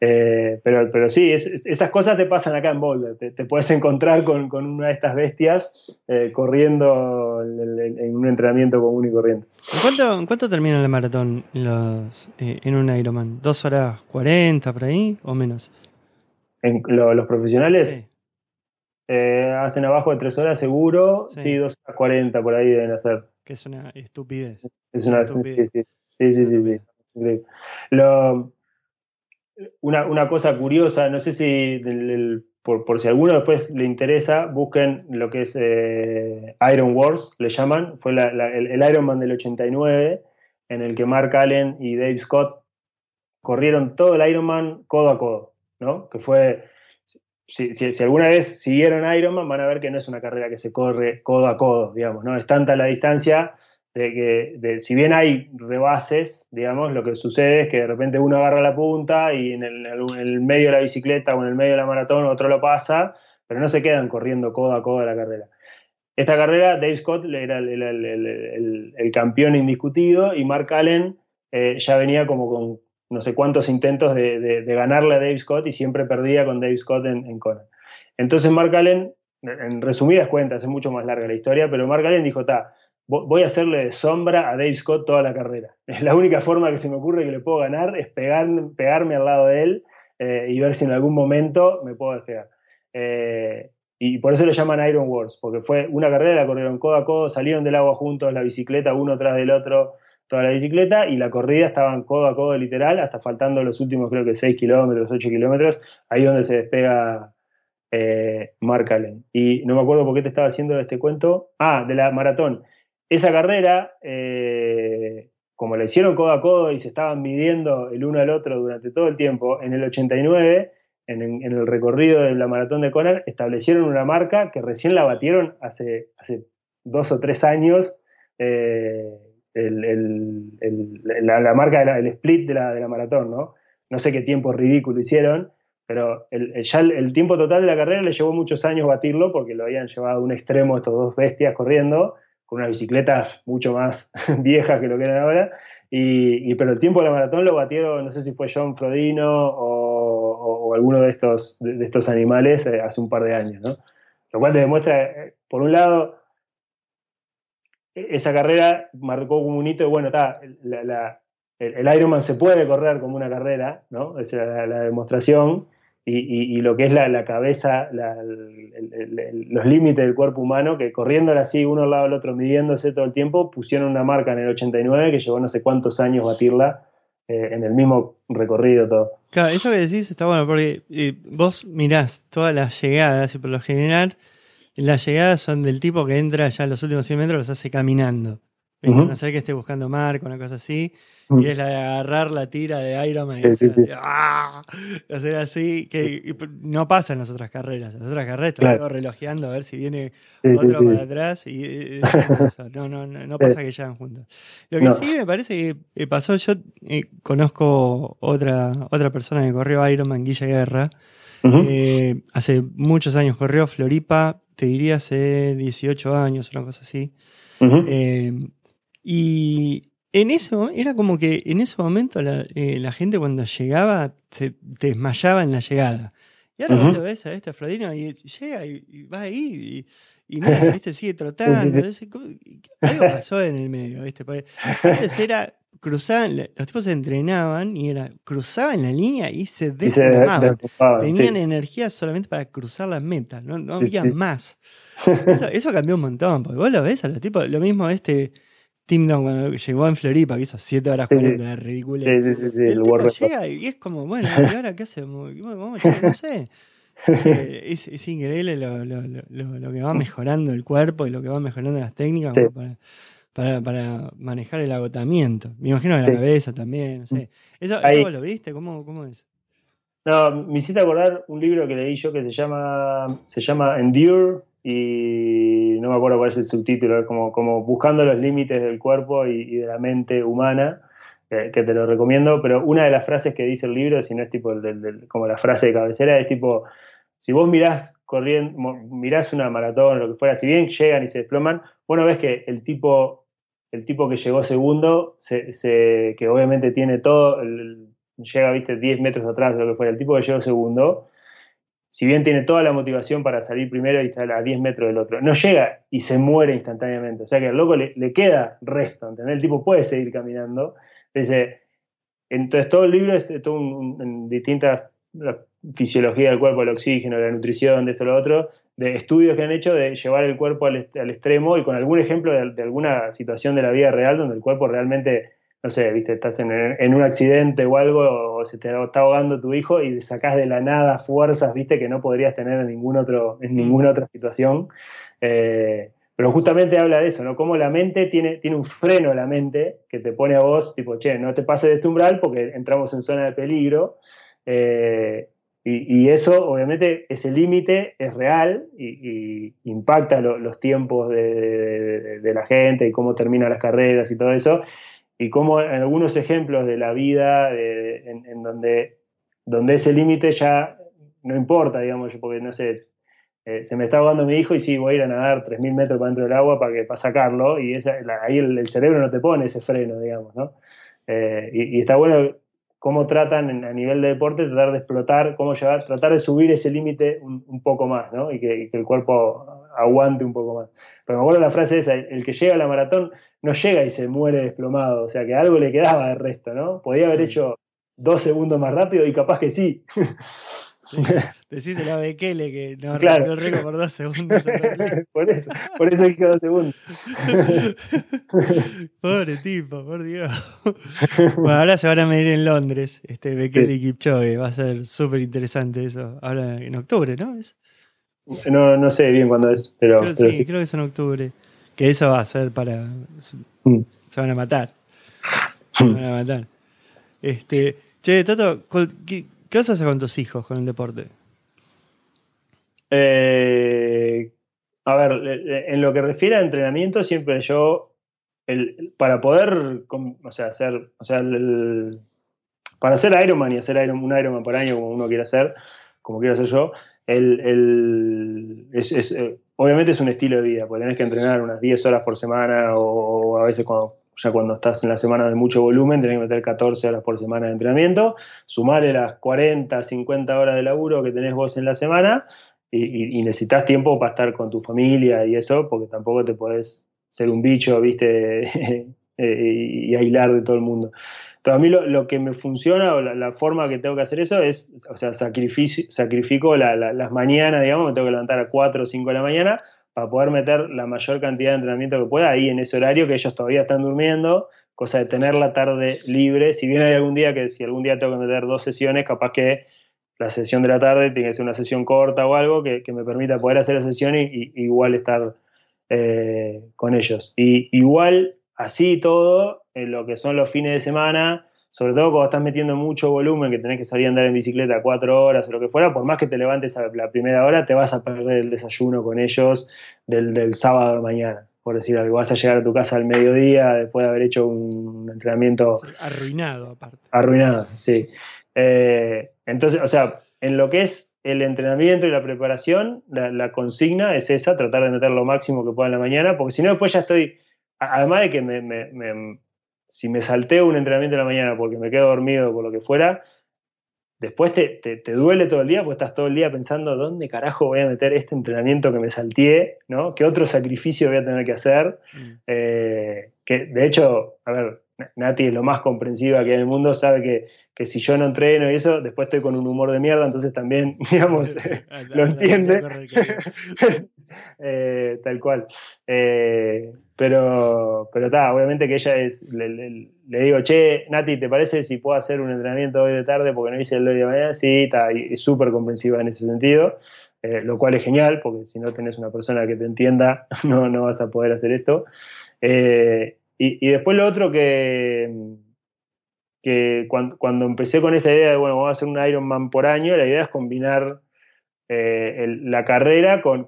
Eh, pero, pero sí, esas cosas te pasan acá en Boulder. Te, puedes encontrar con, una de estas bestias eh, corriendo en, un entrenamiento común y corriente. ¿En cuánto, termina el maratón los, eh, en un Ironman? ¿Dos horas cuarenta por ahí o menos? ¿En los profesionales? hacen abajo de tres horas seguro, sí, dos horas cuarenta por ahí deben hacer. Que es una estupidez. Es una, estupidez. Sí, sí, sí. sí, sí Lo, una, cosa curiosa, no sé si por, si a alguno después le interesa, busquen lo que es eh, Iron Wars, le llaman, fue el, el, Ironman del 89, en el que Mark Allen y Dave Scott corrieron todo el Ironman codo a codo, ¿no? Que fue, si, si, alguna vez siguieron Ironman, van a ver que no es una carrera que se corre codo a codo, digamos, ¿no? Es tanta la distancia de que si bien hay rebases, digamos, lo que sucede es que de repente uno agarra la punta y en el, medio de la bicicleta o en el medio de la maratón otro lo pasa, pero no se quedan corriendo codo a codo la carrera. esta carrera Dave Scott era el, campeón indiscutido y Mark Allen eh, ya venía como con no sé cuántos intentos de, ganarle a Dave Scott y siempre perdía con Dave Scott en, en Conan. Entonces Mark Allen, en resumidas cuentas, es mucho más larga la historia, pero Mark Allen dijo, ta, voy a hacerle sombra a Dave Scott toda la carrera. Es la única forma que se me ocurre que le puedo ganar, es pegarme al lado de él eh, y ver si en algún momento me puedo despegar. Eh, y por eso le llaman Iron Wars, porque fue una carrera, la corrieron codo a codo, salieron del agua juntos, la bicicleta uno tras del otro, toda la bicicleta, y la corrida estaban codo a codo literal, hasta faltando los últimos creo que 6 kilómetros, 8 kilómetros, ahí donde se despega eh, Mark Allen. Y no me acuerdo por qué te estaba haciendo este cuento. Ah, de la maratón. Esa carrera, eh, como la hicieron codo a codo y se estaban midiendo el uno al otro durante todo el tiempo, en el 89, en, el recorrido de la maratón de Conan, establecieron una marca que recién la batieron hace, hace dos o tres años. Eh, la, marca del split de la, de la maratón, ¿no? No sé qué tiempo ridículo hicieron, pero el, ya el, tiempo total de la carrera le llevó muchos años batirlo porque lo habían llevado a un extremo estos dos bestias corriendo con unas bicicletas mucho más viejas que lo que eran ahora. Y, pero el tiempo de la maratón lo batieron, no sé si fue John Frodino o, alguno de estos, de, estos animales eh, hace un par de años, ¿no? Lo cual te demuestra, eh, por un lado, e, esa carrera marcó un hito y bueno, está, el, el, Ironman se puede correr como una carrera, ¿no? Esa es la demostración y, lo que es la, cabeza, los límites del cuerpo humano, que corriéndola así uno al lado del otro, midiéndose todo el tiempo, pusieron una marca en el 89 que llevó no sé cuántos años batirla eh, en el mismo recorrido todo. Claro, eso que decís está bueno, porque eh, vos mirás todas las llegadas y por lo general las llegadas son del tipo que entra ya los últimos 100 metros, los hace caminando. Uh No sé que esté buscando marca, una cosa así. Y es la de agarrar la tira de Iron Man y ¡ah! hacer, así, que no pasa en las otras carreras. En las otras carreras están todos relojeando a ver si viene otro para atrás y No, no, no, pasa que llegan juntos. Lo que sí me parece que eh, pasó, yo eh, conozco otra, otra persona que corrió Iron Man, Guilla Guerra. Eh, hace muchos años corrió Floripa, te diría hace 18 años, una cosa así. y en eso, era como que en ese momento la, eh, gente cuando llegaba se desmayaba en la llegada. Y ahora vos lo ves a este Afrodino y llega y, va ahí y, y no, este sigue trotando. algo pasó en el medio, ¿viste? antes era, cruzaban, los tipos se entrenaban y era, cruzaban la línea y se desplamaban. Tenían energía solamente para cruzar las metas, no, no había más. Eso, eso, cambió un montón, porque vos lo ves a los tipos, lo mismo este Tim Dunn cuando llegó en Floripa, que hizo 7 horas 40, la ridícula. Sí, sí, sí, el, tipo llega y es como, bueno, ¿y ahora qué hacemos? Vamos no sé. Es, es, increíble lo, lo, lo, lo, que va mejorando el cuerpo y lo que va mejorando las técnicas para, para, para, manejar el agotamiento. Me imagino que la cabeza también, no sé. ¿Eso, ¿Eso lo viste? ¿Cómo, ¿Cómo es? No, me hiciste acordar un libro que leí yo que se llama, se llama Endure y no me acuerdo cuál es el subtítulo, como, como buscando los límites del cuerpo y, de la mente humana, que te lo recomiendo, pero una de las frases que dice el libro, si no es tipo como la frase de cabecera, es tipo, si vos mirás corriendo, mirás una maratón, lo que fuera, si bien llegan y se desploman, bueno, ves que el tipo, el tipo que llegó segundo, se, que obviamente tiene todo, llega, viste, 10 metros atrás de lo que fuera, el tipo que llegó segundo, si bien tiene toda la motivación para salir primero y estar a 10 metros del otro, no llega y se muere instantáneamente. O sea que al loco le, queda resto, ¿entendés? El tipo puede seguir caminando. Entonces, todo el libro es todo en distintas la fisiología del cuerpo, el oxígeno, la nutrición, de esto, lo otro, de estudios que han hecho de llevar el cuerpo al, extremo y con algún ejemplo de, alguna situación de la vida real donde el cuerpo realmente no sé, viste, estás en, un accidente o algo, o se te está ahogando tu hijo y sacás de la nada fuerzas, viste, que no podrías tener en ningún otro, en mm. ninguna otra situación. Eh, pero justamente habla de eso, ¿no? Cómo la mente tiene, tiene un freno la mente que te pone a vos, tipo, che, no te pases de este umbral porque entramos en zona de peligro. Eh, y, eso, obviamente, ese límite es real y, impacta los tiempos de, de, la gente y cómo terminan las carreras y todo eso y como en algunos ejemplos de la vida en, donde, donde ese límite ya no importa, digamos, porque no sé, eh, se me está ahogando mi hijo y sí, voy a ir a nadar 3.000 metros para dentro del agua para, que, para sacarlo, y ahí el, cerebro no te pone ese freno, digamos, ¿no? Eh, y, está bueno cómo tratan a nivel de deporte, tratar de explotar, cómo llevar, tratar de subir ese límite un, poco más, ¿no? Y que, el cuerpo aguante un poco más. Pero me acuerdo la frase esa, el que llega a la maratón no llega y se muere desplomado, o sea que algo le quedaba de resto, ¿no? Podía haber hecho dos segundos más rápido y capaz que sí. Decís a Bekele que no rompió el récord por dos segundos. por, eso, por eso dos segundos. Pobre tipo, por Dios. Bueno, ahora se van a medir en Londres, este Bekele y Kipchoge. Va a ser súper interesante eso. Ahora en octubre, ¿no? No, no sé bien cuándo es, pero. sí, creo que es en octubre. Que eso va a ser para. Mm. Se van a matar. Se van a matar. Este. Che, Toto, ¿qué, ¿Qué vas a hacer con tus hijos con el deporte? Eh, a ver, en lo que refiere a entrenamiento, siempre yo, el, para poder, o sea, hacer, o sea, el, para hacer Ironman y hacer un Ironman por año como uno quiere hacer, como quiero hacer yo, el, es, eh, obviamente es un estilo de vida, porque tenés que entrenar unas 10 horas por semana o, a veces cuando ya cuando estás en la semana de mucho volumen, tenés que meter 14 horas por semana de entrenamiento, sumarle las 40, 50 horas de laburo que tenés vos en la semana y, necesitas tiempo para estar con tu familia y eso, porque tampoco te podés ser un bicho, viste, y, aislar de todo el mundo. Entonces, a mí lo, que me funciona o la, forma que tengo que hacer eso es, o sea, sacrifico las mañanas, digamos, me tengo que levantar a 4 o 5 de la mañana para poder meter la mayor cantidad de entrenamiento que pueda ahí en ese horario que ellos todavía están durmiendo, cosa de tener la tarde libre. Si bien hay algún día que si algún día tengo que meter dos sesiones, capaz que la sesión de la tarde tiene que ser una sesión corta o algo que, me permita poder hacer la sesión y, igual estar eh, con ellos. Y igual, así todo, en lo que son los fines de semana, sobre todo cuando estás metiendo mucho volumen, que tenés que salir a andar en bicicleta cuatro horas o lo que fuera, por más que te levantes a la primera hora, te vas a perder el desayuno con ellos del, sábado de mañana, por decir algo. Vas a llegar a tu casa al mediodía después de haber hecho un entrenamiento... arruinado, aparte. Arruinado, sí. Eh, entonces, o sea, en lo que es el entrenamiento y la preparación, la, consigna es esa, tratar de meter lo máximo que pueda en la mañana, porque si no, después ya estoy, además de que me si me salteo un entrenamiento en la mañana porque me quedo dormido o por lo que fuera, después te, te, duele todo el día porque estás todo el día pensando dónde carajo voy a meter este entrenamiento que me salteé, ¿no? ¿Qué otro sacrificio voy a tener que hacer? Mm. Eh, que de hecho, a ver, Nati es lo más comprensiva que hay en el mundo, sabe que, que, si yo no entreno y eso, después estoy con un humor de mierda, entonces también, digamos, lo entiende. Eh, tal cual. Eh, pero, pero está, obviamente que ella es, le, digo, che, Nati, ¿te parece si puedo hacer un entrenamiento hoy de tarde porque no hice el hoy de mañana? Sí, está, es súper comprensiva en ese sentido, eh, lo cual es genial, porque si no tenés una persona que te entienda, no, no vas a poder hacer esto. Y, después lo otro que, que cuando, empecé con esta idea de, bueno, vamos a hacer un Ironman por año, la idea es combinar eh, la carrera con,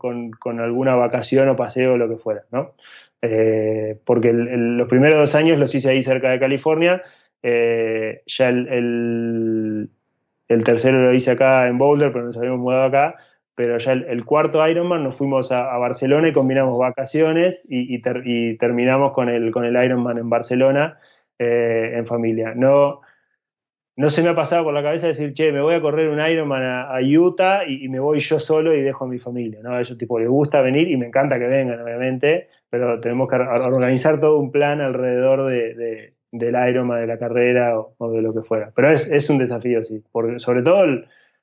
alguna vacación o paseo o lo que fuera, ¿no? Eh, porque los primeros dos años los hice ahí cerca de California, eh, ya el, tercero lo hice acá en Boulder, pero nos habíamos mudado acá, pero ya el, cuarto Ironman nos fuimos a, Barcelona y combinamos vacaciones y, terminamos con el, con el Ironman en Barcelona en familia. No, no se me ha pasado por la cabeza decir, che, me voy a correr un Ironman a, Utah y, me voy yo solo y dejo a mi familia, ¿no? A ellos tipo les gusta venir y me encanta que vengan, obviamente, pero tenemos que organizar todo un plan alrededor de, del Ironman, de la carrera o, de lo que fuera. Pero es, un desafío, sí, porque, sobre todo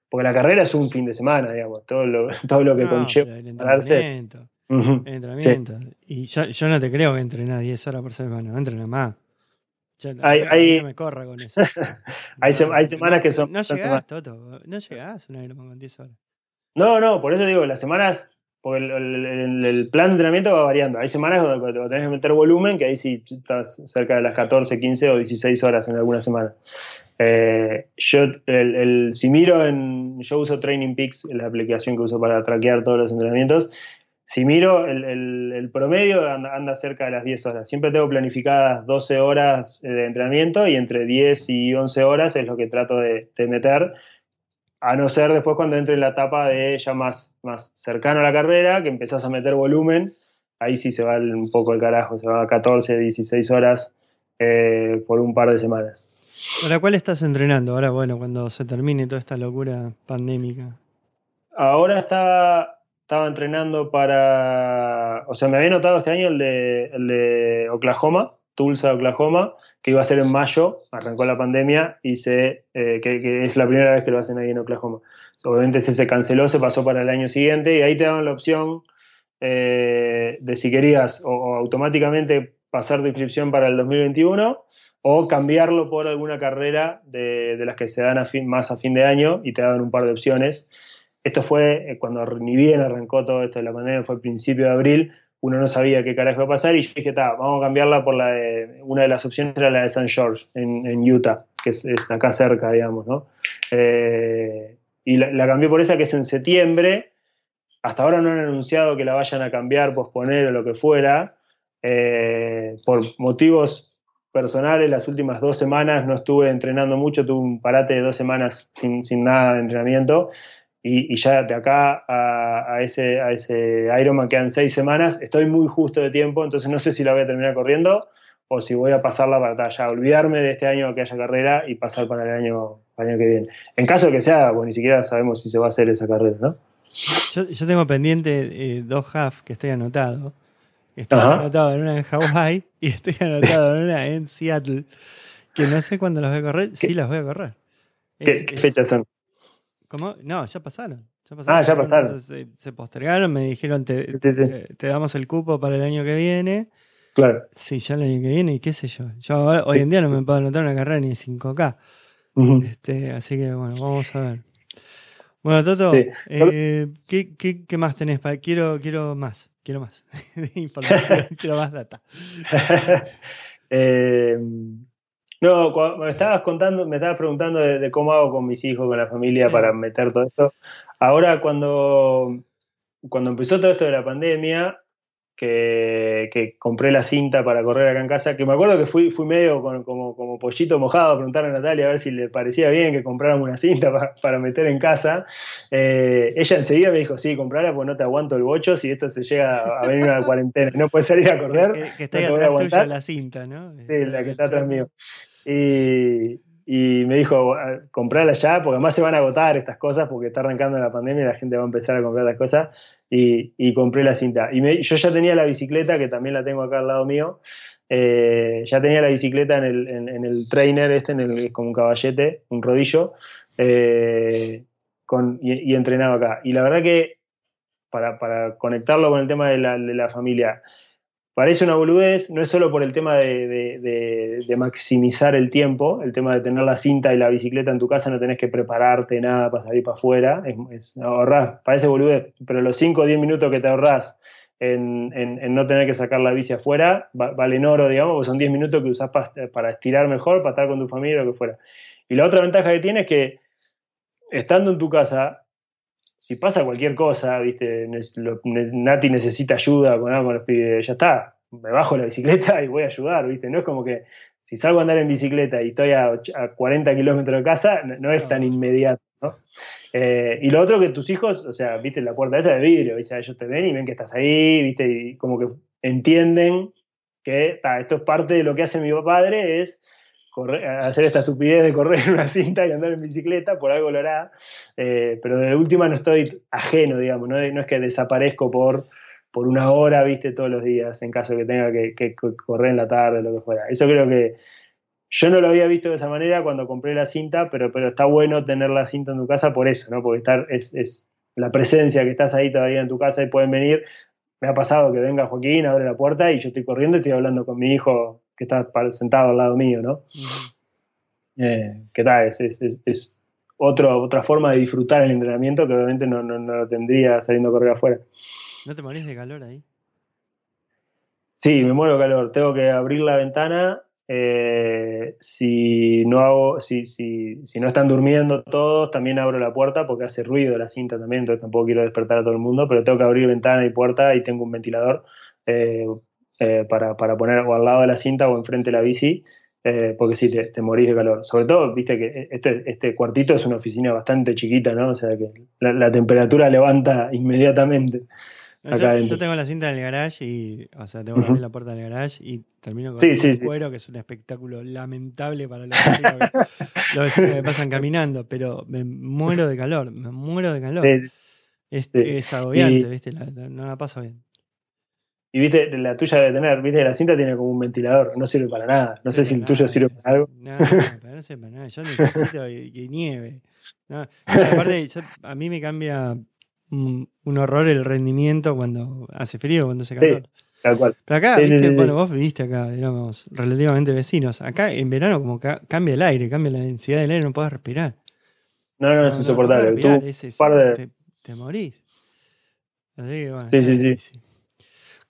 porque la carrera es un fin de semana, digamos, todo lo, todo lo que conlleva. El entrenamiento. el entrenamiento. Y yo, no te creo que entrena 10 horas por semana, no entrena más hay, no me corra con eso. hay, semanas que son. No llegás, Toto. No llegás una Ironman con 10 horas. No, no, por eso digo, las semanas. Porque el, plan de entrenamiento va variando. Hay semanas donde te tenés que meter volumen, que ahí sí estás cerca de las 14, 15 o 16 horas en alguna semana. Eh, yo, el, si miro en. Yo uso Training Peaks, la aplicación que uso para traquear todos los entrenamientos si miro, el, promedio anda, cerca de las 10 horas. Siempre tengo planificadas 12 horas de entrenamiento y entre 10 y 11 horas es lo que trato de, meter. a no ser después cuando entre en la etapa de ya más, más cercano a la carrera, que empezás a meter volumen, ahí sí se va un poco el carajo, se va a 14, 16 horas eh, por un par de semanas. ¿Para cuál estás entrenando ahora, bueno, cuando se termine toda esta locura pandémica? Ahora estaba, estaba entrenando para, o sea, me había notado este año el de, el de Oklahoma, Tulsa, Oklahoma, que iba a ser en mayo, arrancó la pandemia y se, eh, que, es la primera vez que lo hacen ahí en Oklahoma. Obviamente ese se canceló, se pasó para el año siguiente y ahí te daban la opción eh, de si querías o, automáticamente pasar tu inscripción para el 2021 o cambiarlo por alguna carrera de, las que se dan más a fin de año y te daban un par de opciones. Esto fue eh, cuando ni bien arrancó todo esto de la pandemia, fue el principio de abril, uno no sabía qué carajo iba a pasar y yo dije, vamos a cambiarla por la de, una de las opciones era la de St. George, en, Utah, que es, acá cerca, digamos, ¿no? Eh, y la, cambié por esa que es en septiembre, hasta ahora no han anunciado que la vayan a cambiar, posponer o lo que fuera, eh, por motivos personales, las últimas dos semanas no estuve entrenando mucho, tuve un parate de dos semanas sin, sin nada de entrenamiento, y, ya de acá a, ese, a ese Ironman quedan seis semanas, estoy muy justo de tiempo, entonces no sé si la voy a terminar corriendo o si voy a pasarla para allá, olvidarme de este año que haya carrera y pasar para el año, para el año que viene. En caso de que sea, pues ni siquiera sabemos si se va a hacer esa carrera, ¿no? Yo, tengo pendiente eh, dos half que estoy anotado. Estoy anotado en una en Hawái y estoy anotado en una en Seattle. Que no sé cuándo las voy a correr. Sí, las voy a correr. ¿Qué, fechas son? ¿Cómo? No, ya pasaron. Ah, ya pasaron. se, postergaron, me dijeron, te, te, damos el cupo para el año que viene. Claro. Sí, ya el año que viene, y qué sé yo. Yo hoy en día no me puedo anotar una carrera ni de 5K. este, así que bueno, vamos a ver. Bueno, Toto, eh, ¿qué, qué, qué, más tenés? Para, quiero, quiero más, quiero más información, quiero más data. eh, no, cuando me estabas contando, me estabas preguntando de, cómo hago con mis hijos, con la familia para meter todo esto. Ahora cuando, cuando empezó todo esto de la pandemia, que, compré la cinta para correr acá en casa, que me acuerdo que fui, fui medio como, como pollito mojado a preguntarle a Natalia a ver si le parecía bien que compráramos una cinta para, meter en casa. Eh, ella enseguida me dijo, sí, comprala porque no te aguanto el bocho si esto se llega a venir una cuarentena no puedes salir a correr. Que, que está ahí atrás tuya la cinta, ¿no? Sí, la que está atrás mío. Y, me dijo, ah, comprarla ya, porque además se van a agotar estas cosas, porque está arrancando la pandemia y la gente va a empezar a comprar las cosas. Y, compré la cinta. Y yo ya tenía la bicicleta, que también la tengo acá al lado mío. Eh, ya tenía la bicicleta en el, en, el trainer, este, en el, como un caballete, un rodillo, eh, con, y, entrenaba acá. Y la verdad que, para, para conectarlo con el tema de la, de la familia, Parece una boludez, no es solo por el tema de, maximizar el tiempo, el tema de tener la cinta y la bicicleta en tu casa, no tenés que prepararte nada para salir para afuera, es, parece boludez, pero los 5 o 10 minutos que te ahorras en, no tener que sacar la bici afuera, valen oro, digamos, porque son 10 minutos que usás para, estirar mejor, para estar con tu familia, lo que fuera. Y la otra ventaja que tiene es que estando en tu casa, si pasa cualquier cosa, viste, Nati necesita ayuda con algo, ya está, me bajo la bicicleta y voy a ayudar, viste, no es como que si salgo a andar en bicicleta y estoy a, 40 kilómetros de casa, no, es tan inmediato, ¿no? Eh, y lo otro que tus hijos, o sea, viste, la puerta esa de vidrio, ¿viste? ellos te ven y ven que estás ahí, viste, y como que entienden que esto es parte de lo que hace mi padre, es hacer esta estupidez de correr en una cinta y andar en bicicleta, por algo lo hará, eh, pero de última no estoy ajeno, digamos, no, es que desaparezco por, por una hora, viste, todos los días, en caso de que tenga que, correr en la tarde, lo que fuera. Eso creo que yo no lo había visto de esa manera cuando compré la cinta, pero, pero está bueno tener la cinta en tu casa por eso, ¿no? Porque estar, es, es la presencia que estás ahí todavía en tu casa y pueden venir. Me ha pasado que venga Joaquín, abre la puerta y yo estoy corriendo y estoy hablando con mi hijo que está sentado al lado mío, ¿no? Eh, ¿Qué tal? Es, es, es otra forma de disfrutar el entrenamiento que obviamente no, no, lo tendría saliendo a correr afuera. ¿No te morís de calor ahí? Sí, me muero de calor. Tengo que abrir la ventana. Eh, si no hago, si, si, si, no están durmiendo todos, también abro la puerta porque hace ruido la cinta también, entonces tampoco quiero despertar a todo el mundo, pero tengo que abrir ventana y puerta y tengo un ventilador eh, eh, para, para, poner o al lado de la cinta o enfrente de la bici, eh, porque sí, te, te, morís de calor. Sobre todo, viste que este, este cuartito es una oficina bastante chiquita, ¿no? O sea que la, temperatura levanta inmediatamente. yo, tengo la cinta del garage y, o sea, tengo que abrir la puerta del garage y termino con el cuero, que es un espectáculo lamentable para los vecinos, que, me pasan caminando, pero me muero de calor, me muero de calor. Es, es, agobiante, ¿viste? no la paso bien. Y viste, la tuya debe tener, viste, la cinta tiene como un ventilador, no sirve para nada. No sé si el tuyo sirve para algo. No, no, no sirve para nada. Yo necesito que nieve. aparte, a mí me cambia un, horror el rendimiento cuando hace frío, cuando hace calor. tal cual. Pero acá, viste, bueno, vos viviste acá, éramos relativamente vecinos. Acá en verano como cambia el aire, cambia la densidad del aire, no puedes respirar. No, no, es insoportable. Tú, te, te, morís. Así que, bueno, sí, sí, sí.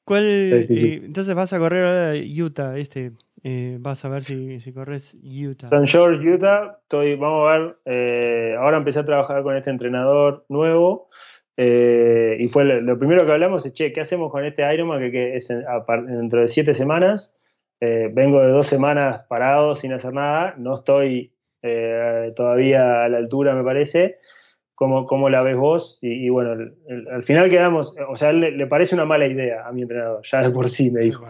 ¿Cuál, eh, entonces vas a correr ahora Utah, este, eh, vas a ver si, si, corres Utah. San George, Utah, estoy, vamos a ver, eh, ahora empecé a trabajar con este entrenador nuevo y fue lo, primero que hablamos es, che, ¿qué hacemos con este Ironman que, que es dentro de siete semanas? vengo de dos semanas parado sin hacer nada, no estoy todavía a la altura me parece, cómo, cómo la ves vos. Y, bueno, al final quedamos, o sea, le, le, parece una mala idea a mi entrenador, ya de por sí me dijo.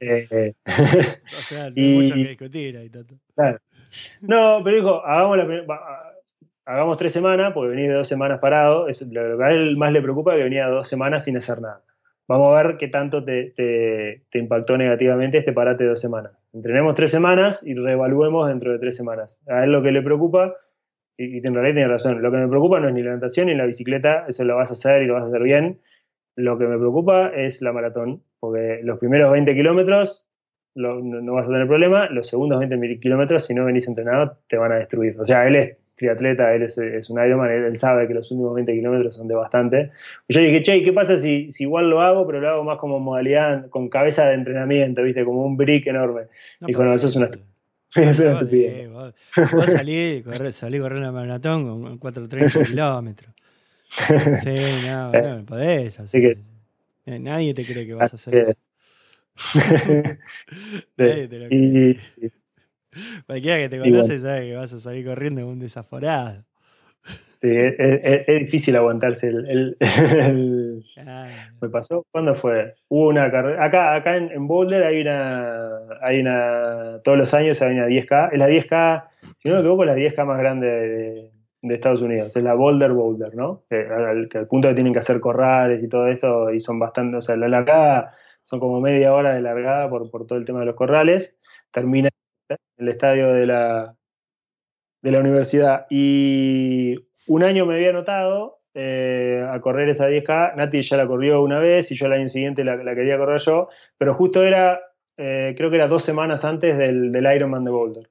Eh, eh. o sea, no hay mucho que discutir ahí, Tato. Claro. No, pero dijo, hagamos, la, hagamos tres semanas, porque venís de dos semanas parado. Es, lo que a él más le preocupa es que venía dos semanas sin hacer nada. Vamos a ver qué tanto te, te, te impactó negativamente este parate de dos semanas. Entrenemos tres semanas y reevaluemos dentro de tres semanas. A él lo que le preocupa y, en realidad tiene razón. Lo que me preocupa no es ni la natación ni la bicicleta, eso lo vas a hacer y lo vas a hacer bien. Lo que me preocupa es la maratón, porque los primeros 20 kilómetros no, vas a tener problema, los segundos 20 kilómetros, si no venís entrenado, te van a destruir. O sea, él es triatleta, él es, un Ironman, él, sabe que los últimos 20 kilómetros son de bastante. Y yo dije, che, ¿qué pasa si, si, igual lo hago, pero lo hago más como modalidad, con cabeza de entrenamiento, viste, como un brick enorme? y bueno, eso es una vos, vos salí, salí a correr la maratón con 430 kilómetros. Sí, no, no, podés hacer. Que, Nadie te cree que vas a hacer eso. Nadie te lo cree. Cualquiera que te conoce sabe que vas a salir corriendo como un desaforado. Sí, es, difícil aguantarse el, me pasó cuándo fue hubo una carrera acá acá en, Boulder hay una hay una todos los años hay una 10k es la 10k si no me equivoco es la 10k más grande de, Estados Unidos es la Boulder Boulder no que al, punto que tienen que hacer corrales y todo esto y son bastante o sea la largada son como media hora de largada por, por todo el tema de los corrales termina en el estadio de la de la universidad. Y un año me había anotado eh, a correr esa 10K. Nati ya la corrió una vez y yo el año siguiente la, quería correr yo, pero justo era, eh, creo que era dos semanas antes del, Ironman de Boulder.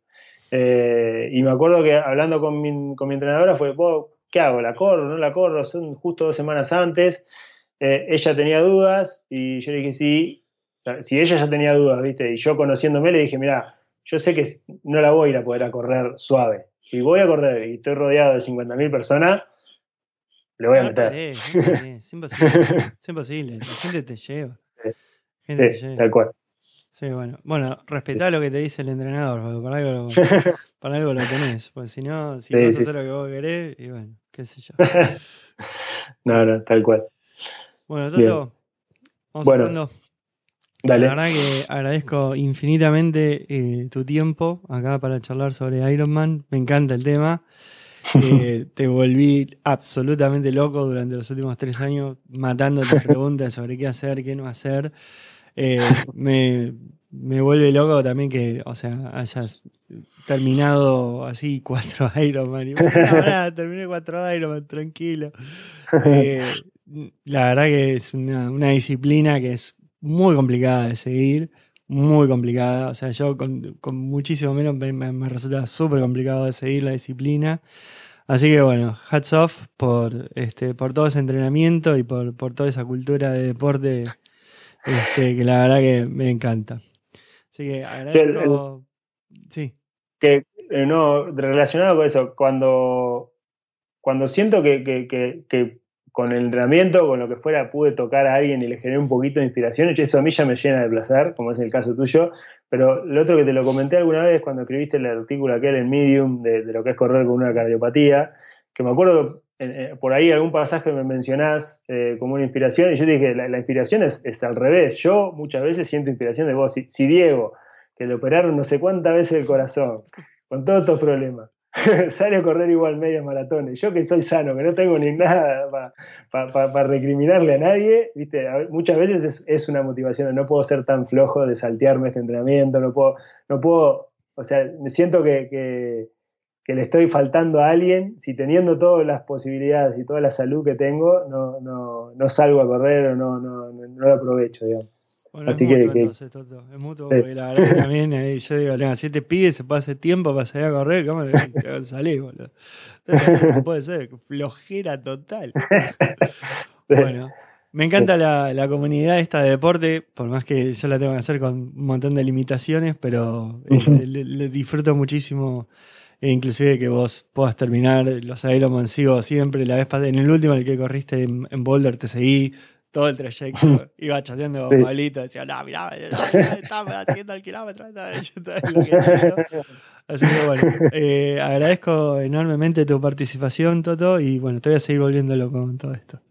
Eh, y me acuerdo que hablando con mi, entrenadora fue, ¿qué hago? ¿La corro? ¿No la corro? Son justo dos semanas antes. ella tenía dudas y yo le dije, sí, si ella ya tenía dudas, ¿viste? Y yo conociéndome le dije, mira, yo sé que no la voy a ir a poder correr suave si voy a correr y estoy rodeado de 50.000 personas, le voy a meter. es imposible. es imposible. La gente te lleva. Gente te lleva. Tal cual. Sí, bueno. Bueno, respetá lo que te dice el entrenador, porque para algo, para algo lo tenés. Porque si no, si vas a hacer lo que vos querés, y bueno, qué sé yo. no, no, tal cual. Bueno, Toto, vamos bueno. hablando. La verdad que agradezco infinitamente eh, tu tiempo acá para charlar sobre Iron Man. Me encanta el tema. Eh, te volví absolutamente loco durante los últimos tres años matándote preguntas sobre qué hacer, qué no hacer. Eh, me, me, vuelve loco también que, o sea, hayas terminado así cuatro Iron Man. Y, no, terminé cuatro Iron Man, tranquilo. la verdad que es una, una disciplina que es muy complicada de seguir, muy complicada. O sea, yo con, muchísimo menos me, resulta súper complicado de seguir la disciplina. Así que bueno, hats off por, este, por todo ese entrenamiento y por, por toda esa cultura de deporte este, que la verdad que me encanta. Así que agradezco. Sí. Que eh, no, relacionado con eso, cuando, cuando siento que, que, que con el entrenamiento, con lo que fuera, pude tocar a alguien y le generé un poquito de inspiración, eso a mí ya me llena de placer, como es el caso tuyo. Pero lo otro que te lo comenté alguna vez cuando escribiste el artículo aquel en Medium de, lo que es correr con una cardiopatía, que me acuerdo eh, por ahí algún pasaje me mencionás eh, como una inspiración, y yo dije, la, inspiración es, es, al revés. Yo muchas veces siento inspiración de vos. Si, si Diego, que le operaron no sé cuántas veces el corazón, con todos estos problemas, sale a correr igual media maratones. Yo que soy sano, que no tengo ni nada para recriminarle a nadie, ¿viste? muchas veces es, una motivación, no puedo ser tan flojo de saltearme este entrenamiento, no puedo, no puedo, o sea, me siento que, que, le estoy faltando a alguien, si teniendo todas las posibilidades y toda la salud que tengo, no, no, no salgo a correr o no, no, no lo aprovecho, digamos. Bueno, Así es mutuo, que, entonces, Toto. Es mutuo, porque la verdad que también eh, yo digo, si este pibe se pasa tiempo para salir a correr, ¿cómo te salís, boludo? no puede ser, flojera total. bueno, me encanta la, la, comunidad esta de deporte, por más que yo la tengo que hacer con un montón de limitaciones, pero este, le, disfruto muchísimo. E inclusive que vos puedas terminar los Ironman sigo siempre la vez pasada, en el último en el que corriste en, en Boulder te seguí, todo el trayecto. Iba chateando con Pablito, decía, no, mirá, estaba haciendo el kilómetro. Así que bueno, eh, agradezco enormemente tu participación, Toto, y bueno, te voy a seguir volviéndolo con todo esto.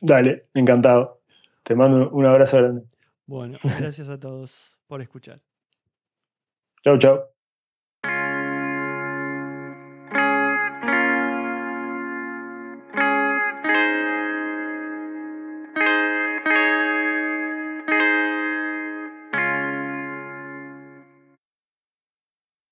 Dale, encantado. Te mando un abrazo grande. Bueno, gracias a todos por escuchar. Chau, chau.